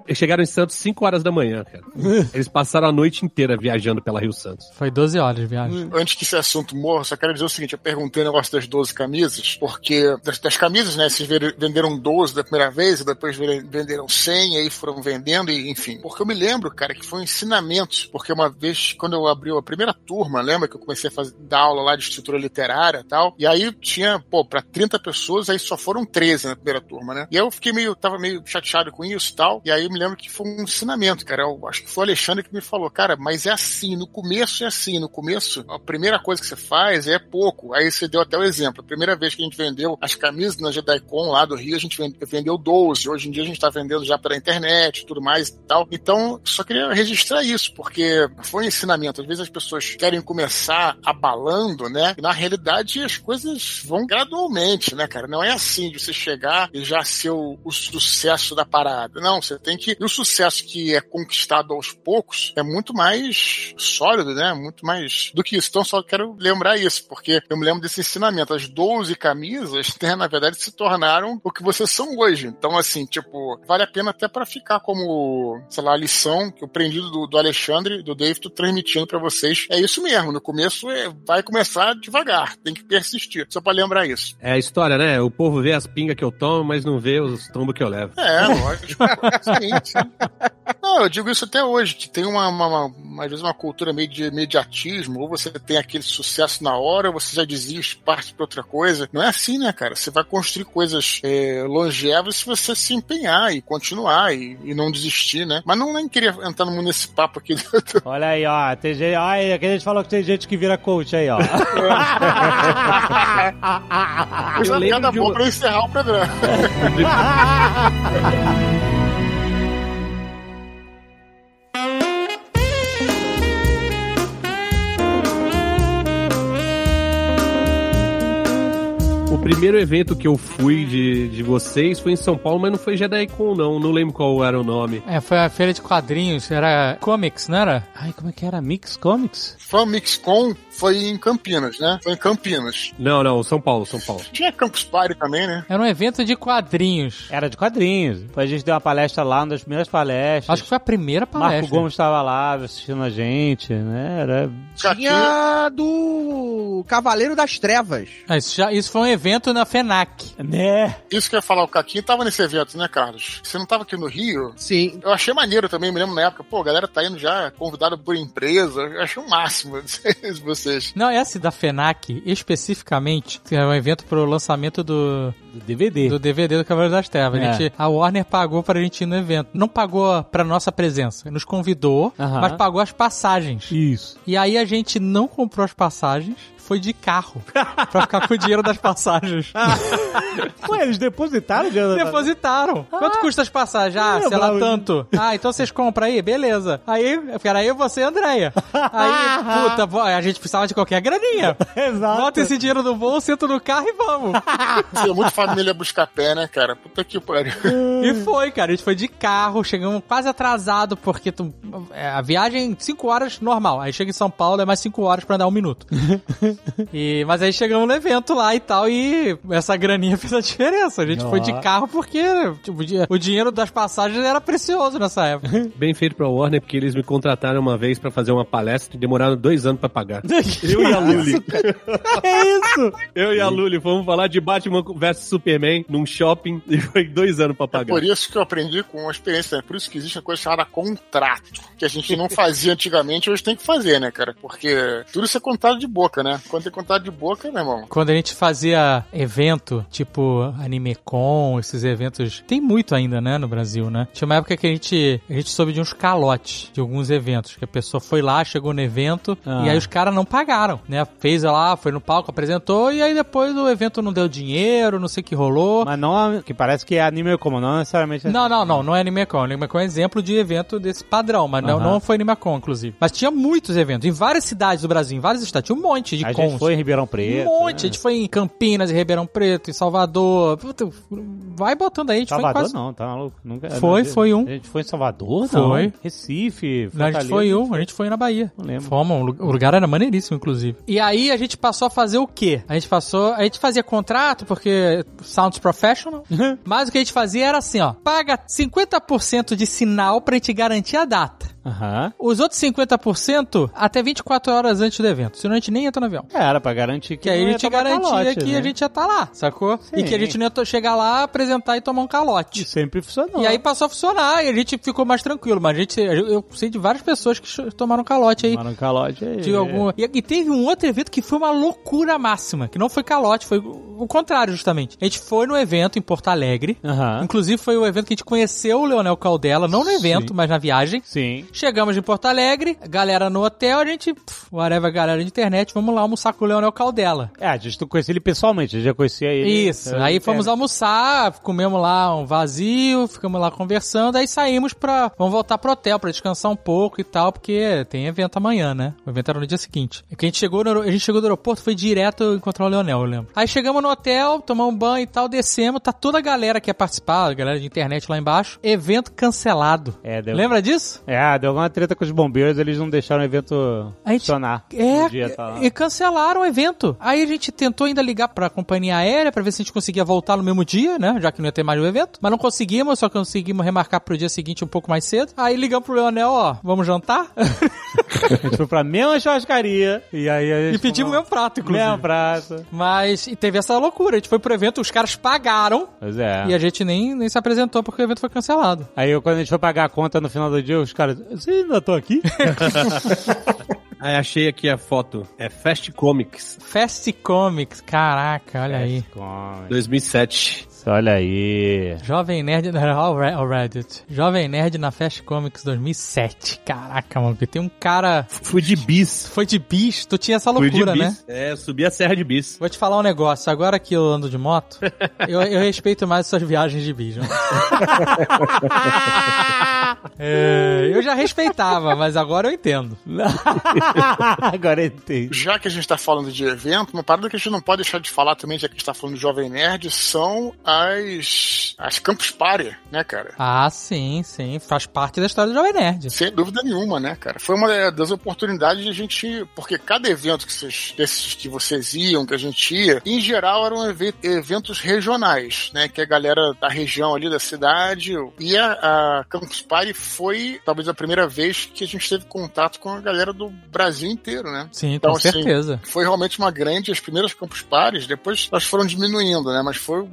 Eles chegaram em Santos 5 horas da manhã, cara. Eles passaram a noite inteira viajando pela Rio Santos. Foi 12 horas de viagem. Antes que esse assunto morra, só quero dizer o seguinte: eu perguntei o negócio das 12 camisas, porque das, das camisas, né? Vocês venderam 12 da primeira vez, e depois venderam 100, e aí foram vendendo, e enfim. Porque eu me lembro, cara, que foi um ensinamento. Porque uma vez, quando eu abri a primeira turma, lembra que eu comecei a fazer, dar aula lá de estrutura literária e tal, e aí tinha, pô, pra 30 pessoas, aí só foram 13 na primeira turma, né? E eu fiquei meio, tava meio chateado com isso e tal, e aí eu me lembro que foi um ensinamento, cara. Eu acho que foi o Alexandre que me falou, cara, mas é assim, no começo é assim, no começo, a primeira coisa que você faz é pouco. Aí você deu até o exemplo. A primeira vez que a gente vendeu as camisas na JediCon lá do Rio, a gente vende- vendeu 12. Hoje em dia a gente tá vendendo já pela internet tudo mais e tal. Então, só queria registrar isso, porque foi um ensinamento. Às vezes as pessoas querem começar abalando, né? E na realidade as coisas vão gradualmente, né, cara? Não é assim de você chegar e já ser o, o sucesso da parada. Não, você tem que. E o sucesso que é conquistado aos poucos é muito mais sólido, né? Muito mais do que isso. Então, só quero lembrar isso, porque eu me lembro desse ensinamento. As 12 camisas, né, na verdade, se tornaram o que vocês são hoje. Então, assim, tipo, vale a pena até pra ficar como, sei lá, a lição que eu aprendi do, do Alexandre, do Dave, tô transmitindo pra vocês. É isso mesmo. No começo é, vai começar devagar, tem que persistir. Só pra lembrar isso. É a história, né? O povo vê as pingas que eu tomo, mas não vê os tombos que eu levo. É, lógico. sim, sim. Não, eu digo isso até hoje, que tem uma, uma, uma, uma, às vezes uma cultura meio de imediatismo, ou você tem aquele sucesso na hora, ou você já desiste, parte pra outra coisa. Não é assim, né, cara? Você vai construir coisas é, longevas se você se empenhar e continuar e, e não desistir, né? Mas não nem queria entrar no- nesse papo aqui. Olha aí, ó. Tem gente. Olha aí, aqui a gente falou que tem gente que vira coach aí, ó. Mas Eu é uma lembro de boa pra encerrar o programa. primeiro evento que eu fui de, de vocês foi em São Paulo, mas não foi JediCon, não. Não lembro qual era o nome. É, foi a feira de quadrinhos, era comics, não era? Ai, como é que era? Mix Comics? Fan Mixcon foi em Campinas, né? Foi em Campinas. Não, não, São Paulo, São Paulo. Tinha Campus Party também, né? Era um evento de quadrinhos. Era de quadrinhos. Depois a gente deu uma palestra lá, uma das primeiras palestras. Acho que foi a primeira palestra. Marco Gomes estava lá assistindo a gente, né? Era. Tinha do Cavaleiro das Trevas. Ah, isso, já, isso foi um evento na FENAC. Né? Isso que eu ia falar, o Caquinho tava nesse evento, né, Carlos? Você não tava aqui no Rio? Sim. Eu achei maneiro também, me lembro na época, pô, a galera tá indo já convidada por empresa. Eu achei o máximo de vocês. Não, essa da FENAC, especificamente, que é um evento pro lançamento do, Do DVD. do DVD do Cavaleiro das Trevas. A, É. gente- a Warner pagou pra gente ir no evento. Não pagou pra nossa presença. Nos convidou, Aham. mas pagou as passagens. Isso. E aí a gente não comprou as passagens, foi de carro. pra ficar com o dinheiro das passagens. Ué, eles depositaram o dinheiro Depositaram. Quanto custa as passagens? Ah, sei lá, tanto. Ah, então vocês compram aí? Beleza. Aí, era eu, você e a Andréia. Aí, puta, a gente precisava de qualquer graninha. Exato. Bota esse dinheiro no bolso, senta no carro e vamos. Tinha muito família buscar pé, né, cara? Puta que pariu. E foi, cara. A gente foi de carro, chegamos quase atrasado, porque tu- é, a viagem, 5 horas, normal. Aí chega em São Paulo, é mais 5 horas pra dar um minuto. e, mas aí chegamos no evento lá e tal, e essa graninha fez a diferença. A gente foi de carro porque tipo, o di- o dinheiro das passagens era precioso nessa época. Bem feito pra Warner, porque eles me contrataram uma vez pra fazer uma palestra e demoraram dois anos pra pagar. Eu e a Luli. É isso! Eu e a Luli fomos falar de Batman vs Superman num shopping e foi dois anos pra É pagar. por isso que eu aprendi com a experiência, né? Por isso que existe uma coisa chamada contrato, que a gente não fazia antigamente, hoje tem que fazer, né, cara? Porque tudo isso é contado de boca, né? Quando é contado de boca, meu irmão. Quando a gente fazia evento, tipo AnimeCon, esses eventos. Tem muito ainda, né, no Brasil, né? Tinha uma época que a gente, a gente soube de uns calotes de alguns eventos, que a pessoa foi lá, chegou no evento, Ah. e aí os caras não pagaram, né? Fez lá, foi no palco, apresentou, e aí depois o evento não deu dinheiro, não sei o que rolou. Mas não, que parece que é anime como, não necessariamente. Não, não, não, não é AnimeCon. AnimeCon é exemplo de evento desse padrão, mas não, Aham. não foi AnimeCon, inclusive. Mas tinha muitos eventos, em várias cidades do Brasil, em vários estados, tinha um monte de A gente foi em Ribeirão Preto. Um monte, né? a gente foi em Campinas, em Ribeirão Preto, em Salvador. Puta, vai botando aí, a gente Salvador foi quase... não, tá maluco? Nunca, Foi, não, foi um. A gente foi em Salvador? Foi. Não. Recife, Não, a gente Fortaleza. foi um, a gente foi na Bahia. Não lembro. Fomos, o lugar era maneiríssimo, inclusive. E aí a gente passou a fazer o quê? A gente passou, a gente fazia contrato, porque Sounds Professional, mas o que a gente fazia era assim, ó, paga 50% de sinal pra gente garantir a data. Aham. Os outros 50% até 24 horas antes do evento, senão a gente nem entra no avião. Era pra garantir que Que aí a gente garantia calote, que né? a gente ia estar lá, sacou? E Sim. que a gente não ia chegar lá, apresentar e tomar um calote. Sempre funcionou. E aí passou a funcionar e a gente ficou mais tranquilo. Mas a gente, eu sei de várias pessoas que tomaram calote aí. Tomaram calote aí. De algum... e, e teve um outro evento que foi uma loucura máxima, que não foi calote, foi o contrário, justamente. A gente foi no evento em Porto Alegre. Aham. Inclusive foi o evento que a gente conheceu o Leonel Caldela, não no evento, mas na viagem. Sim. Chegamos em Porto Alegre, galera no hotel, a gente, pff, whatever, galera de internet, vamos lá almoçar com o Leonel Caldela. É, a gente não conhecia ele pessoalmente, a gente já conhecia ele. Isso, eh, aí fomos almoçar, comemos lá um vazio, ficamos lá conversando, aí saímos pra. Vamos voltar pro hotel pra descansar um pouco e tal, porque tem evento amanhã, né? O evento era no dia seguinte. E que a gente chegou no, a gente chegou do aeroporto, foi direto encontrar o Leonel, eu lembro. Aí chegamos no hotel, tomamos um banho e tal, descemos, tá toda a galera que ia participar, a galera de internet lá embaixo. Evento cancelado. É, deu... Lembra disso? É, deu alguma treta com os bombeiros, eles não deixaram o evento A gente- funcionar. É, dia, tá e cancelaram o evento. Aí a gente tentou ainda ligar pra companhia aérea pra ver se a gente conseguia voltar no mesmo dia, né? Já que não ia ter mais o evento. Mas não conseguimos, só conseguimos remarcar pro dia seguinte um pouco mais cedo. Aí ligamos pro Leonel, ó, vamos jantar? A gente foi pra mesma churrascaria e aí a gente e pedimos o mesmo prato, inclusive. mesmo prato. Mas e teve essa loucura. A gente foi pro evento, os caras pagaram Pois é. e a gente nem, nem se apresentou porque o evento foi cancelado. Aí quando a gente foi pagar a conta no final do dia, os caras, vocês ainda estão aqui? Aí achei aqui a foto. É Fast Comics Fast Comics, caraca, olha aí. Come. 2007. Olha aí. Jovem Nerd na Reddit. Jovem Nerd na Fast Comics 2007. Caraca, mano, porque tem um cara. Fui de bis. Foi de bis, tu tinha essa Fui de loucura, né? É, subi a Serra de Bis. Vou te falar um negócio, agora que eu ando de moto, eu, eu respeito mais suas viagens de bis. né? É, eu já respeitava, mas agora eu entendo. Agora eu entendi. Já que a gente tá falando de evento, uma parada que a gente não pode deixar de falar também, já que a gente tá falando de Jovem Nerd, são as, as Campus Party, né, cara? Ah, sim, sim, faz parte da história do Jovem Nerd. Sem dúvida nenhuma, né, cara? Foi uma das oportunidades de a gente. Porque cada evento que vocês, desses que vocês iam, que a gente ia, em geral eram eve- eventos regionais, né? Que a galera da região ali da cidade. E a, a Campus Party foi talvez a primeira vez que a gente teve contato com a galera do Brasil inteiro, né? Sim, Então, com assim, certeza. Foi realmente uma grande, as primeiras campus pares, depois elas foram diminuindo, né? Mas foram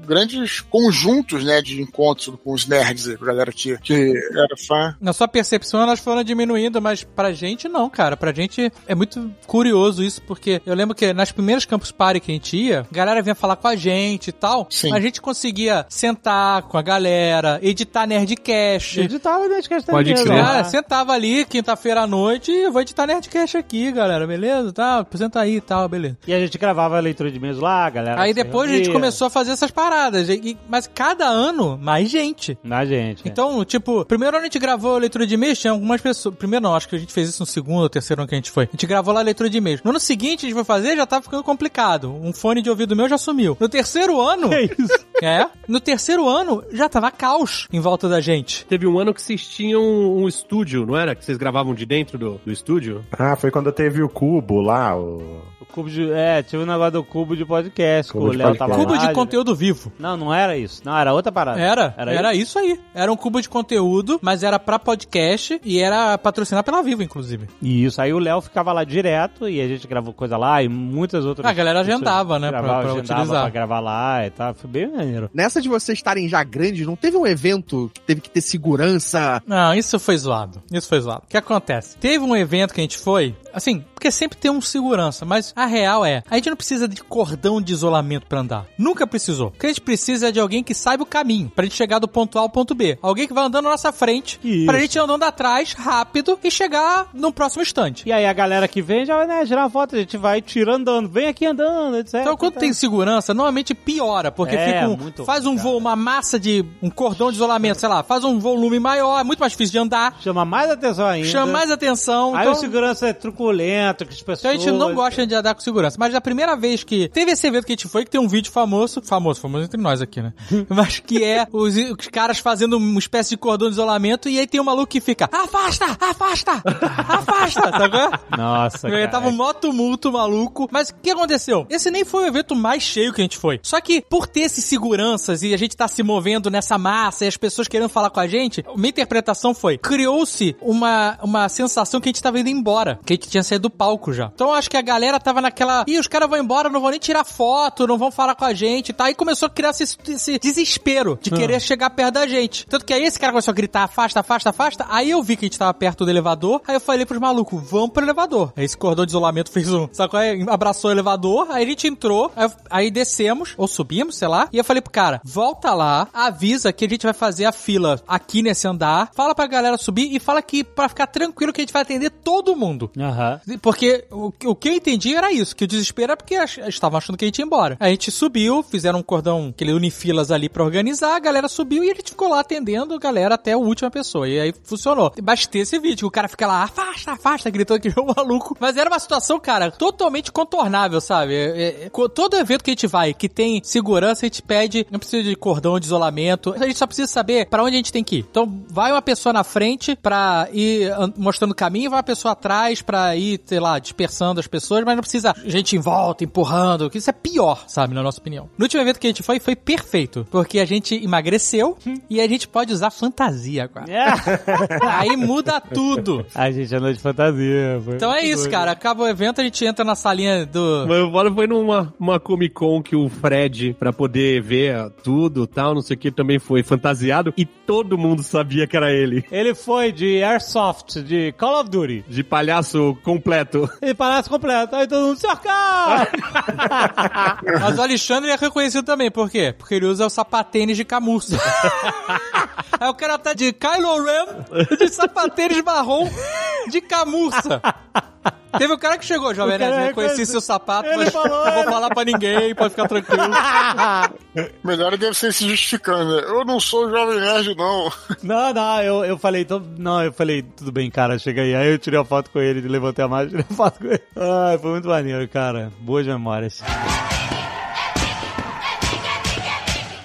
grandes conjuntos, né, de encontros com os nerds, a galera que, que era fã. Na sua percepção, elas foram diminuindo, mas pra gente não, cara. Pra gente é muito curioso isso, porque eu lembro que nas primeiras Campus Party que a gente ia, a galera vinha falar com a gente e tal, Sim. mas a gente conseguia sentar com a galera, editar Nerdcast. Editava Nerdcast Pode mesmo, crer. Cara, sentava ali quinta-feira à noite e vou editar Nerdcast aqui, galera, beleza? Tá, apresenta aí e tal, beleza. E a gente gravava a leitura de mesa lá, galera. Aí depois a gente reunia. começou a fazer essas paradas, e- e- mas cada ano mais gente. Na gente. é. Então, tipo, primeiro ano a gente gravou a leitura de e-mails, tinha algumas pessoas. Primeiro não, acho que a gente fez isso no segundo ou terceiro ano que a gente foi. A gente gravou lá a leitura de e-mails. No ano seguinte a gente foi fazer, já tava ficando complicado. Um fone de ouvido meu já sumiu. No terceiro ano. É isso. É. No terceiro ano já tava caos em volta da gente. Teve um ano que vocês tinham um estúdio, não era? Que vocês gravavam de dentro do, do estúdio? Ah, foi quando teve o cubo lá, o... O cubo de. É, tinha um negócio do cubo de podcast. Cubo de podcast. tava Cubo lá, de conteúdo vivo. Não, não era isso. Não, era outra parada. Era, Era era, isso? aí. Era um cubo de conteúdo, mas era pra podcast e era patrocinado pela Vivo, inclusive. Isso, aí o Léo ficava lá direto e a gente gravou coisa lá e muitas outras. A galera agendava, né, pra- Gravava, pra agendava utilizar. pra gravar lá e tal. Foi bem maneiro. Nessa de vocês estarem já grandes, não teve um evento que teve que ter segurança? Não, isso foi zoado. Isso foi zoado. O que acontece? Teve um evento que a gente foi, assim, porque sempre tem um segurança, mas a real é, a gente não precisa de cordão de isolamento pra andar. Nunca precisou. O que a gente precisa é de alguém que saiba o caminho, pra gente chegar do ponto A ao ponto B. Alguém que vai andando na nossa frente, Isso. pra gente ir andando atrás, rápido, e chegar no próximo instante. E aí a galera que vem já, né, gerar foto, a gente vai tira andando, vem aqui andando, etc. Então, quando tem segurança, normalmente piora, porque É, fica um- faz um voo, uma massa de um cordão de isolamento, sei lá, faz um volume maior, é muito mais difícil de andar, Chama mais atenção ainda. chama mais atenção. Aí então... o segurança é truculento, que as pessoas... Então a gente não gosta de andar com segurança. Mas a primeira vez que teve esse evento que a gente foi, que tem um vídeo famoso, famoso, famoso entre nós aqui, né? Mas que é os, os caras fazendo uma espécie de cordão de isolamento e aí tem um maluco que fica, afasta, afasta, afasta, qual é? Nossa, Aí cara. tava um mó tumulto maluco. Mas o que aconteceu? Esse nem foi o evento mais cheio que a gente foi. Só que por ter esses seguranças e a gente tá se movendo nessa massa e as pessoas querendo falar com a gente, minha interpretação foi: criou-se uma, uma sensação que a gente tava indo embora. Que a gente tinha saído do palco já. Então eu acho que a galera tava naquela. Ih, os caras vão embora, não vão nem tirar foto, não vão falar com a gente tá? E começou a criar esse, esse desespero de querer chegar perto da gente. Tanto que aí esse cara começou a gritar: afasta, afasta, afasta. Aí eu vi que a gente tava perto do elevador. Aí eu falei pros malucos: vamos pro elevador. Aí esse cordão de isolamento fez um. Sabe qual é? Abraçou o elevador. Aí a gente entrou. Aí, aí descemos, ou subimos, sei lá. E eu falei pro cara: volta lá, avisa que a gente vai fazer a fila aqui nesse andar. Fala pra galera subir e fala que pra ficar tranquilo que a gente vai atender todo mundo. Aham. Porque o, o que eu entendi era isso, que o desespero era porque ach- estavam achando que a gente ia embora. A gente subiu, fizeram um cordão, aquele unifilas ali pra organizar, a galera subiu e gente ficou lá atendendo a galera até a última pessoa. E aí funcionou. Bastei esse vídeo, o cara fica lá, afasta, afasta, gritando que é um maluco. Mas era uma situação, cara, totalmente contornável, sabe? É- é- é- todo evento que a gente vai, que tem segurança, a gente pede, não precisa de cordão de isolamento, a gente só precisa saber pra onde a gente tem que ir. Então vai uma pessoa na frente pra ir an- mostrando o caminho, vai uma pessoa atrás pra ir, sei lá, dispersando as pessoas, mas não precisa gente em volta, empurrando, que isso é pior, sabe, na nossa opinião. No último evento que a gente foi, foi perfeito, porque a gente emagreceu e a gente pode usar fantasia agora. Aí muda tudo. A gente andou de fantasia. Foi Então é isso, doido. cara. Acaba o evento, a gente entra na salinha do. Mas o foda foi numa uma Comic Con que o Fred, pra poder ver tudo e tal, não sei o que, também foi fantasiado e todo mundo sabia que era ele. Ele foi de Airsoft, de Call of Duty. De palhaço completo. E palhaço completo. Aí todo mundo, cercar! Mas o Alexandre é reconhecido também, por quê? Porque ele usa o sapatênis de camurça. Aí o cara tá de Kylo Ren, de sapatênis marrom, de camurça. Teve um cara que chegou, Jovem Nerd, reconheci reconhece- seu sapato, Ele mas falou, não vou é. falar pra ninguém, pode ficar tranquilo. Melhor deve ser se justificando, né? Eu não sou jovem nerd, não. Não, não, eu, eu falei, então, não, eu falei, tudo bem, cara, chega aí. Aí eu tirei a foto com ele, levantei a máscara, tirei a foto com ele. Ai, foi muito maneiro, cara. Boas memórias.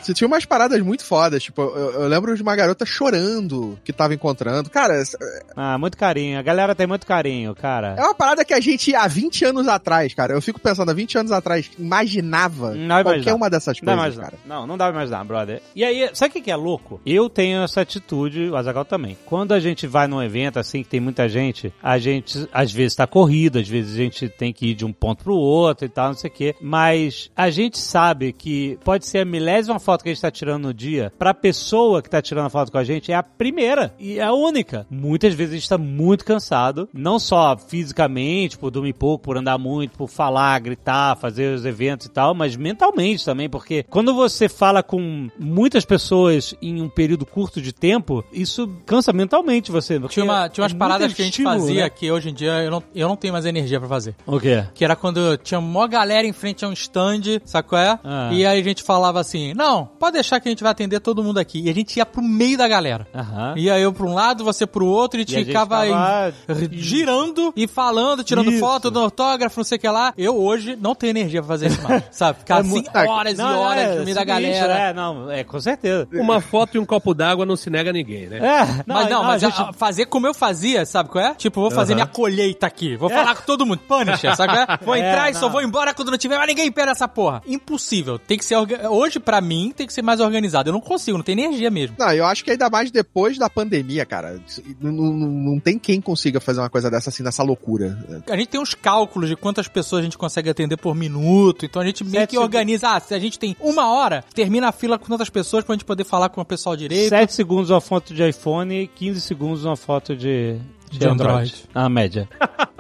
Você tinha umas paradas muito fodas, tipo, eu, eu lembro de uma garota chorando que tava encontrando. Cara, essa- Ah, muito carinho. A galera tem muito carinho, cara. é uma parada que a gente, há 20 anos atrás, cara, eu fico pensando, há 20 anos atrás, imaginava Não qualquer imaginar. uma dessas Não coisas, mais cara. Não, não dá pra imaginar, brother. E aí, sabe o que que é louco? Eu tenho essa atitude, o Azagal também. Quando a gente vai num evento assim, que tem muita gente, a gente às vezes tá corrido, às vezes a gente tem que ir de um ponto pro outro e tal, não sei o quê. Mas a gente sabe que pode ser a milésima foto que a gente tá tirando no dia, pra pessoa que tá tirando a foto com a gente, é a primeira e é a única. Muitas vezes a gente tá muito cansado, não só fisicamente, por dormir pouco, por andar muito, por falar, gritar, fazer os eventos e tal, mas mentalmente também, porque quando você fala com muitas pessoas em um período curto de tempo, isso cansa mentalmente você. Tinha, uma, tinha umas é paradas que a gente estímulo, fazia né? que hoje em dia eu não, eu não tenho mais energia pra fazer. O quê? Que era quando tinha mó galera em frente a um stand, sabe qual é? Ah. E aí a gente falava assim, não, pode deixar que a gente vai atender todo mundo aqui. E a gente ia pro meio da galera. Aham. Ia eu pra um lado, você pro outro, e a gente E a gente ficava em- girando e falando, tirando Isso. foto, dando autógrafo, não sei o que lá. Eu hoje não tenho energia pra fazer isso mais, sabe? Ficar É assim muito- horas Não, e horas é, no meio da galera. É, não, é, com certeza. Uma foto e um copo d'água não se nega a ninguém, né? É, mas não, mas a a- gente- a- fazer como eu fazia, sabe qual é? Tipo, vou fazer Aham. minha colheita aqui. Vou falar com todo mundo. Punisher, sabe qual é? Vou É, entrar e só não. vou embora quando não tiver mais ninguém pé nessa porra. Impossível. Tem que ser. orga- Hoje, pra mim, tem que ser mais organizado. Eu não consigo, não tenho energia mesmo. Não, eu acho que ainda mais depois da pandemia, cara. Não, não, não tem quem consiga fazer uma coisa dessa assim, nessa loucura. A gente tem uns cálculos de quantas pessoas a gente consegue atender por minuto. Então a gente meio Sete que segundos. organiza. Ah, se a gente tem uma hora, termina a fila com tantas pessoas pra gente poder falar com o pessoal direito. 7 segundos uma foto de iPhone, 15 segundos uma foto de De Android. Ah, média.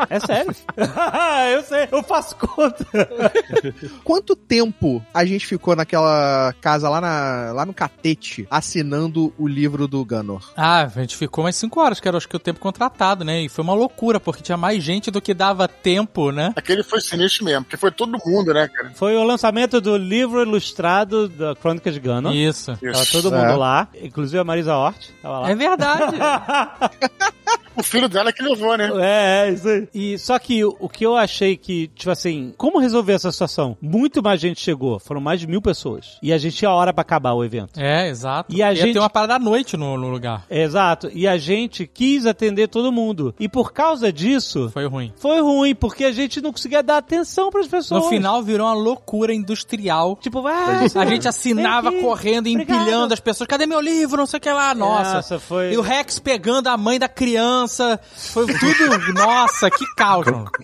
É sério. eu sei, eu faço conta. Quanto tempo a gente ficou naquela casa lá, na, lá no Catete assinando o livro do Gunnar? Ah, a gente ficou mais 5 horas, que era acho que o tempo contratado, né? E foi uma loucura, porque tinha mais gente do que dava tempo, né? Aquele foi sinistro mesmo, porque foi todo mundo, né, cara? Foi o lançamento do livro ilustrado da Crônica de Gunnar. Isso. Tava todo mundo É. lá, inclusive a Marisa Hort tava lá. É verdade. O filho dela que levou, né? É, é, isso aí. E só que o, o que eu achei que, tipo assim, como resolver essa situação? Muito mais gente chegou, foram mais de mil pessoas. E a gente tinha hora pra acabar o evento. é, exato. E a Ia gente- ter uma parada à noite no, no lugar. Exato. E a gente quis atender todo mundo. E por causa disso, Foi ruim. foi ruim, porque a gente não conseguia dar atenção pras pessoas. No final virou uma loucura industrial. Tipo, ah, A gente assinava aqui. correndo e Obrigado. empilhando as pessoas. Cadê meu livro? Não sei o que lá. Nossa. Nossa, foi- E o Rex pegando a mãe da criança. Foi tudo. Nossa, que caos, mano.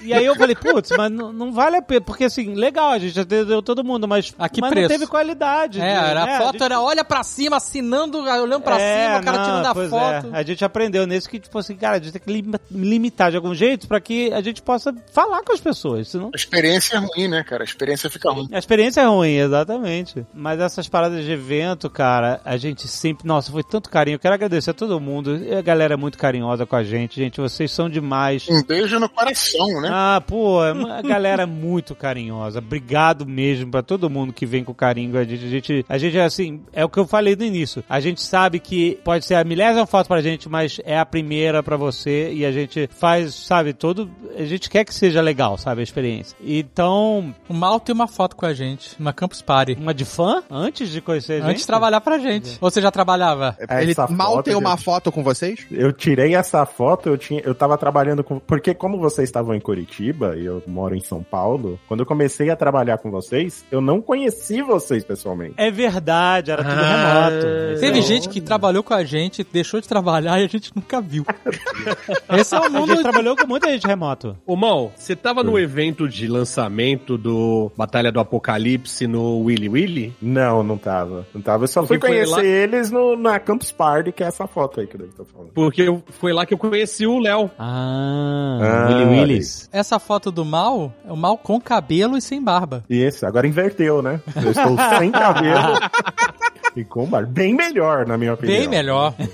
E aí eu falei, putz, mas não, não vale a pena. Porque assim, legal, a gente atendeu todo mundo, mas, A que mas preço? não teve qualidade. É, né? era, a É, foto gente- era olha pra cima, assinando, olhando pra É, cima, o cara não, tirando a pois foto. é. A gente aprendeu nesse que, tipo assim, cara, a gente tem que lim- limitar de algum jeito pra que a gente possa falar com as pessoas, senão... A experiência é ruim, né, cara? A experiência fica ruim. A experiência é ruim, exatamente. Mas essas paradas de evento, cara, a gente sempre. Nossa, foi tanto carinho. Eu quero agradecer a todo mundo. A galera é muito carinhosa com a gente, gente. Vocês são demais. Um beijo no coração, né? Ah, pô, a galera é muito carinhosa. Obrigado mesmo pra todo mundo que vem com carinho a gente. A gente, a gente, assim, é o que eu falei no início. A gente sabe que pode ser a milésima foto pra gente, mas é a primeira pra você e a gente faz, sabe, todo. A gente quer que seja legal, sabe, a experiência. Então, O Mal tem uma foto com a gente, numa Campus Party. uma de fã antes de conhecer a gente. Antes de trabalhar pra gente. Ou você já trabalhava? Ele Essa mal foto, tem uma gente. foto com vocês? Eu tirei essa foto, eu tinha, eu tava trabalhando com, porque como vocês estavam em Curitiba e eu moro em São Paulo, quando eu comecei a trabalhar com vocês, eu não conheci vocês pessoalmente. É verdade, era tudo Ah, remoto. Teve Então, gente que trabalhou com a gente, deixou de trabalhar e a gente nunca viu. Esse é o A mundo. gente trabalhou com muita gente remoto. Ô Mal, você tava no evento de lançamento do Batalha do Apocalipse no Willy Willy? Não, não tava. Não tava. Eu só Porque fui conhecer lá- eles no, na Campus Party, que é essa foto aí que eu tô falando. Porque eu- foi lá que eu conheci o Léo. Ah, Ah, Willy Willis. Essa foto do Mal é o Mal com cabelo e sem barba. Isso, agora inverteu, né? Eu estou sem cabelo e com barba. Bem melhor, na minha opinião. Bem melhor.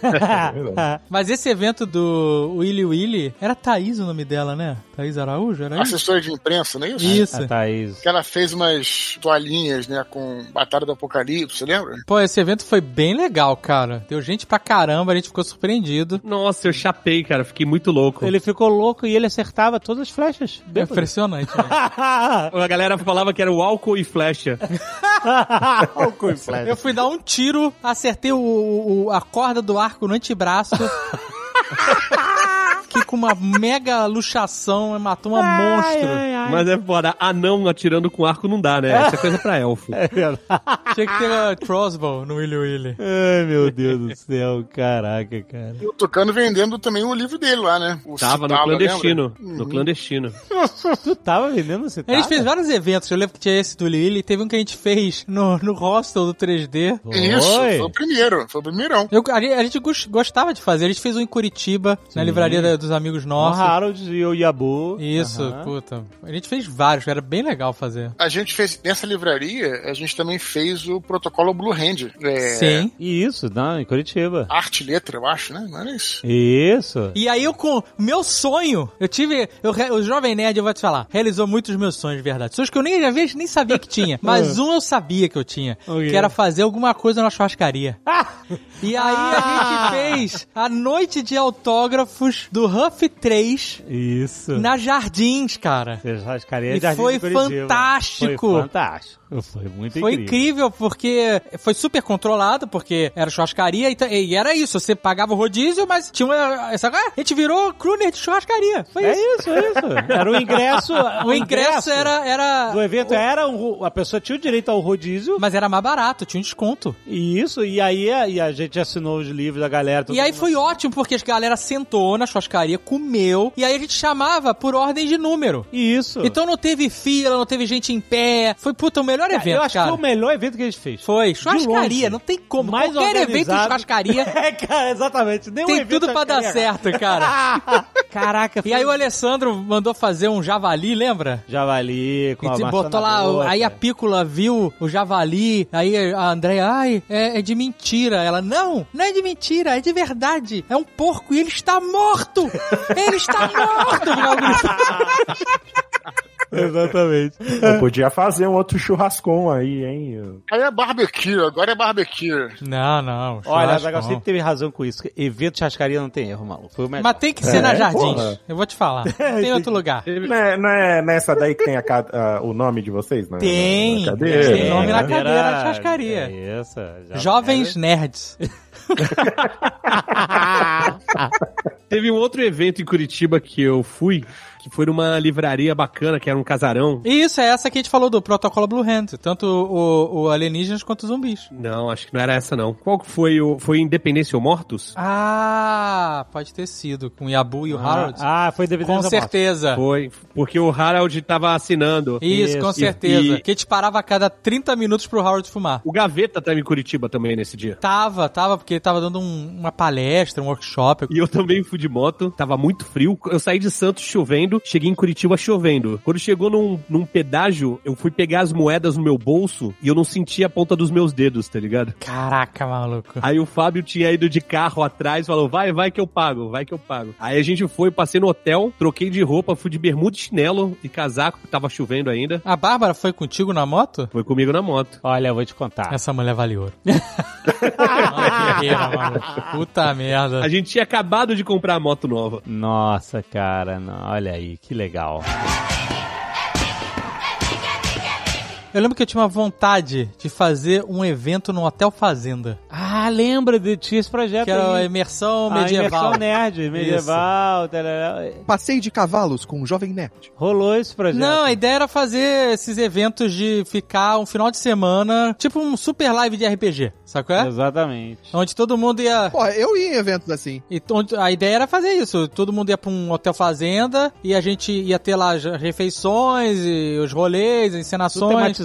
É. Mas esse evento do Willy Willy, era Thaís o nome dela, né? Thaís Araújo, era isso? Assessora de imprensa, não é isso? Isso. A Thaís. Que ela fez umas toalhinhas, né, com Batalha do Apocalipse, lembra? Pô, esse evento foi bem legal, cara. Deu gente pra caramba, a gente ficou surpreendido. Nossa, eu chapei, cara. Fiquei muito louco. Ele ficou louco e ele acertava todas as flechas. É impressionante, né? A galera falava que era o álcool e flecha. Álcool e flecha. Eu fui dar um tiro, acertei o, o- a corda do arco no antebraço. Fiquei com uma mega luxação, matou uma monstro. Mas é foda. Anão atirando com arco não dá, né? Essa é coisa pra elfo. Tinha que ter a crossbow no Willy Willy. Ai, meu Deus do céu. Caraca, cara. E o Tucano vendendo também o livro dele lá, né? O Tava no clandestino. lembra? No clandestino. Tu tava vendendo esse A gente fez vários eventos, eu lembro que tinha esse do Willy Willy, teve um que a gente fez no, no hostel do 3D. Isso, Oi. foi o primeiro, foi o primeirão. Eu- a, gente- a gente gos- gostava de fazer, a gente fez um em Curitiba, na livraria dos amigos O nossos. Harold e o Yabu. Isso, Aham. puta. A gente fez vários, era bem legal fazer. A gente fez, nessa livraria, a gente também fez o protocolo Blue Hand. É, Sim. Isso, não, em Curitiba. Arte e letra, eu acho, né? Não era isso? Isso. E aí eu com meu sonho, eu tive, eu, o Jovem Nerd, eu vou te falar, realizou muitos meus sonhos de verdade. Sonhos que eu nem, às vezes, nem sabia que tinha. Mas um eu sabia que eu tinha, O quê? que era fazer alguma coisa na churrascaria. E aí a gente fez a noite de autógrafos do Huff 3 Isso. na Jardins, cara. Churrascaria E Jardim foi fantástico. Foi fantástico. Foi muito Foi incrível. incrível porque foi super controlado, porque era churrascaria e, e era isso. Você pagava o rodízio, mas tinha uma. Essa, ah, a gente virou crooner de churrascaria. Foi É isso. isso, é isso. Era o ingresso. O ingresso era. era Do evento era um, a pessoa tinha o direito ao rodízio. Mas era mais barato, tinha um desconto. E isso, e aí a, e a gente assinou os livros da galera. E aí mundo- foi ótimo, porque a galera sentou na churrascaria, churrascaria, comeu, e aí a gente chamava por ordem de número. Isso. Então não teve fila, não teve gente em pé. Foi, puta, o melhor evento, eu acho cara. que foi o melhor evento que a gente fez. Foi. Churrascaria, não tem como. Mais Qualquer evento de churrascaria É, cara, exatamente. Nenhum tem tudo pra dar certo, cara. Caraca, E aí o Alessandro mandou fazer um javali, lembra? Javali com E a botou lá, boca. aí a Pícola viu o javali, aí a Andréia, ai, é, é de mentira. Ela, não, não é de mentira, é de verdade. É um porco e ele está morto! Ele está morto! Exatamente. Eu podia fazer um outro churrascão aí, hein? Aí é barbecue, agora é barbecue. Não, não. Olha, não. sempre teve razão com isso. Evento de churrascaria não tem erro, maluco. Foi o melhor. Mas tem que ser É, na Jardins. porra. Eu vou te falar. Tem outro lugar. Não é, não é nessa daí que tem a a- o nome de vocês, né? Tem. Na cadeira? Tem nome na cadeira de churrascaria. É Jovens Nerds. Teve um outro evento em Curitiba que eu fui, que foi numa livraria bacana, que era um casarão. Isso, é essa que a gente falou do protocolo Blue Hand. Tanto o, o alienígenas quanto os zumbis. Não, acho que não era essa não. Qual que foi o... Foi Independência ou Mortos? Ah, pode ter sido. Com o Yabu e o Harold. Ah, foi devido com certeza. Foi, porque o Harold tava assinando. Isso, Isso. com certeza. E- Que a gente parava a cada 30 minutos pro Howard fumar. O Gaveta tava em Curitiba também nesse dia. Tava, tava, porque ele tava dando um- uma palestra, um workshop. E eu também fui de moto, tava muito frio. Eu saí de Santos chovendo, cheguei em Curitiba chovendo. Quando chegou num, num pedágio, eu fui pegar as moedas no meu bolso e eu não sentia a ponta dos meus dedos, tá ligado? Caraca, maluco. Aí o Fábio tinha ido de carro atrás, falou: vai, vai que eu pago, vai que eu pago. Aí a gente foi, passei no hotel, troquei de roupa, fui de bermuda e chinelo e casaco, porque tava chovendo ainda. A Bárbara foi contigo na moto? Foi comigo na moto. Olha, eu vou te contar. Essa mulher vale ouro. Olha, guerreira, maluco. Puta merda. A gente tinha acabado de comprar a moto nova. Nossa, cara, não, olha aí, que legal. Eu lembro que eu tinha uma vontade de fazer um evento no Hotel Fazenda. Ah, lembra de tinha esse projeto Que era a imersão A medieval. imersão nerd, medieval, tarará. Passeio de cavalos com um jovem nerd. rolou esse projeto. Não, a ideia era fazer esses eventos de ficar um final de semana, tipo um super live de RPG, sacou? É? Exatamente. Onde todo mundo ia. Pô, eu ia em eventos assim. e onde- a ideia era fazer isso. Todo mundo ia pra um hotel fazenda e a gente ia ter lá as refeições e os rolês, as Tudo encenações.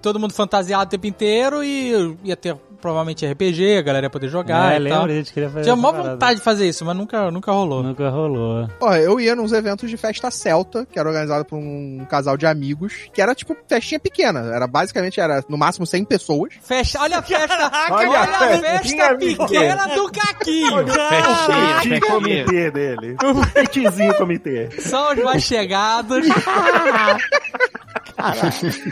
Todo mundo fantasiado o tempo inteiro e ia ter provavelmente RPG, a galera ia poder jogar é, e lembra? tal. A gente queria fazer Tinha maior parada. vontade de fazer isso, mas nunca, nunca rolou. Nunca rolou. Pô, eu ia nos eventos de festa celta, que era organizado por um casal de amigos, que era tipo festinha pequena. Era basicamente, era no máximo 100 pessoas. Festa, olha a festa, olha olha, a festa pequena do Caquinho. Festinha, Petit comitê dele. O petzinho comitê. São os mais chegados.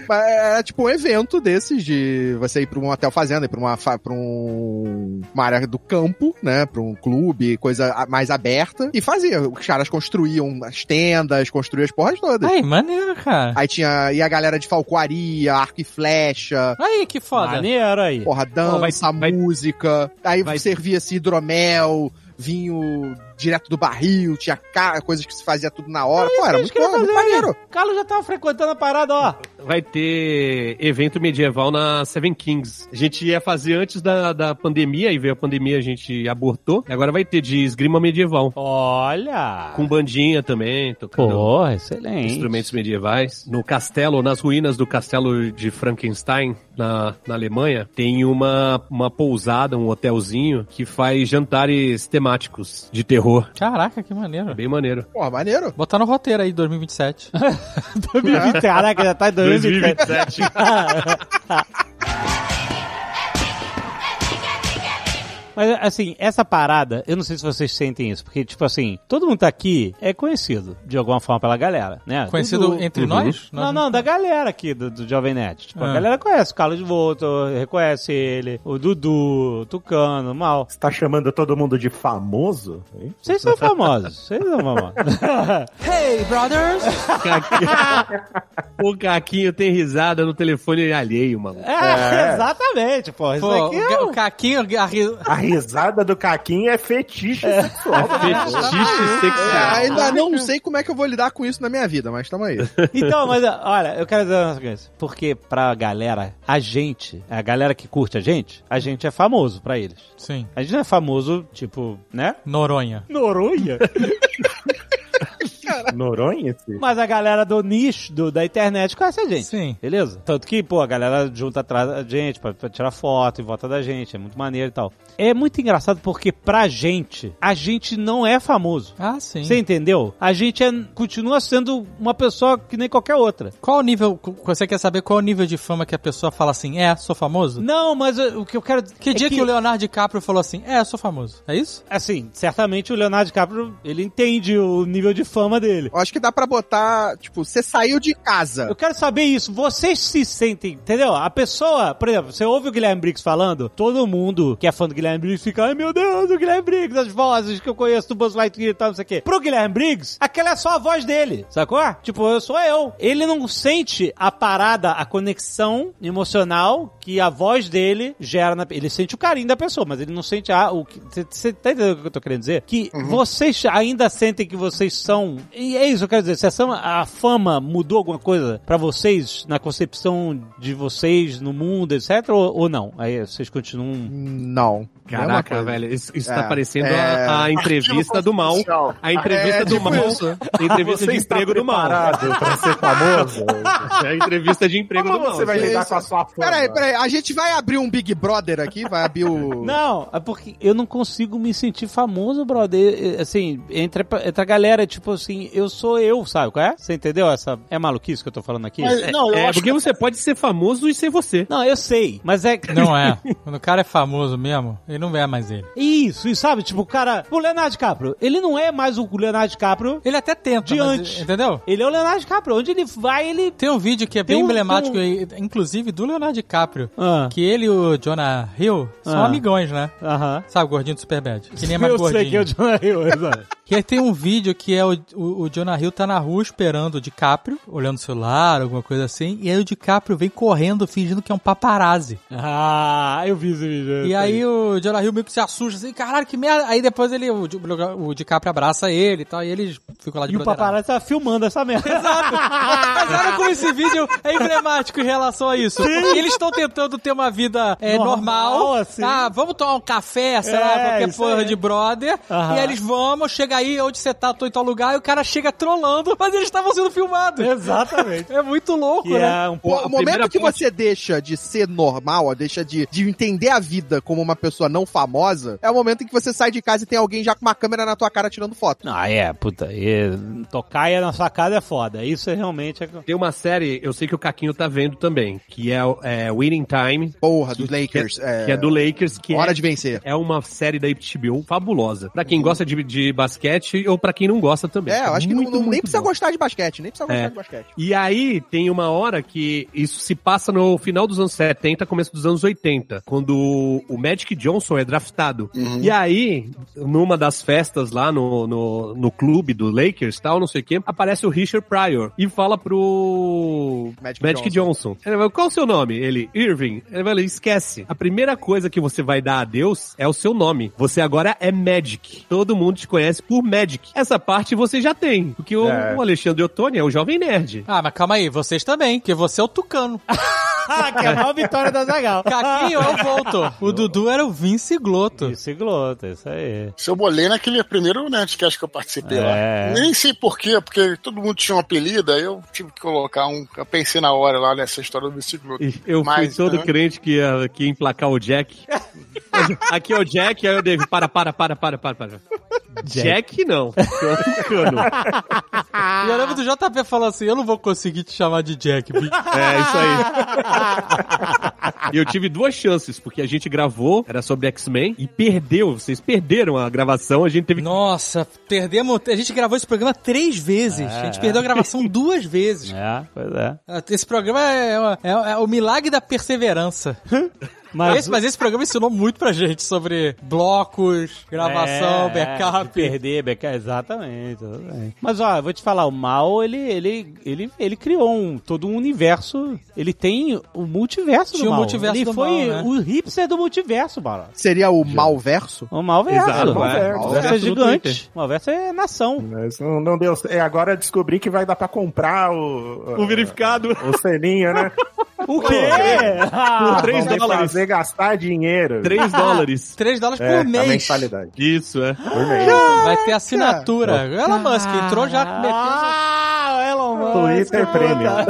Mas Era tipo um evento desses de você ir pra um hotel fazenda, ir pra uma, pra um, uma área do campo, né? Pra um clube, coisa mais aberta. E fazia. Os caras construíam as tendas, construíam as porras todas. Aí, maneiro, cara. Aí tinha e a galera de falcoaria, arco e flecha, Aí, que foda. Maneiro aí. porra, dança, vai- vai- música. Aí vai- servia-se hidromel, vinho direto do barril, tinha ca- coisas que se fazia tudo na hora. Pô, era muito, bom, muito maneiro. O Carlos já tava frequentando a parada, ó. Vai ter evento medieval na Seven Kings. A gente ia fazer antes da, da pandemia, e veio a pandemia, a gente abortou. E agora vai ter de esgrima medieval. Olha. Com bandinha também, tocando Pô, excelente. instrumentos medievais. No castelo, nas ruínas do castelo de Frankenstein, na, na Alemanha, tem uma, uma pousada, um hotelzinho, que faz jantares temáticos de terror. Caraca, que maneiro. Bem maneiro. Porra, maneiro. Botar no roteiro aí, 2027. 2020, caraca, já tá em 2027. 2027. Mas, assim, essa parada, eu não sei se vocês sentem isso, porque, tipo assim, todo mundo tá aqui é conhecido, de alguma forma, pela galera, né? Conhecido Dudu- entre Uhum. nós? Não, Nós não, da galera aqui do, do Jovem Nerd. Tipo, Ah. a galera conhece o Carlos Volto, reconhece ele, o Dudu, o Tucano, Mal. Você tá chamando todo mundo de famoso? hein? Vocês são famosos, vocês são famosos. Hey, brothers! o Caquinho tem risada no telefone alheio, mano. é, exatamente, pô. Aqui o, é um- o Caquinho... a ri- A risada do Caquinho é fetiche sexual. Fetiche É, sexual. ainda não sei como é que eu vou lidar com isso na minha vida, mas tamo aí. Então, mas olha, eu quero dizer uma coisa. Porque pra galera, a gente, a galera que curte a gente, a gente é famoso pra eles. Sim. A gente não é famoso, tipo, né? Noronha. Noronha? Noronha? esse? Mas a galera do nicho do- da internet conhece a gente. Sim. Beleza? Tanto que, pô, a galera junta atrás da gente pra, pra tirar foto em volta da gente. É muito maneiro e tal. É muito engraçado porque pra gente, a gente não é famoso. Ah, sim. Você entendeu? A gente é- continua sendo uma pessoa que nem qualquer outra. Qual o nível, você quer saber qual o nível de fama que a pessoa fala assim, é, sou famoso? Não, mas o que eu quero Que é dia que... o Leonardo DiCaprio falou assim, é, sou famoso? É isso? Assim, certamente o Leonardo DiCaprio, ele entende o nível de fama dele. Eu acho que dá pra botar, tipo, você saiu de casa. Eu quero saber isso. Vocês se sentem, entendeu? A pessoa, por exemplo, você ouve o Guilherme Briggs falando, todo mundo que é fã do Guilherme Briggs fica, ai meu Deus, o Guilherme Briggs, as vozes que eu conheço do Buzz Lightyear e tal, não sei o quê. Pro Guilherme Briggs, aquela é só a voz dele, sacou? Tipo, eu sou eu. Ele não sente a parada, a conexão emocional que a voz dele gera na... Ele sente o carinho da pessoa, mas ele não sente a... o que- Você você tá entendendo o que eu tô querendo dizer? Que vocês ainda sentem que vocês são... E é isso eu quero dizer. Se a fama, mudou alguma coisa pra vocês, na concepção de vocês no mundo, etc? Ou, ou não? Aí vocês continuam... Não. Mesma Caraca, velho, isso, isso É, tá parecendo é. a, a entrevista do mal. A entrevista É, do tipo mal. isso. A entrevista Você de emprego do mal. pra ser famoso? É a entrevista de emprego Como do mal. você vai lidar com a sua fama? Peraí, peraí, a gente vai abrir um Big Brother aqui, vai abrir o... Não, é porque eu não consigo me sentir famoso, brother. É, Assim, entre, a- entre a galera, tipo assim, eu sou eu, sabe qual é? Você entendeu essa... É maluquice que eu tô falando aqui? Mas, não, eu É, acho porque que você pode ser famoso e ser você. Não, eu sei, mas é... Não é. Quando o cara é famoso mesmo, ele não é mais ele. Isso, isso, sabe? Tipo, o cara... O Leonardo DiCaprio, ele não é mais o Leonardo DiCaprio Ele até tenta, de antes. entendeu? Ele é o Leonardo DiCaprio. Onde ele vai, ele... Tem um vídeo que é bem um- emblemático, tem inclusive do Leonardo DiCaprio, Ah, que ele e o Jonah Hill são Ah. amigões, né? aham. Sabe, o gordinho do Superbad? Que nem é mais Eu gordinho. sei que é o Jonah Hill, exato. Que aí tem um vídeo que é o, o, o Jonah Hill tá na rua esperando o DiCaprio, olhando o celular, alguma coisa assim, e aí o DiCaprio vem correndo fingindo que é um paparazzi. ah, eu vi esse vídeo. E aí o Jonah Hill meio que se assusta assim, caralho, que merda. Aí depois ele, o, Di- o DiCaprio abraça ele e tal, e eles ficam lá de E o paparazzi tá filmando essa merda. Exato. Mas olha como esse vídeo é emblemático em relação a isso. Eles estão tentando ter uma vida é, Normal, normal. assim. Ah, vamos tomar um café, sei lá, É, qualquer isso porra aí. de brother. Aham. E aí eles vamos, chega aí, onde você tá, tô em tal lugar, e o cara chega trolando, mas eles estavam sendo filmados. Exatamente. É muito louco, Que né? é um O, pouco... o momento que parte- você deixa de ser normal, deixa de, de entender a vida como uma pessoa não famosa, é o momento em que você sai de casa e tem alguém já com uma câmera na tua cara tirando foto. Ah, é, puta. E tocaia na sua casa é foda. Isso é realmente... É... Tem uma série, eu sei que o Caquinho tá vendo também, que é, o- é Winning Time, Porra, dos Lakers. É, que é do Lakers, que Hora é, de vencer. é uma série da HBO fabulosa. Pra quem gosta de, de basquete ou pra quem não gosta também. É, eu acho que não, Muito, não- nem muito precisa bom. gostar de basquete, nem precisa gostar É. de basquete. E aí tem uma hora que isso se passa no final dos anos 70, começo dos anos 80, quando o Magic Johnson é draftado. E aí, numa das festas lá no, no, no clube do Lakers, tal, não sei o quê, aparece o Richard Pryor e fala pro Magic Magic, Johnson. Ele vai, qual é o seu nome? Ele, Irving. Ele vai, esquece. A primeira coisa que você vai dar a Deus é o seu nome. Você agora é Magic. Todo mundo te conhece por Magic. Essa parte você já tem, porque o, É. o Alexandre Ottoni é o jovem nerd. Ah, mas calma aí, vocês também, porque você é o Tucano. Ah, que é a maior vitória da Zagal. Caquinho é o Voltor. O Dudu era o Vince Glotto. Isso, glota, isso aí. Se eu bolei naquele primeiro Nerdcast que eu participei É. lá. Nem sei porquê, porque todo mundo tinha um apelido, aí eu tive que colocar um. Eu pensei na hora lá nessa história do bicicleta. E Eu Mas, fui todo né? crente que ia, que ia emplacar o Jack. Aqui é o Jack, aí eu devo. Para, para, para, para, para, para. Jack não. Tô ficando. E eu lembro do JP falando assim: eu não vou conseguir te chamar de Jack, bicho. É, isso aí. E eu tive duas chances, porque a gente gravou, era sobre X-Men, e perdeu. Vocês perderam a gravação, a gente teve. Nossa, perdemos. A gente gravou esse programa três vezes. A gente perdeu a gravação duas vezes. É, pois é. Esse programa é, uma- é- é o milagre da perseverança. Mas, Esse- mas esse programa ensinou muito pra gente sobre blocos, gravação, É, backup. de Perder, backup, exatamente, exatamente. Mas ó, eu vou te falar, o Mal, ele, ele, ele, ele criou um, todo um universo. Ele tem o multiverso Tinha do o Mal. multiverso ele do foi Mal, né? o hipster do multiverso, Bala. Seria o Malverso? O Malverso. Exato, o Malverso. é. O Malverso é Malverso no gigante. O Malverso é nação. Mas não, não deu. É, agora descobri que vai dar pra comprar o. O verificado. O selinho, né? O quê? Por 3 Vai dólares. fazer gastar dinheiro. 3 dólares. 3 dólares É, por a mês. mensalidade. Isso, é. Por mês. Vai ter assinatura. Elon Musk entrou já metendo. Ah, o Elon Musk. Twitter. Premium.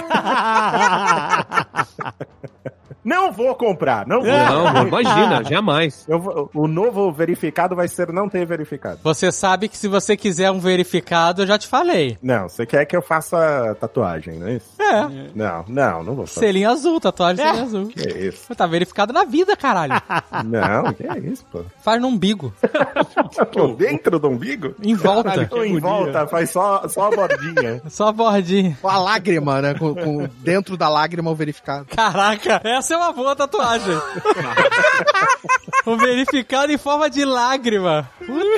Não vou comprar, não vou. Não, imagina, jamais. Vou- o novo verificado vai ser não ter verificado. Você sabe que se você quiser um verificado, eu já te falei. Não, você quer que eu faça tatuagem, não é isso? É. Não, não, não vou fazer. Selinho azul, tatuagem selinho azul. Que isso? Tá verificado na vida, caralho. Não, que é isso, pô. Faz no umbigo. Pô, dentro do umbigo? Em volta. Ou em volta, faz só, só a bordinha. Só a bordinha. Com a lágrima, né? Com, com- dentro da lágrima o verificado. Caraca, essa é uma boa tatuagem. o verificado em forma de lágrima.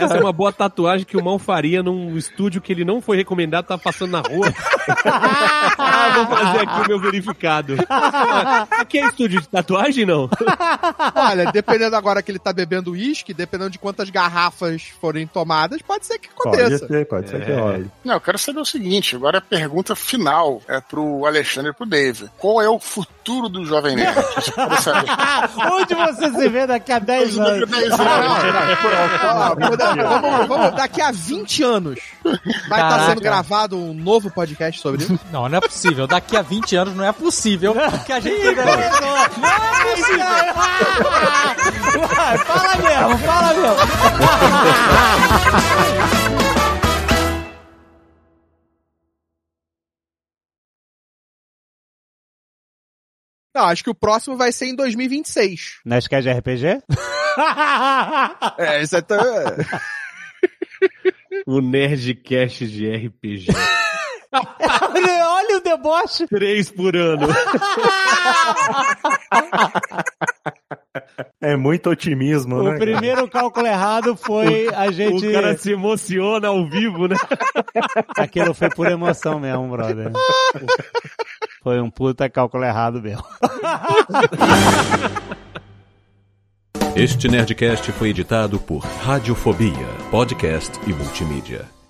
Essa é uma boa tatuagem que o Mal faria num estúdio que ele não foi recomendado, tá passando na rua. ah, vou fazer aqui o meu verificado. Aqui é estúdio de tatuagem, não? Olha, dependendo agora que ele tá bebendo uísque, dependendo de quantas garrafas forem tomadas, pode ser que Pode aconteça. ser, pode ser que role. Não, eu quero saber o seguinte, agora a pergunta final é pro Alexandre e pro Dave. Qual é o futuro do Jovem Nerd? Onde você se vê daqui a 10 anos? Daqui a 20 anos vai estar Caraca. sendo gravado um novo podcast sobre isso. Não, não é possível. Daqui a 20 anos não é possível que a gente ainda não é possível. Fala mesmo, fala mesmo. Não, acho que o próximo vai ser em 2026. Nerdcast de RPG? É, isso é tão... O Nerdcast de RPG. olha, olha o deboche. Três por ano. É muito otimismo, O né? primeiro cálculo errado foi a gente... O cara se emociona ao vivo, né? Aquilo foi por emoção mesmo, brother. Foi um puta cálculo errado mesmo. Este Nerdcast foi editado por Radiofobia, podcast e multimídia.